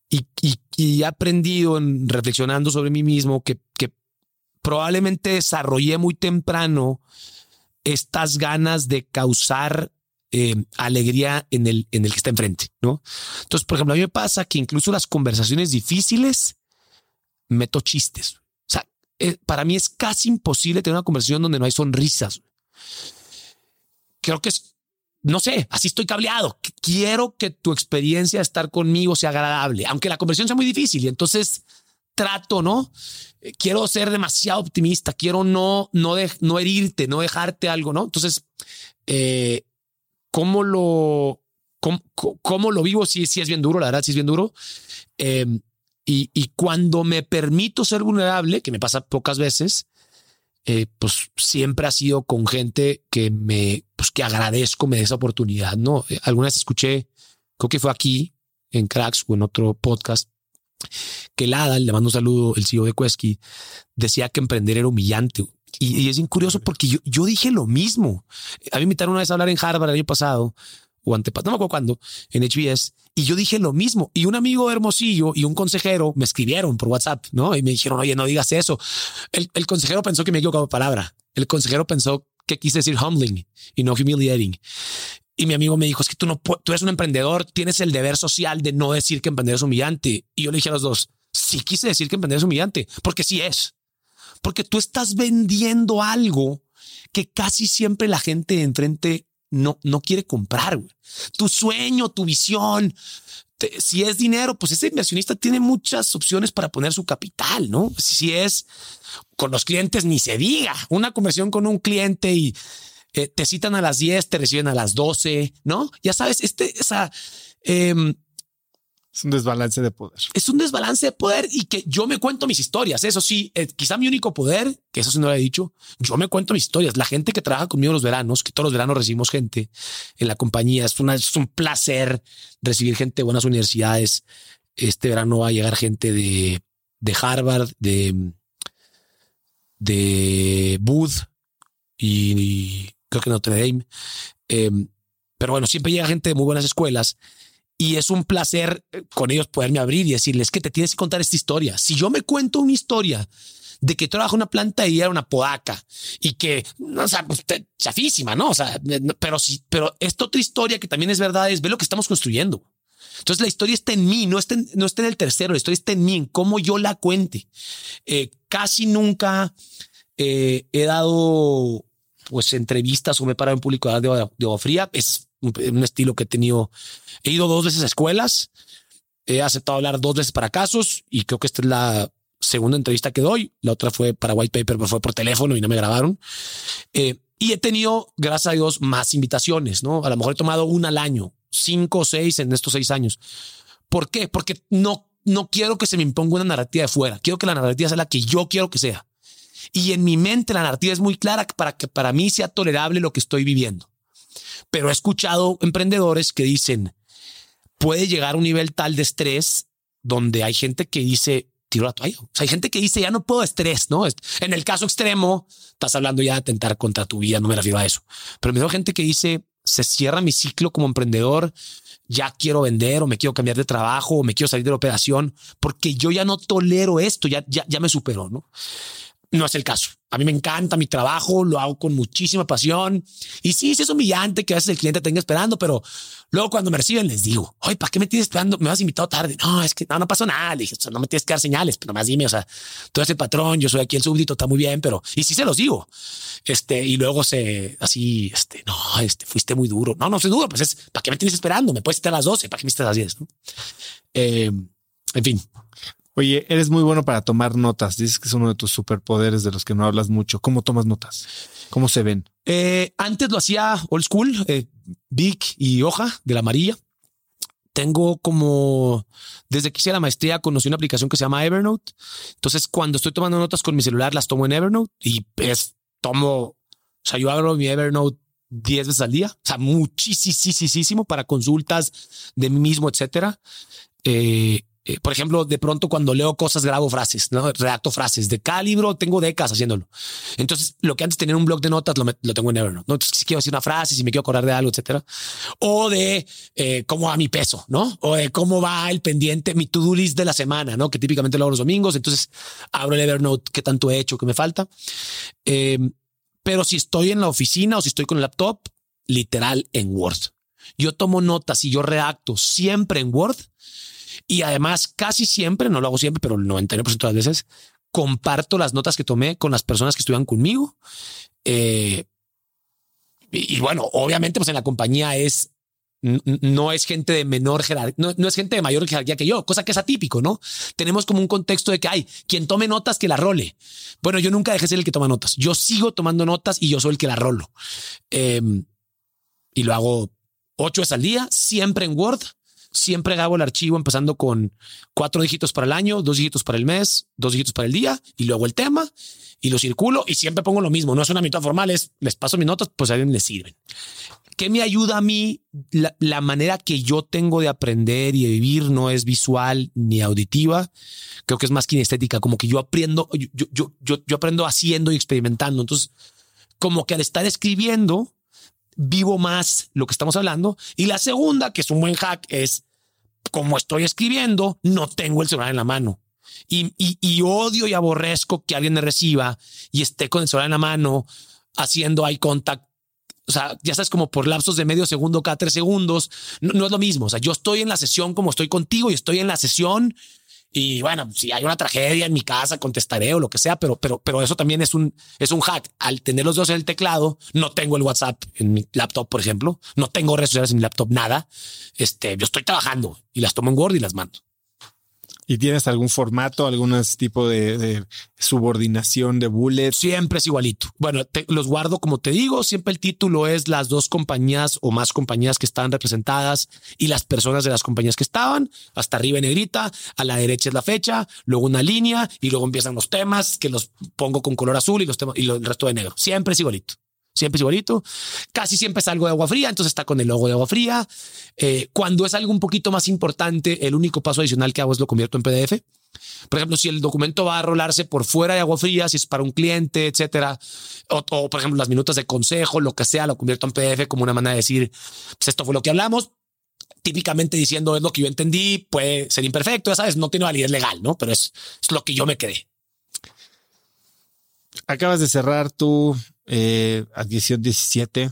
y, y, y he aprendido en, reflexionando sobre mí mismo que, que probablemente desarrollé muy temprano estas ganas de causar eh, alegría en el, en el que está enfrente, ¿no? Entonces, por ejemplo, a mí me pasa que incluso las conversaciones difíciles meto chistes. O sea, eh, para mí es casi imposible tener una conversación donde no hay sonrisas. Creo que es, no sé, así estoy cableado. Quiero que tu experiencia de estar conmigo sea agradable, aunque la conversación sea muy difícil. Y entonces trato, ¿no? Eh, quiero ser demasiado optimista, quiero no, no, no herirte, no dejarte algo, ¿no? Entonces, eh, ¿cómo lo, cómo, cómo, lo vivo? Sí, sí es bien duro, la verdad, sí es bien duro. Eh, y, y, cuando me permito ser vulnerable, que me pasa pocas veces, eh, pues siempre ha sido con gente que me, pues que agradezco me dé esa oportunidad, ¿no? Eh, alguna vez escuché, creo que fue aquí en Cracks o en otro podcast, que el Adal, le mando un saludo, el CEO de Quesky, decía que emprender era humillante. Y, es bien curioso porque yo, yo dije lo mismo. A mí me invitaron una vez a hablar en Harvard el año pasado o antepasado, no me acuerdo cuándo, en HBS, y yo dije lo mismo. Y un amigo Hermosillo y un consejero me escribieron por WhatsApp, ¿no? Y me dijeron, oye, no digas eso. El, el consejero pensó que me equivocado palabra. El consejero pensó que quise decir humbling y no humiliating. Y mi amigo me dijo, es que tú no, tú eres un emprendedor, tienes el deber social de no decir que emprender es humillante. Y yo le dije a los dos, sí quise decir que emprender es humillante, porque sí es. Porque tú estás vendiendo algo que casi siempre la gente de enfrente no, no quiere comprar. Tu sueño, tu visión, si es dinero, pues ese inversionista tiene muchas opciones para poner su capital, ¿no? Si es con los clientes, ni se diga. Una conversión con un cliente y eh, te citan a las 10, te reciben a las 12, ¿no? Ya sabes, este, esa... Eh, es un desbalance de poder. Es un desbalance de poder y que yo me cuento mis historias. Eso sí, eh, quizá mi único poder, que eso sí no lo he dicho, yo me cuento mis historias. La gente que trabaja conmigo los veranos, que todos los veranos recibimos gente en la compañía, es, una, es un placer recibir gente de buenas universidades. Este verano va a llegar gente de, de Harvard, de, de Booth y, y creo que Notre Dame. Eh, pero bueno, siempre llega gente de muy buenas escuelas y es un placer eh, con ellos poderme abrir y decirles que te tienes que contar esta historia. Si yo me cuento una historia de que trabajo en una planta y era una podaca y que, o sea, pues, chafísima, ¿no? O sea, pero sí, pero esta otra historia que también es verdad es ver lo que estamos construyendo. Entonces la historia está en mí, no está en, no está en el tercero, la historia está en mí, en cómo yo la cuente. Eh, casi nunca eh, he dado pues entrevistas o me he parado en público de, de, de fría. Es un, un estilo que he tenido He ido dos veces a escuelas, he aceptado hablar dos veces para casos y creo que esta es la segunda entrevista que doy. La otra fue para White Paper, pero fue por teléfono y no me grabaron. Eh, y he tenido, gracias a Dios, más invitaciones, ¿no? A lo mejor he tomado una al año, cinco o seis en estos seis años. ¿Por qué? Porque no, no quiero que se me imponga una narrativa de fuera. Quiero que la narrativa sea la que yo quiero que sea. Y en mi mente la narrativa es muy clara para que para mí sea tolerable lo que estoy viviendo. Pero he escuchado emprendedores que dicen, puede llegar a un nivel tal de estrés donde hay gente que dice, tiro la toalla. O sea, hay gente que dice, ya no puedo estrés, ¿no? En el caso extremo, estás hablando ya de atentar contra tu vida, no me refiero a eso. Pero me veo gente que dice, se cierra mi ciclo como emprendedor, ya quiero vender o me quiero cambiar de trabajo o me quiero salir de la operación porque yo ya no tolero esto, ya, ya, ya me superó, ¿no? No es el caso. A mí me encanta mi trabajo, lo hago con muchísima pasión. Y sí, sí es humillante que a veces el cliente tenga esperando, pero luego cuando me reciben les digo, oye, ¿para qué me tienes esperando? Me has invitado tarde. No, es que no, no pasó nada. Le dije, o sea, no me tienes que dar señales, pero más dime, o sea, tú eres el patrón, yo soy aquí el súbdito, está muy bien, pero y sí se los digo. Este, y luego se así, este, no, este, fuiste muy duro. No, no soy duro, pues es, ¿para qué me tienes esperando? Me puedes estar a las 12, ¿para qué me estás a las 10? ¿no? Eh, en fin, Oye, eres muy bueno para tomar notas. Dices que es uno de tus superpoderes de los que no hablas mucho. ¿Cómo tomas notas? ¿Cómo se ven? Eh, antes lo hacía old school, eh, y hoja de la amarilla. tengo como, desde que hice la maestría, conocí una aplicación que se llama Evernote. Entonces, cuando estoy tomando notas con mi celular, las tomo en Evernote y es, tomo, o sea, yo abro mi Evernote 10 veces al día, o sea, muchísimo para consultas de mí mismo, etcétera. Eh, eh, por ejemplo, de pronto cuando leo cosas grabo frases, ¿no? redacto frases. De cada libro tengo décadas haciéndolo. Entonces, lo que antes tenía un blog de notas lo, tengo en Evernote. ¿no? Entonces, si quiero decir una frase, si me quiero acordar de algo, etcétera. O de eh, cómo va mi peso, ¿no? O de cómo va el pendiente, mi to-do list de la semana, ¿no? Que típicamente lo hago los domingos. Entonces, abro el Evernote, qué tanto he hecho, qué me falta. Em, pero si estoy en la oficina o si estoy con el laptop, literal en Word. Yo tomo notas y yo redacto siempre en Word y además, casi siempre, no lo hago siempre, pero el 99% de las veces, comparto las notas que tomé con las personas que estuvieron conmigo. Eh, y, bueno, obviamente, pues en la compañía es no es gente de menor jerarquía, no, es gente de mayor jerarquía que yo, cosa que es atípico, ¿no? Tenemos como un contexto de que hay quien tome notas que la role. Bueno, yo nunca dejé ser el que toma notas. Yo sigo tomando notas y yo soy el que la rolo. Em, y lo hago ocho veces al día, siempre en Word siempre grabo el archivo empezando con cuatro dígitos para el año, dos dígitos para el mes, dos dígitos para el día y luego el tema y lo circulo y siempre pongo lo mismo. No es una mitad formal, es les paso mis notas, pues a alguien les sirven. ¿Qué me ayuda a mí? La, manera que yo tengo de aprender y de vivir no es visual ni auditiva. Creo que es más kinestética, como que yo aprendo, yo, yo, yo, yo aprendo haciendo y experimentando. Entonces, como que al estar escribiendo, vivo más lo que estamos hablando. Y la segunda, que es un buen hack, es como estoy escribiendo, no tengo el celular en la mano. Y, odio y aborrezco que alguien me reciba y esté con el celular en la mano haciendo eye contact. O sea, ya sabes, como por lapsos de medio segundo cada tres segundos. No, no es lo mismo. O sea, yo estoy en la sesión como estoy contigo y estoy en la sesión y bueno, si hay una tragedia en mi casa, contestaré o lo que sea, pero, pero, pero eso también es un, es un hack. Al tener los dos en el teclado, no tengo el WhatsApp en mi laptop, por ejemplo, no tengo redes sociales en mi laptop, nada. Este, yo estoy trabajando y las tomo en Word y las mando. ¿Y tienes algún formato, algún tipo de, subordinación de bullets? Siempre es igualito. Bueno, los guardo como te digo, siempre el título es las dos compañías o más compañías que están representadas y las personas de las compañías que estaban, hasta arriba en negrita, a la derecha es la fecha, luego una línea y luego empiezan los temas que los pongo con color azul y los temas y el resto de negro. Siempre es igualito siempre es igualito. Casi siempre es algo de agua fría, entonces está con el logo de agua fría. Eh, cuando es algo un poquito más importante, el único paso adicional que hago es lo convierto en PDF. Por ejemplo, si el documento va a rolarse por fuera de agua fría, si es para un cliente, etcétera, o, por ejemplo las minutas de consejo, lo que sea, lo convierto en PDF como una manera de decir, pues esto fue lo que hablamos. Típicamente diciendo es lo que yo entendí, puede ser imperfecto, ya sabes, no tiene validez legal, no, pero es, es lo que yo me quedé. Acabas de cerrar tu eh, adquisición 17.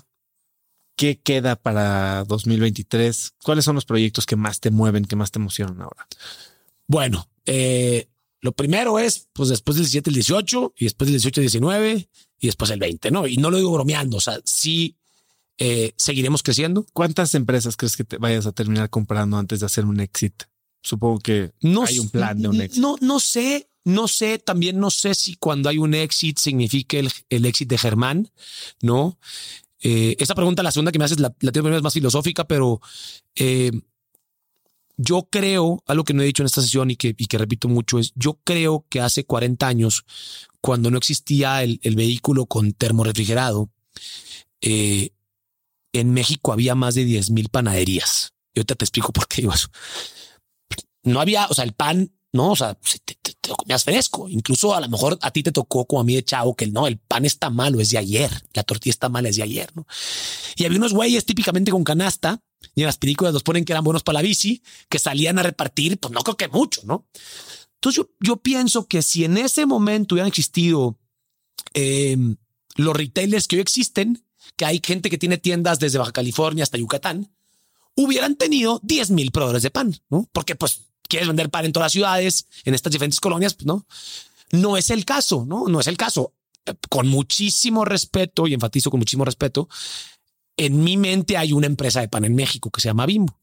¿Qué queda para 2023? ¿Cuáles son los proyectos que más te mueven, que más te emocionan ahora? Bueno, eh, lo primero es, pues después del 17, el 18, y después del 18, el 19, y después el 20, ¿no? Y no lo digo bromeando, o sea, sí eh, seguiremos creciendo. ¿Cuántas empresas crees que te vayas a terminar comprando antes de hacer un exit? Supongo que no hay un plan de un exit. No, no sé, no sé, también no sé si cuando hay un exit significa el, el exit de Germán, ¿no? Eh, esa pregunta, la segunda que me haces, la, la tengo es más filosófica, pero eh, yo creo, algo que no he dicho en esta sesión y que, y que repito mucho, es yo creo que hace 40 años, cuando no existía el, el vehículo con termorefrigerado, eh, en México había más de 10 mil panaderías. Y ahorita te explico por qué digo eso. No había, o sea, el pan no, o sea, te, te, lo comías fresco. Incluso a lo mejor a ti te tocó como a mí de chavo que no, el pan está malo, es de ayer. La tortilla está mala, es de ayer, ¿no? Y había unos güeyes típicamente con canasta y en las películas los ponen que eran buenos para la bici, que salían a repartir, pues no creo que mucho, ¿no? Entonces yo, yo pienso que si en ese momento hubieran existido em, los retailers que hoy existen, que hay gente que tiene tiendas desde Baja California hasta Yucatán, hubieran tenido 10 mil proveedores de pan, ¿no? Porque pues quieres vender pan en todas las ciudades, en estas diferentes colonias, pues no. No es el caso, no, no es el caso. Con muchísimo respeto, y enfatizo con muchísimo respeto, en mi mente hay una empresa de pan en México que se llama Bimbo.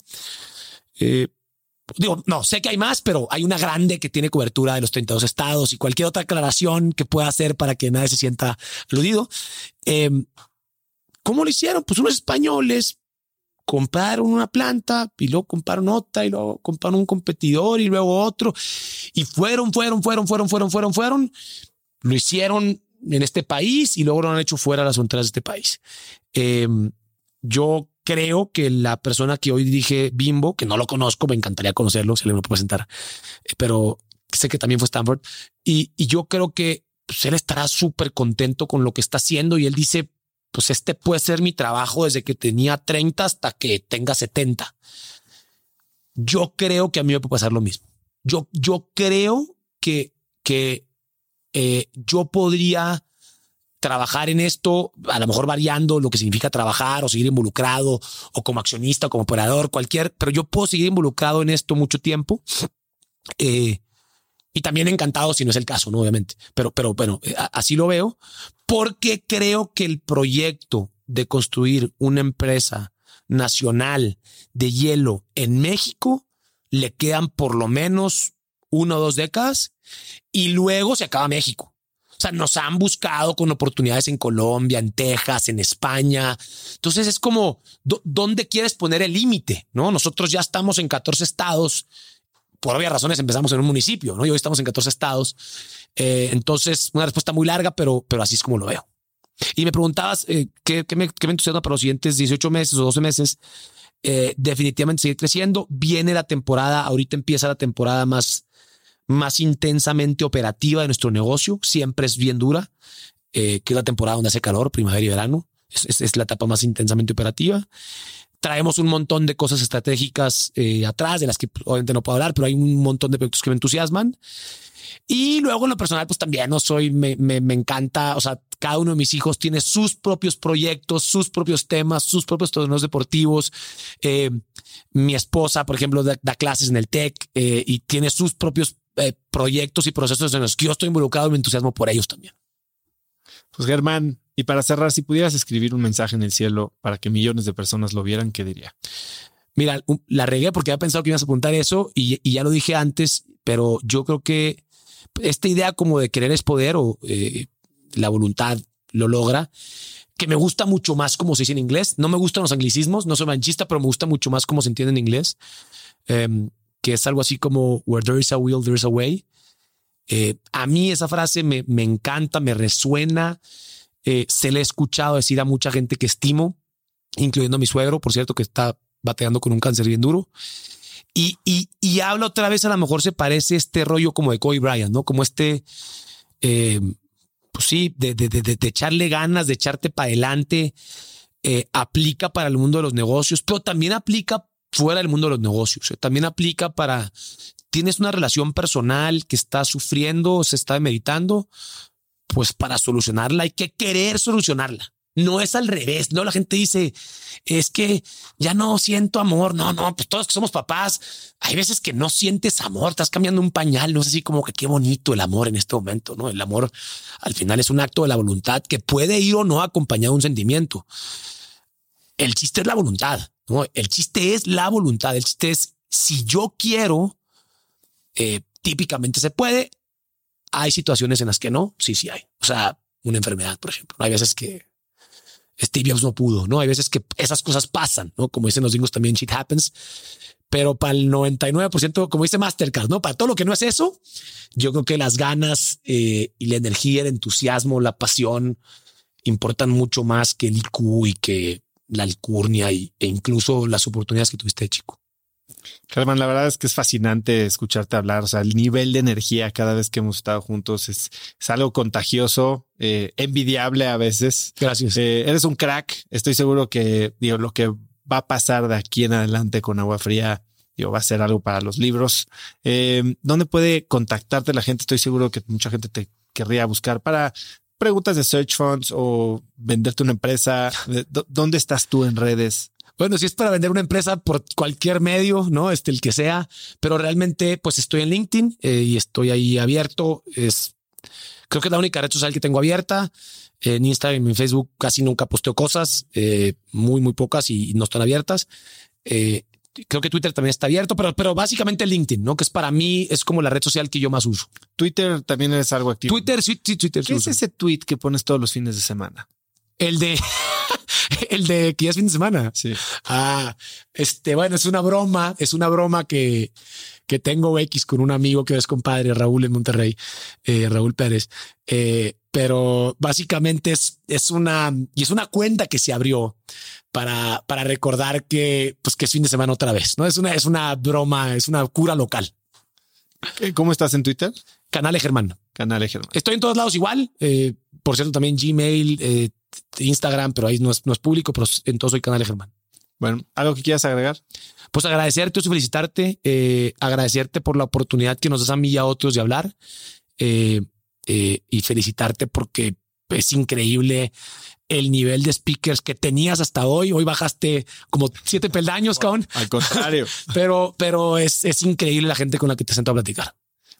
Eh, digo, no, sé que hay más, pero hay una grande que tiene cobertura de los 32 estados y cualquier otra aclaración que pueda hacer para que nadie se sienta aludido. Eh, ¿Cómo lo hicieron? Pues unos españoles compraron una planta y luego compraron otra y luego compraron un competidor y luego otro y fueron, fueron, fueron, fueron, fueron, fueron, fueron, lo hicieron en este país y luego lo han hecho fuera de las fronteras de este país. Em, yo creo que la persona que hoy dirige Bimbo, que no lo conozco, me encantaría conocerlo, se le puede presentar, eh, pero sé que también fue Stanford y, y yo creo que pues, él estará súper contento con lo que está haciendo y él dice, pues este puede ser mi trabajo desde que tenía 30 hasta que tenga 70. Yo creo que a mí me puede pasar lo mismo. Yo, yo creo que, que eh, yo podría trabajar en esto, a lo mejor variando lo que significa trabajar o seguir involucrado o como accionista o como operador, cualquier, pero yo puedo seguir involucrado en esto mucho tiempo. Eh, y también encantado si no es el caso, ¿no? Obviamente. Pero, pero bueno, eh, así lo veo porque creo que el proyecto de construir una empresa nacional de hielo en México le quedan por lo menos una o dos décadas y luego se acaba México. O sea, nos han buscado con oportunidades en Colombia, en Texas, en España. Entonces es como, ¿dónde quieres poner el límite? ¿No? Nosotros ya estamos en 14 estados por obvias razones empezamos en un municipio, ¿no? Y hoy estamos en 14 estados. Eh, entonces, una respuesta muy larga, pero, pero así es como lo veo. Y me preguntabas eh, ¿qué, me, qué, me, entusiasma para los siguientes 18 meses o 12 meses. Eh, definitivamente seguir creciendo. Viene la temporada, ahorita empieza la temporada más, más intensamente operativa de nuestro negocio. Siempre es bien dura, que es la temporada donde hace calor, primavera y verano. Es, es, la etapa más intensamente operativa traemos un montón de cosas estratégicas eh, atrás, de las que obviamente no puedo hablar, pero hay un montón de proyectos que me entusiasman. Y luego en lo personal, pues también no soy, me, me, me, encanta, o sea, cada uno de mis hijos tiene sus propios proyectos, sus propios temas, sus propios torneos deportivos. Eh, mi esposa, por ejemplo, da, da clases en el TEC eh, y tiene sus propios eh, proyectos y procesos en los que yo estoy involucrado y me entusiasmo por ellos también. Pues Germán, y para cerrar, si pudieras escribir un mensaje en el cielo para que millones de personas lo vieran, ¿qué diría? Mira, la regué porque había pensado que ibas a apuntar eso y, ya lo dije antes, pero yo creo que esta idea como de querer es poder o eh, la voluntad lo logra, que me gusta mucho más como se dice en inglés. No me gustan los anglicismos, no soy manchista, pero me gusta mucho más como se entiende en inglés, em, que es algo así como where there is a will, there is a way. Eh, a mí esa frase me, me encanta, me resuena. Eh, se le he escuchado decir a mucha gente que estimo, incluyendo a mi suegro, por cierto, que está bateando con un cáncer bien duro. Y, y, y habla otra vez, a lo mejor se parece este rollo como de Kobe Bryant, ¿no? Como este, eh, pues sí, de, de, de, de, echarle ganas, de echarte para adelante, eh, aplica para el mundo de los negocios, pero también aplica fuera del mundo de los negocios. También aplica para, tienes una relación personal que está sufriendo, se está meditando, pues para solucionarla hay que querer solucionarla. No es al revés, no la gente dice, es que ya no siento amor, no, no, pues todos que somos papás, hay veces que no sientes amor, estás cambiando un pañal, no es así como que qué bonito el amor en este momento, ¿no? El amor al final es un acto de la voluntad que puede ir o no acompañado de un sentimiento. El chiste es la voluntad, ¿no? El chiste es la voluntad, el chiste es si yo quiero, eh, típicamente se puede, hay situaciones en las que no, sí, sí hay. O sea, una enfermedad, por ejemplo. Hay veces que Steve Jobs no pudo, ¿no? Hay veces que esas cosas pasan, ¿no? Como dicen los gringos también, shit happens. Pero para el 99%, como dice Mastercard, ¿no? Para todo lo que no es eso, yo creo que las ganas eh, y la energía, el entusiasmo, la pasión importan mucho más que el IQ y que la alcurnia y, e incluso las oportunidades que tuviste de chico. Germán, la verdad es que es fascinante escucharte hablar. O sea, el nivel de energía cada vez que hemos estado juntos es, es algo contagioso, eh, envidiable a veces. Gracias. Eh, eres un crack. Estoy seguro que digo, lo que va a pasar de aquí en adelante con agua fría digo, va a ser algo para los libros. Eh, ¿Dónde puede contactarte la gente? Estoy seguro que mucha gente te querría buscar para preguntas de search funds o venderte una empresa. *laughs* ¿Dónde estás tú en redes? Bueno, si es para vender una empresa por cualquier medio, no, este el que sea, pero realmente, pues estoy en LinkedIn eh, y estoy ahí abierto. Es creo que es la única red social que tengo abierta. En Instagram y en Facebook casi nunca posteo cosas, eh, muy, muy pocas y no están abiertas. Eh, creo que Twitter también está abierto, pero, pero básicamente LinkedIn, ¿no? Que es para mí, es como la red social que yo más uso. Twitter también es algo activo. Twitter, sí, sí Twitter. ¿Qué es ese tweet que pones todos los fines de semana? El de *laughs* el de que ya es fin de semana. Sí. Ah, este, bueno, es una broma, es una broma que, que tengo X con un amigo que es compadre, Raúl en Monterrey, eh, Raúl Pérez. Eh, pero básicamente es, es una, y es una cuenta que se abrió para, para recordar que, pues que es fin de semana otra vez, ¿no? Es una, es una broma, es una cura local. Eh, ¿Cómo estás en Twitter? Canal Germán. Canal Germán. Estoy en todos lados igual. Eh, por cierto, también Gmail, eh, Instagram, pero ahí no es, no es público, pero en todo soy Canal Germán. Bueno, ¿algo que quieras agregar? Pues agradecerte y felicitarte, eh, agradecerte por la oportunidad que nos das a mí y a otros de hablar eh, eh, y felicitarte porque es increíble el nivel de speakers que tenías hasta hoy. Hoy bajaste como siete peldaños, cabrón. Al contrario. *laughs* pero, pero es, es increíble la gente con la que te siento a platicar.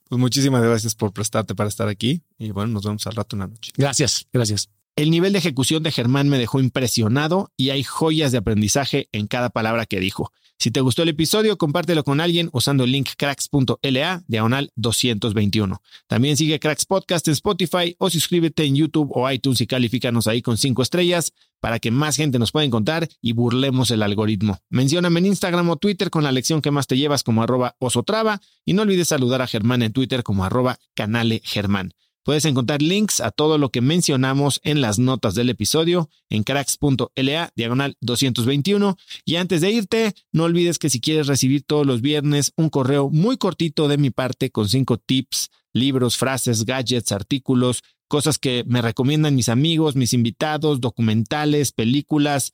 Pues muchísimas gracias por prestarte para estar aquí y bueno, nos vemos al rato una noche. Gracias, gracias. El nivel de ejecución de Germán me dejó impresionado y hay joyas de aprendizaje en cada palabra que dijo. Si te gustó el episodio, compártelo con alguien usando el link cracks.la diagonal 221. También sigue Cracks Podcast en Spotify o suscríbete en YouTube o iTunes y califícanos ahí con cinco estrellas para que más gente nos pueda encontrar y burlemos el algoritmo. Mencióname en Instagram o Twitter con la lección que más te llevas como arroba osotrava y no olvides saludar a Germán en Twitter como arroba canale Germán. Puedes encontrar links a todo lo que mencionamos en las notas del episodio en cracks.la diagonal 221. Y antes de irte, no olvides que si quieres recibir todos los viernes un correo muy cortito de mi parte con cinco tips, libros, frases, gadgets, artículos, cosas que me recomiendan mis amigos, mis invitados, documentales, películas,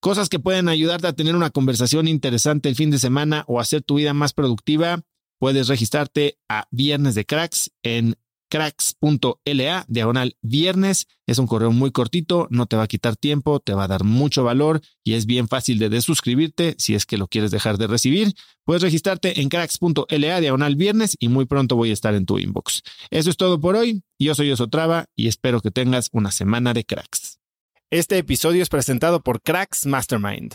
cosas que pueden ayudarte a tener una conversación interesante el fin de semana o hacer tu vida más productiva, puedes registrarte a Viernes de Cracks en cracks.la diagonal viernes. Es un correo muy cortito, no te va a quitar tiempo, te va a dar mucho valor y es bien fácil de desuscribirte si es que lo quieres dejar de recibir. Puedes registrarte en cracks.la diagonal viernes y muy pronto voy a estar en tu inbox. Eso es todo por hoy. Yo soy Osotrava y espero que tengas una semana de cracks. Este episodio es presentado por Cracks Mastermind.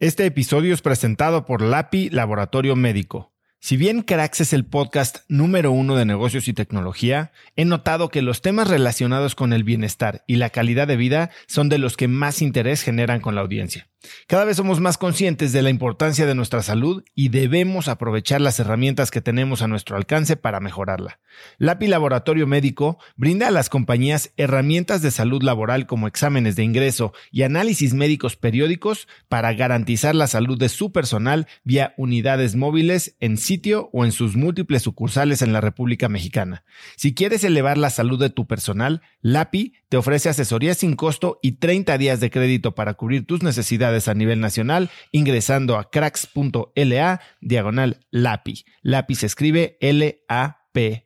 Este episodio es presentado por LAPI Laboratorio Médico. Si bien Cracks es el podcast número uno de negocios y tecnología, he notado que los temas relacionados con el bienestar y la calidad de vida son de los que más interés generan con la audiencia. Cada vez somos más conscientes de la importancia de nuestra salud y debemos aprovechar las herramientas que tenemos a nuestro alcance para mejorarla. LAPI Laboratorio Médico brinda a las compañías herramientas de salud laboral como exámenes de ingreso y análisis médicos periódicos para garantizar la salud de su personal vía unidades móviles en sitio o en sus múltiples sucursales en la República Mexicana. Si quieres elevar la salud de tu personal, LAPI te ofrece asesoría sin costo y 30 días de crédito para cubrir tus necesidades a nivel nacional ingresando a cracks.la diagonal LAPI. LAPI se escribe L-A-P-I.